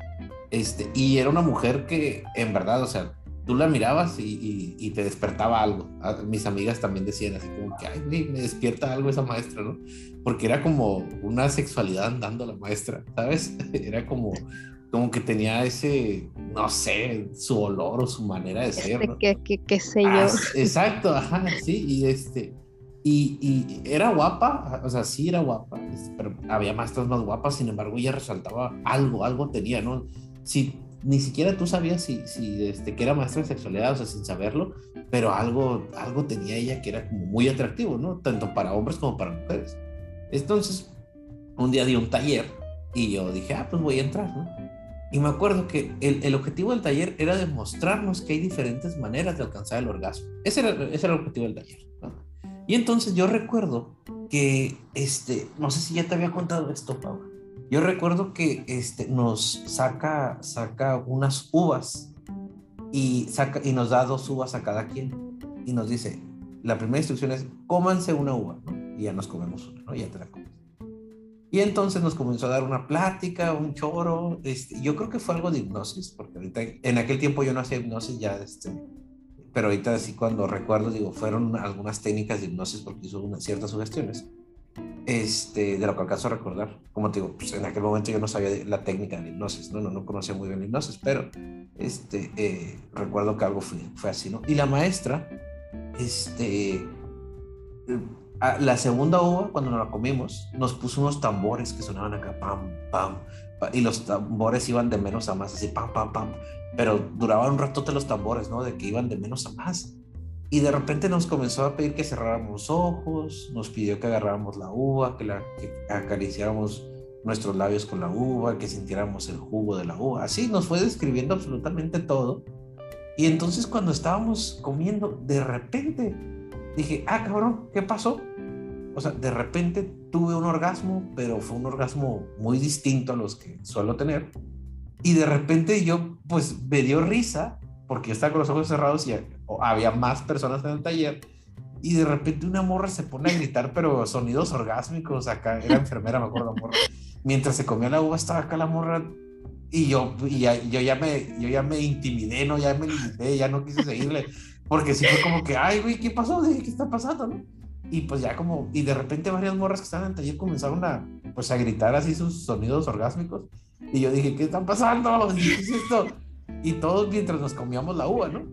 Este, y era una mujer que, en verdad, o sea, tú la mirabas y, y, te despertaba algo. mis amigas también decían así como que, ay, me despierta algo esa maestra, ¿no? Porque era como una sexualidad andando la maestra, ¿sabes? Era como, como que tenía ese, no sé, su olor o su manera de ser. ¿no? ¿Qué, qué, sé yo? Ah, exacto, ajá, sí, y este, y, y, era guapa, o sea, sí era guapa, este, pero había maestras más guapas, sin embargo, ella resaltaba algo, algo tenía, ¿no? Si ni siquiera tú sabías si, si este, que era maestra de sexualidad, o sea, sin saberlo, pero algo, algo tenía ella que era como muy atractivo, ¿no? Tanto para hombres como para mujeres. Entonces, un día di un taller y yo dije, ah, pues voy a entrar, ¿no? Y me acuerdo que el, el objetivo del taller era demostrarnos que hay diferentes maneras de alcanzar el orgasmo. Ese era, ese era el objetivo del taller, ¿no? Y entonces yo recuerdo que, este, no sé si ya te había contado esto, Pablo. Yo recuerdo que este, nos saca, saca unas uvas y, saca, y nos da dos uvas a cada quien. Y nos dice, la primera instrucción es, cómanse una uva, ¿no? Y ya nos comemos una, ¿no? Ya te la comes. Y entonces nos comenzó a dar una plática, un choro. Este, yo creo que fue algo de hipnosis, porque ahorita, en aquel tiempo yo no hacía hipnosis ya, este, pero ahorita sí cuando recuerdo, digo, fueron algunas técnicas de hipnosis porque hizo ciertas sugestiones. Este, de lo que alcanzo a recordar. Como te digo, pues en aquel momento yo no sabía la técnica de hipnosis, ¿no? No, no conocía muy bien la hipnosis, pero este, eh, recuerdo que algo fue, fue así, ¿no? Y la maestra, este, la segunda uva, cuando nos la comimos, nos puso unos tambores que sonaban acá, pam, pam, y los tambores iban de menos a más, así, pam, pam, pam, pero duraban un ratote los tambores, ¿no? De que iban de menos a más. Y de repente nos comenzó a pedir que cerráramos ojos, nos pidió que agarráramos la uva, que, la, que acariciáramos nuestros labios con la uva, que sintiéramos el jugo de la uva. Así nos fue describiendo absolutamente todo. Y entonces cuando estábamos comiendo, de repente dije, ah, cabrón, ¿qué pasó? O sea, de repente tuve un orgasmo, pero fue un orgasmo muy distinto a los que suelo tener. Y de repente yo, pues, me dio risa, porque yo estaba con los ojos cerrados y había más personas en el taller. Y de repente una morra se pone a gritar, pero sonidos orgásmicos acá. Era enfermera, me acuerdo, morra. Mientras se comía la uva, estaba acá la morra. Y yo, y ya, yo, ya me, yo ya me intimidé, ¿no? Ya me intimidé, ya no quise seguirle. Porque sí fue como que, ay, güey, ¿qué pasó? ¿Qué está pasando, no? Y pues ya como, y de repente varias morras que estaban en el taller comenzaron a, pues a gritar así sus sonidos orgásmicos. Y yo dije, ¿qué está pasando? ¿Qué es esto? Y todos mientras nos comíamos la uva, ¿no?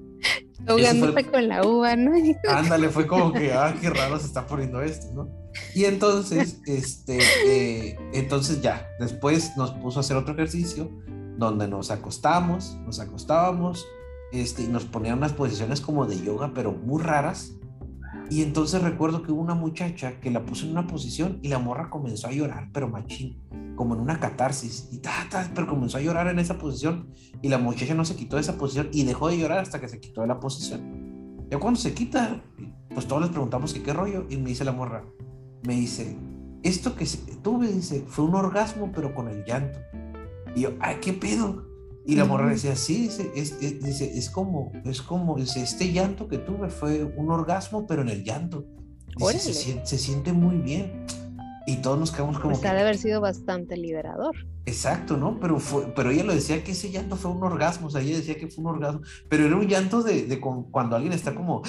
Ahogándote con la uva, ¿no? Ándale, fue como que, ah, qué raro se está poniendo esto, ¿no? Y entonces, este, eh, entonces ya, después nos puso a hacer otro ejercicio donde nos acostamos, nos acostábamos, este, y nos ponían unas posiciones como de yoga, pero muy raras, y entonces recuerdo que hubo una muchacha que la puso en una posición y la morra comenzó a llorar, pero machín, como en una catarsis. Y ta, ta, pero comenzó a llorar en esa posición. Y la muchacha no se quitó de esa posición y dejó de llorar hasta que se quitó de la posición. Ya cuando se quita, pues todos les preguntamos que qué rollo. Y me dice la morra, me dice, esto que tuve, dice, fue un orgasmo, pero con el llanto. Y yo, ay, ¿qué pedo? Y la morra decía, sí, dice, es, dice, es como, es como, dice, este llanto que tuve fue un orgasmo, pero en el llanto. Dice, se, se, siente muy bien. Y todos nos quedamos como... Pues ha de haber sido bastante liberador. Exacto, ¿no? Pero, fue, pero ella lo decía que ese llanto fue un orgasmo, o sea, ella decía que fue un orgasmo, pero era un llanto de, de cuando alguien está como,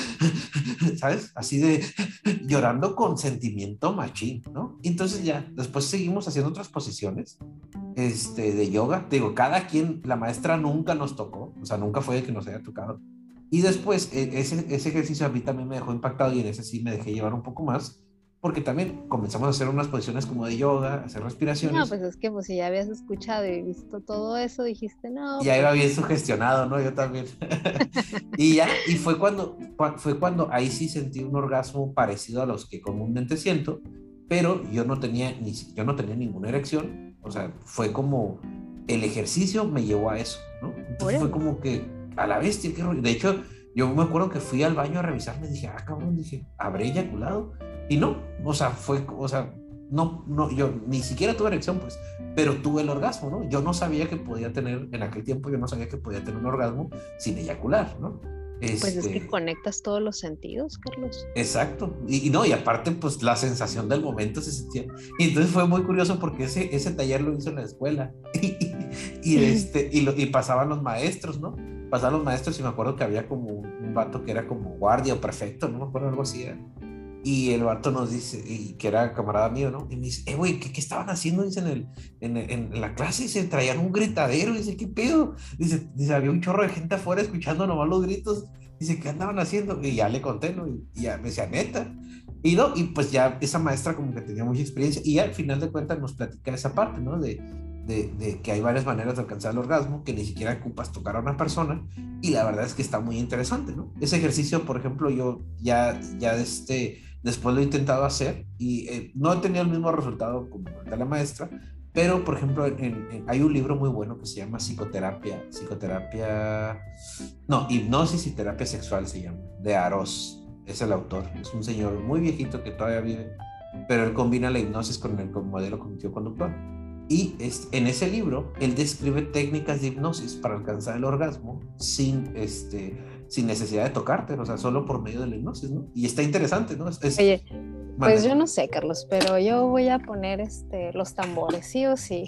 ¿sabes? Así de llorando con sentimiento machín, ¿no? entonces ya, después seguimos haciendo otras posiciones este, de yoga. Digo, cada quien, la maestra nunca nos tocó, o sea, nunca fue el que nos haya tocado. Y después, e, ese, ese ejercicio a mí también me dejó impactado y en ese sí me dejé llevar un poco más porque también comenzamos a hacer unas posiciones como de yoga, hacer respiraciones. No, pues es que pues si ya habías escuchado y visto todo eso, dijiste no. Ya iba bien sugestionado, ¿no? Yo también. y ya, y fue cuando, fue cuando ahí sí sentí un orgasmo parecido a los que comúnmente siento, pero yo no tenía, ni, yo no tenía ninguna erección, o sea, fue como el ejercicio me llevó a eso, ¿no? Entonces fue como que a la bestia, qué rollo. De hecho, yo me acuerdo que fui al baño a revisarme y dije, ah, cabrón, dije, ¿habré eyaculado? Y no, o sea, fue, o sea, no, no, yo ni siquiera tuve erección, pues, pero tuve el orgasmo, ¿no? Yo no sabía que podía tener, en aquel tiempo yo no sabía que podía tener un orgasmo sin eyacular, ¿no? pues es que este conectas todos los sentidos, Carlos. Exacto. Y, no, y aparte, pues la sensación del momento se sentía. Y entonces fue muy curioso porque ese, ese taller lo hizo en la escuela. y, este, y, lo, y pasaban los maestros, ¿no? Pasaban los maestros y me acuerdo que había como un vato que era como guardia o prefecto, no me acuerdo algo así. Era y el vato nos dice, y que era camarada mío, ¿no? Y me dice, eh, güey, ¿qué, ¿qué, estaban haciendo? Dice, en, el, en, en, la clase, se traían un gritadero. Dice, ¿qué pedo? Dice, dice, había un chorro de gente afuera escuchando nomás los gritos. Dice, ¿qué andaban haciendo? Y ya le conté, ¿no? Y, ya me decía, neta. Y, no, y pues ya esa maestra como que tenía mucha experiencia. Y al final de cuentas nos platica esa parte, ¿no? De, de, de, que hay varias maneras de alcanzar el orgasmo, que ni siquiera ocupas tocar a una persona, y la verdad es que está muy interesante, ¿no? Ese ejercicio, por ejemplo, yo ya, ya este, Después lo he intentado hacer y eh, no he tenido el mismo resultado como de la maestra, pero por ejemplo hay un libro muy bueno que se llama Psicoterapia, Psicoterapia, no, Hipnosis y Terapia Sexual se llama, de Aros, es el autor, es un señor muy viejito que todavía vive, pero él combina la hipnosis con el modelo cognitivo-conductual. Y es, en ese libro, él describe técnicas de hipnosis para alcanzar el orgasmo sin, este, sin necesidad de tocarte, o sea, solo por medio de la hipnosis, ¿no? Y está interesante, ¿no? Oye, pues yo no sé, Carlos, pero yo voy a poner este, los tambores, sí o sí.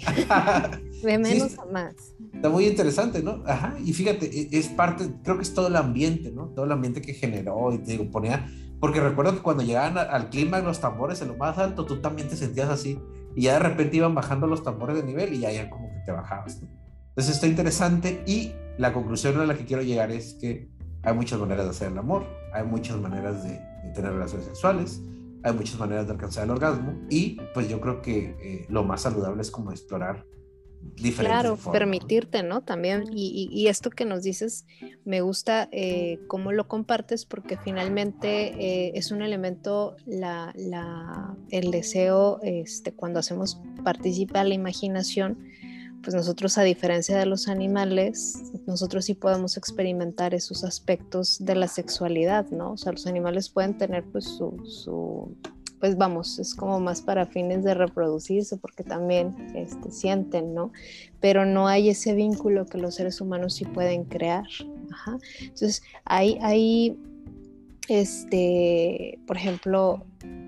de menos a más. Está muy interesante, ¿no? Ajá, y fíjate, e, es parte, creo que es todo el ambiente, ¿no? Todo el ambiente que generó y te digo, ponía, porque recuerdo que cuando llegaban al clima los tambores en lo más alto, tú también te sentías así, y ya de repente iban bajando los tambores de nivel y ya, ya como que te bajabas, ¿no? Entonces está interesante y la conclusión a la que quiero llegar es que hay muchas maneras de hacer el amor, hay muchas maneras de, tener relaciones sexuales, hay muchas maneras de alcanzar el orgasmo y pues yo creo que eh, lo más saludable es como explorar diferentes Claro, permitirte, ¿no? También, y, esto que nos dices, me gusta eh, cómo lo compartes porque finalmente eh, es un elemento, la, la, el deseo, este, cuando hacemos participa la imaginación, pues nosotros a diferencia de los animales, nosotros sí podemos experimentar esos aspectos de la sexualidad, ¿no? O sea, los animales pueden tener pues su, pues vamos, es como más para fines de reproducirse porque también este, sienten, ¿no? Pero no hay ese vínculo que los seres humanos sí pueden crear. Entonces, hay, hay este, por ejemplo,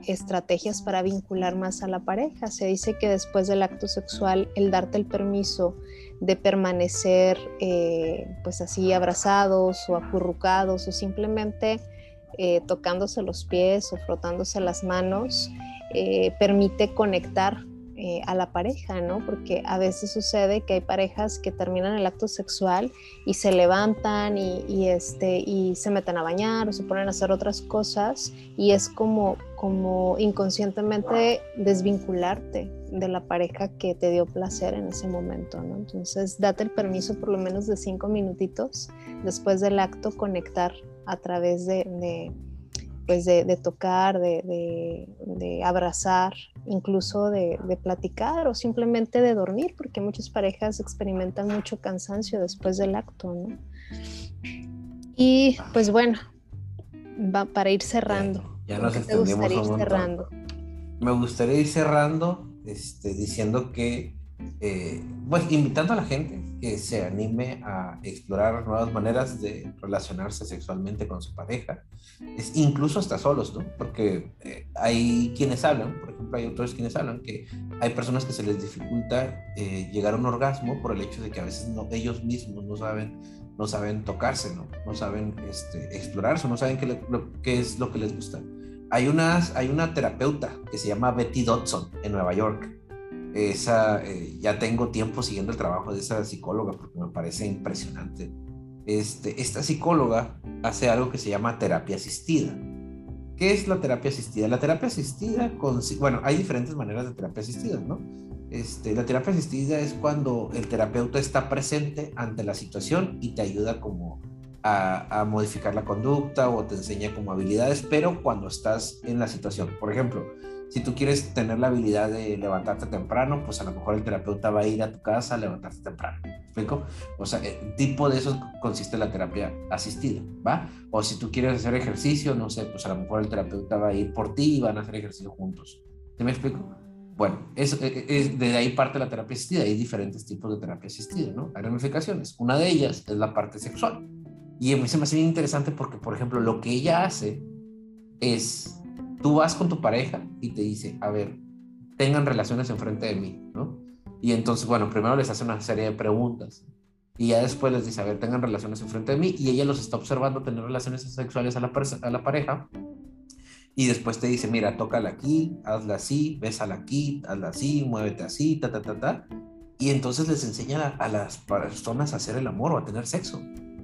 estrategias para vincular más a la pareja. Se dice que después del acto sexual, el darte el permiso de permanecer eh, pues así abrazados o acurrucados o simplemente eh, tocándose los pies o frotándose las manos, eh, permite conectar eh, a la pareja, ¿no? Porque a veces sucede que hay parejas que terminan el acto sexual y se levantan y, este, y se meten a bañar o se ponen a hacer otras cosas y es como, como inconscientemente desvincularte de la pareja que te dio placer en ese momento, ¿no? Entonces, date el permiso por lo menos de cinco minutitos después del acto conectar a través de pues de, tocar, de, abrazar, incluso de, platicar o simplemente de dormir, porque muchas parejas experimentan mucho cansancio después del acto, ¿no? Y pues bueno, va para ir cerrando. Ya, nos extendimos ir cerrando? Me gustaría ir cerrando este, diciendo que eh, pues invitando a la gente que se anime a explorar nuevas maneras de relacionarse sexualmente con su pareja, es, incluso hasta solos, ¿no? Porque eh, hay quienes hablan, por ejemplo, hay autores quienes hablan que hay personas que se les dificulta eh, llegar a un orgasmo por el hecho de que a veces no, ellos mismos no saben, no saben tocarse, ¿no? No saben este, explorarse, no saben qué, qué es lo que les gusta. Hay, unas, hay una terapeuta que se llama Betty Dodson en Nueva York esa, eh, ya tengo tiempo siguiendo el trabajo de esa psicóloga porque me parece impresionante. Este, esta psicóloga hace algo que se llama terapia asistida. ¿Qué es la terapia asistida? La terapia asistida, bueno, hay diferentes maneras de terapia asistida, ¿no? Este, la terapia asistida es cuando el terapeuta está presente ante la situación y te ayuda como a, a, modificar la conducta o te enseña como habilidades, pero cuando estás en la situación. Por ejemplo, si tú quieres tener la habilidad de levantarte temprano, pues a lo mejor el terapeuta va a ir a tu casa a levantarte temprano. ¿Me explico? O sea, el tipo de eso consiste la terapia asistida, ¿va? O si tú quieres hacer ejercicio, no sé, pues a lo mejor el terapeuta va a ir por ti y van a hacer ejercicio juntos. ¿Te me explico? Bueno, es, es, de ahí parte la terapia asistida. Hay diferentes tipos de terapia asistida, ¿no? Hay ramificaciones. Una de ellas es la parte sexual. Y a mí se me hace bien interesante porque, por ejemplo, lo que ella hace es, tú vas con tu pareja y te dice, a ver, tengan relaciones enfrente de mí, ¿no? Y entonces, bueno, primero les hace una serie de preguntas y ya después les dice, a ver, tengan relaciones enfrente de mí y ella los está observando tener relaciones sexuales a la, a pareja y después te dice, mira, tócala aquí, hazla así, bésala aquí, hazla así, muévete así, ta, ta, ta, ta. Y entonces les enseña a, las personas a hacer el amor o a tener sexo.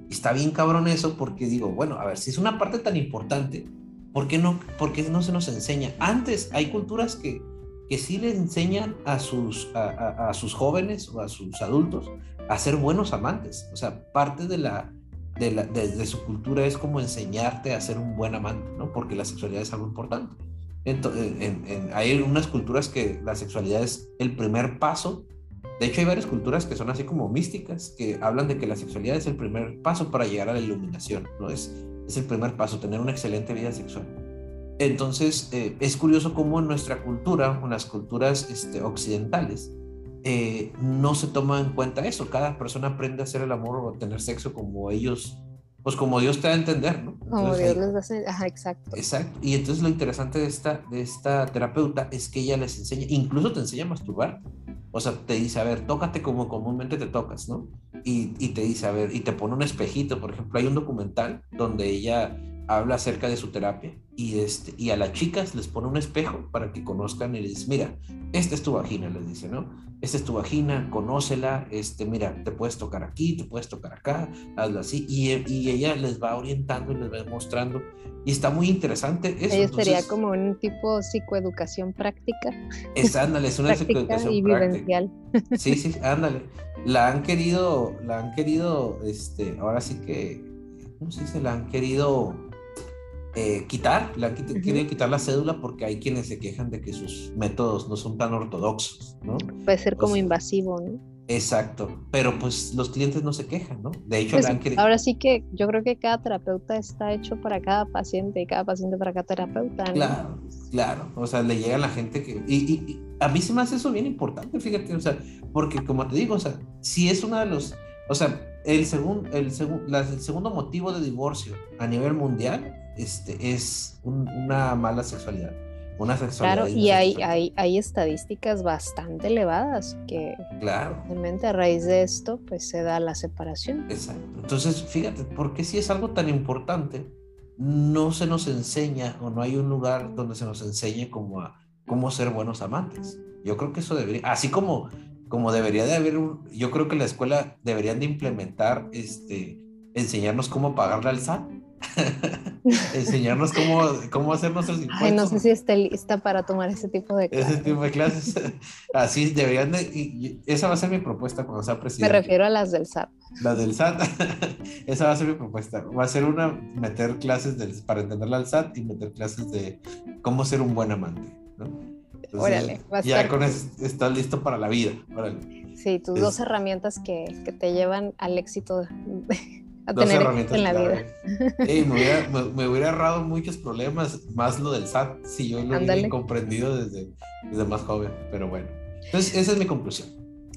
Y está bien cabrón eso porque digo, bueno, a ver, si es una parte tan importante, ¿por qué no, por qué no se nos enseña? Antes hay culturas que, que sí le enseñan a sus, a, a sus jóvenes o a sus adultos a ser buenos amantes. O sea, parte de la, de, su cultura es como enseñarte a ser un buen amante, ¿no? Porque la sexualidad es algo importante. Entonces, hay unas culturas que la sexualidad es el primer paso. De hecho, hay varias culturas que son así como místicas, que hablan de que la sexualidad es el primer paso para llegar a la iluminación, ¿no? Es, es el primer paso, tener una excelente vida sexual. Entonces, eh, es curioso cómo en nuestra cultura, en las culturas este, occidentales, eh, no se toma en cuenta eso. Cada persona aprende a hacer el amor o a tener sexo como ellos, pues como Dios te da a entender, ¿no? como Dios les hace, ajá, exacto. Exacto. Y entonces lo interesante de esta, de esta terapeuta es que ella les enseña, incluso te enseña a masturbar. O sea, te dice, a ver, tócate como comúnmente te tocas, ¿no? Y, y te dice, a ver, y te pone un espejito, por ejemplo, hay un documental donde ella habla acerca de su terapia y, este, y a las chicas les pone un espejo para que conozcan y les dice, mira, esta es tu vagina, les dice, ¿no? Esta es tu vagina, conócela, este, mira, te puedes tocar aquí, te puedes tocar acá, hazlo así, y, y ella les va orientando y les va mostrando, y está muy interesante eso. Ella sería como un tipo psicoeducación práctica. Es, ándale, es una psicoeducación y vivencial. Sí, sí, ándale. La han querido, la han querido, este, ahora sí que, ¿cómo se dice? La han querido eh, quitar, la, quieren quitar la cédula porque hay quienes se quejan de que sus métodos no son tan ortodoxos, ¿no? Puede ser como invasivo, ¿no? Exacto, pero pues los clientes no se quejan, ¿no? De hecho, pues, ahora sí que yo creo que cada terapeuta está hecho para cada paciente y cada paciente para cada terapeuta. ¿no? Claro, claro, o sea, le llega a la gente que... Y, a mí se me hace eso bien importante, fíjate, o sea, porque como te digo, o sea, si es uno de los... O sea, el, segundo el, el segundo motivo de divorcio a nivel mundial este, es una mala sexualidad. Una sexualidad claro, y hay, hay, hay, estadísticas bastante elevadas que claro. realmente a raíz de esto pues se da la separación. Exacto. Entonces, fíjate, porque si es algo tan importante, no se nos enseña o no hay un lugar donde se nos enseñe como a cómo ser buenos amantes. Yo creo que eso debería, así como, como debería de haber, un, yo creo que la escuela deberían de implementar, este, enseñarnos cómo pagarle al SAT enseñarnos cómo, cómo hacer nuestros impuestos. Ay, no sé si está lista para tomar ese tipo de clases. Ese tipo de clases. Así deberían de. esa va a ser mi propuesta cuando sea presidente. Me refiero a las del SAT. Las del SAT. esa va a ser mi propuesta. Va a ser una, meter clases del, para entenderla al SAT y meter clases de cómo ser un buen amante. Órale, ya con eso estás listo para la vida. Sí, tus dos herramientas que, que te llevan al éxito a tener en la vida. me, hubiera, ahorrado muchos problemas, más lo del SAT, si yo lo hubiera comprendido desde, desde más joven, pero bueno. Entonces, esa es mi conclusión.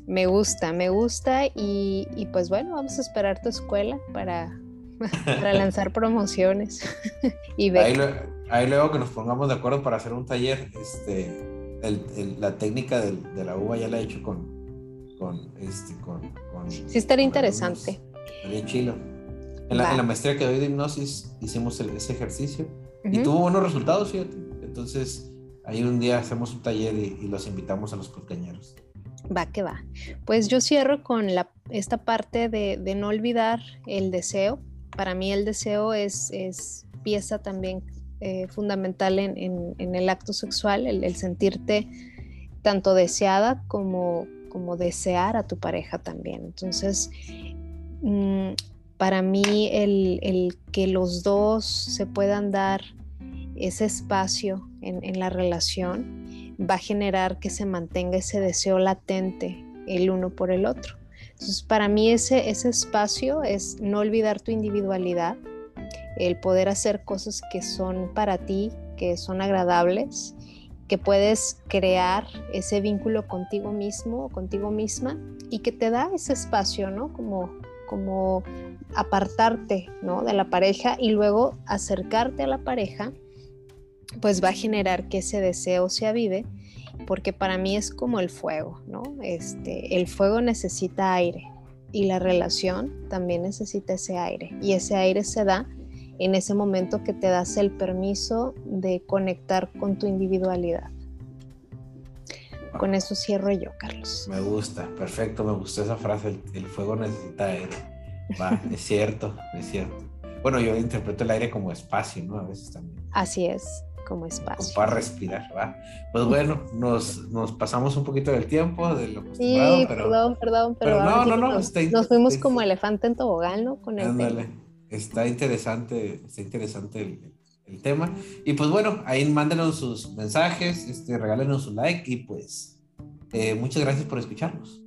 Me gusta, me gusta y, y pues bueno, vamos a esperar tu escuela para, para lanzar promociones y ver. Ahí, luego que nos pongamos de acuerdo para hacer un taller, este, el, la técnica de la uva ya la he hecho con, con, este, con, sí, estaría interesante. Estaría chilo. En la, maestría que doy de hipnosis hicimos ese ejercicio y tuvo buenos resultados, fíjate. Entonces, ahí un día hacemos un taller y, los invitamos a los compañeros. Va que va. Pues yo cierro con la, esta parte de, de, no olvidar el deseo. Para mí el deseo es, es pieza también eh, fundamental en, el acto sexual, el, sentirte tanto deseada como, desear a tu pareja también. Entonces, mm, para mí el, que los dos se puedan dar ese espacio en, la relación va a generar que se mantenga ese deseo latente el uno por el otro. Entonces, para mí ese espacio es no olvidar tu individualidad, el poder hacer cosas que son para ti, que son agradables que puedes crear ese vínculo contigo mismo o contigo misma y que te da ese espacio, ¿no? Como, como apartarte, ¿no? De la pareja y luego acercarte a la pareja, pues va a generar que ese deseo se avive, porque para mí es como el fuego, ¿no? Este, el fuego necesita aire y la relación también necesita ese aire y ese aire se da en ese momento que te das el permiso de conectar con tu individualidad. Con eso cierro yo, Carlos. Me gusta, perfecto, me gustó esa frase, el, fuego necesita aire. Va, es cierto, es cierto. Bueno, yo interpreto el aire como espacio, ¿no? A veces también. Así es, como espacio. para respirar, va. Pues bueno, nos, nos, pasamos un poquito del tiempo, de lo sí, perdón, perdón, pero, no, no, no, nos, nos fuimos como elefante en tobogán, ¿no? Con el Ándale está interesante, está interesante el, tema. Y pues bueno, ahí mándenos sus mensajes, este, regálenos su like y pues eh, muchas gracias por escucharnos.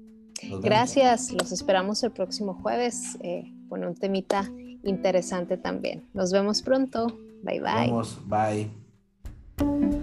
Gracias, los esperamos el próximo jueves eh, con un temita interesante también. Nos vemos pronto. Bye bye. Nos vemos, bye.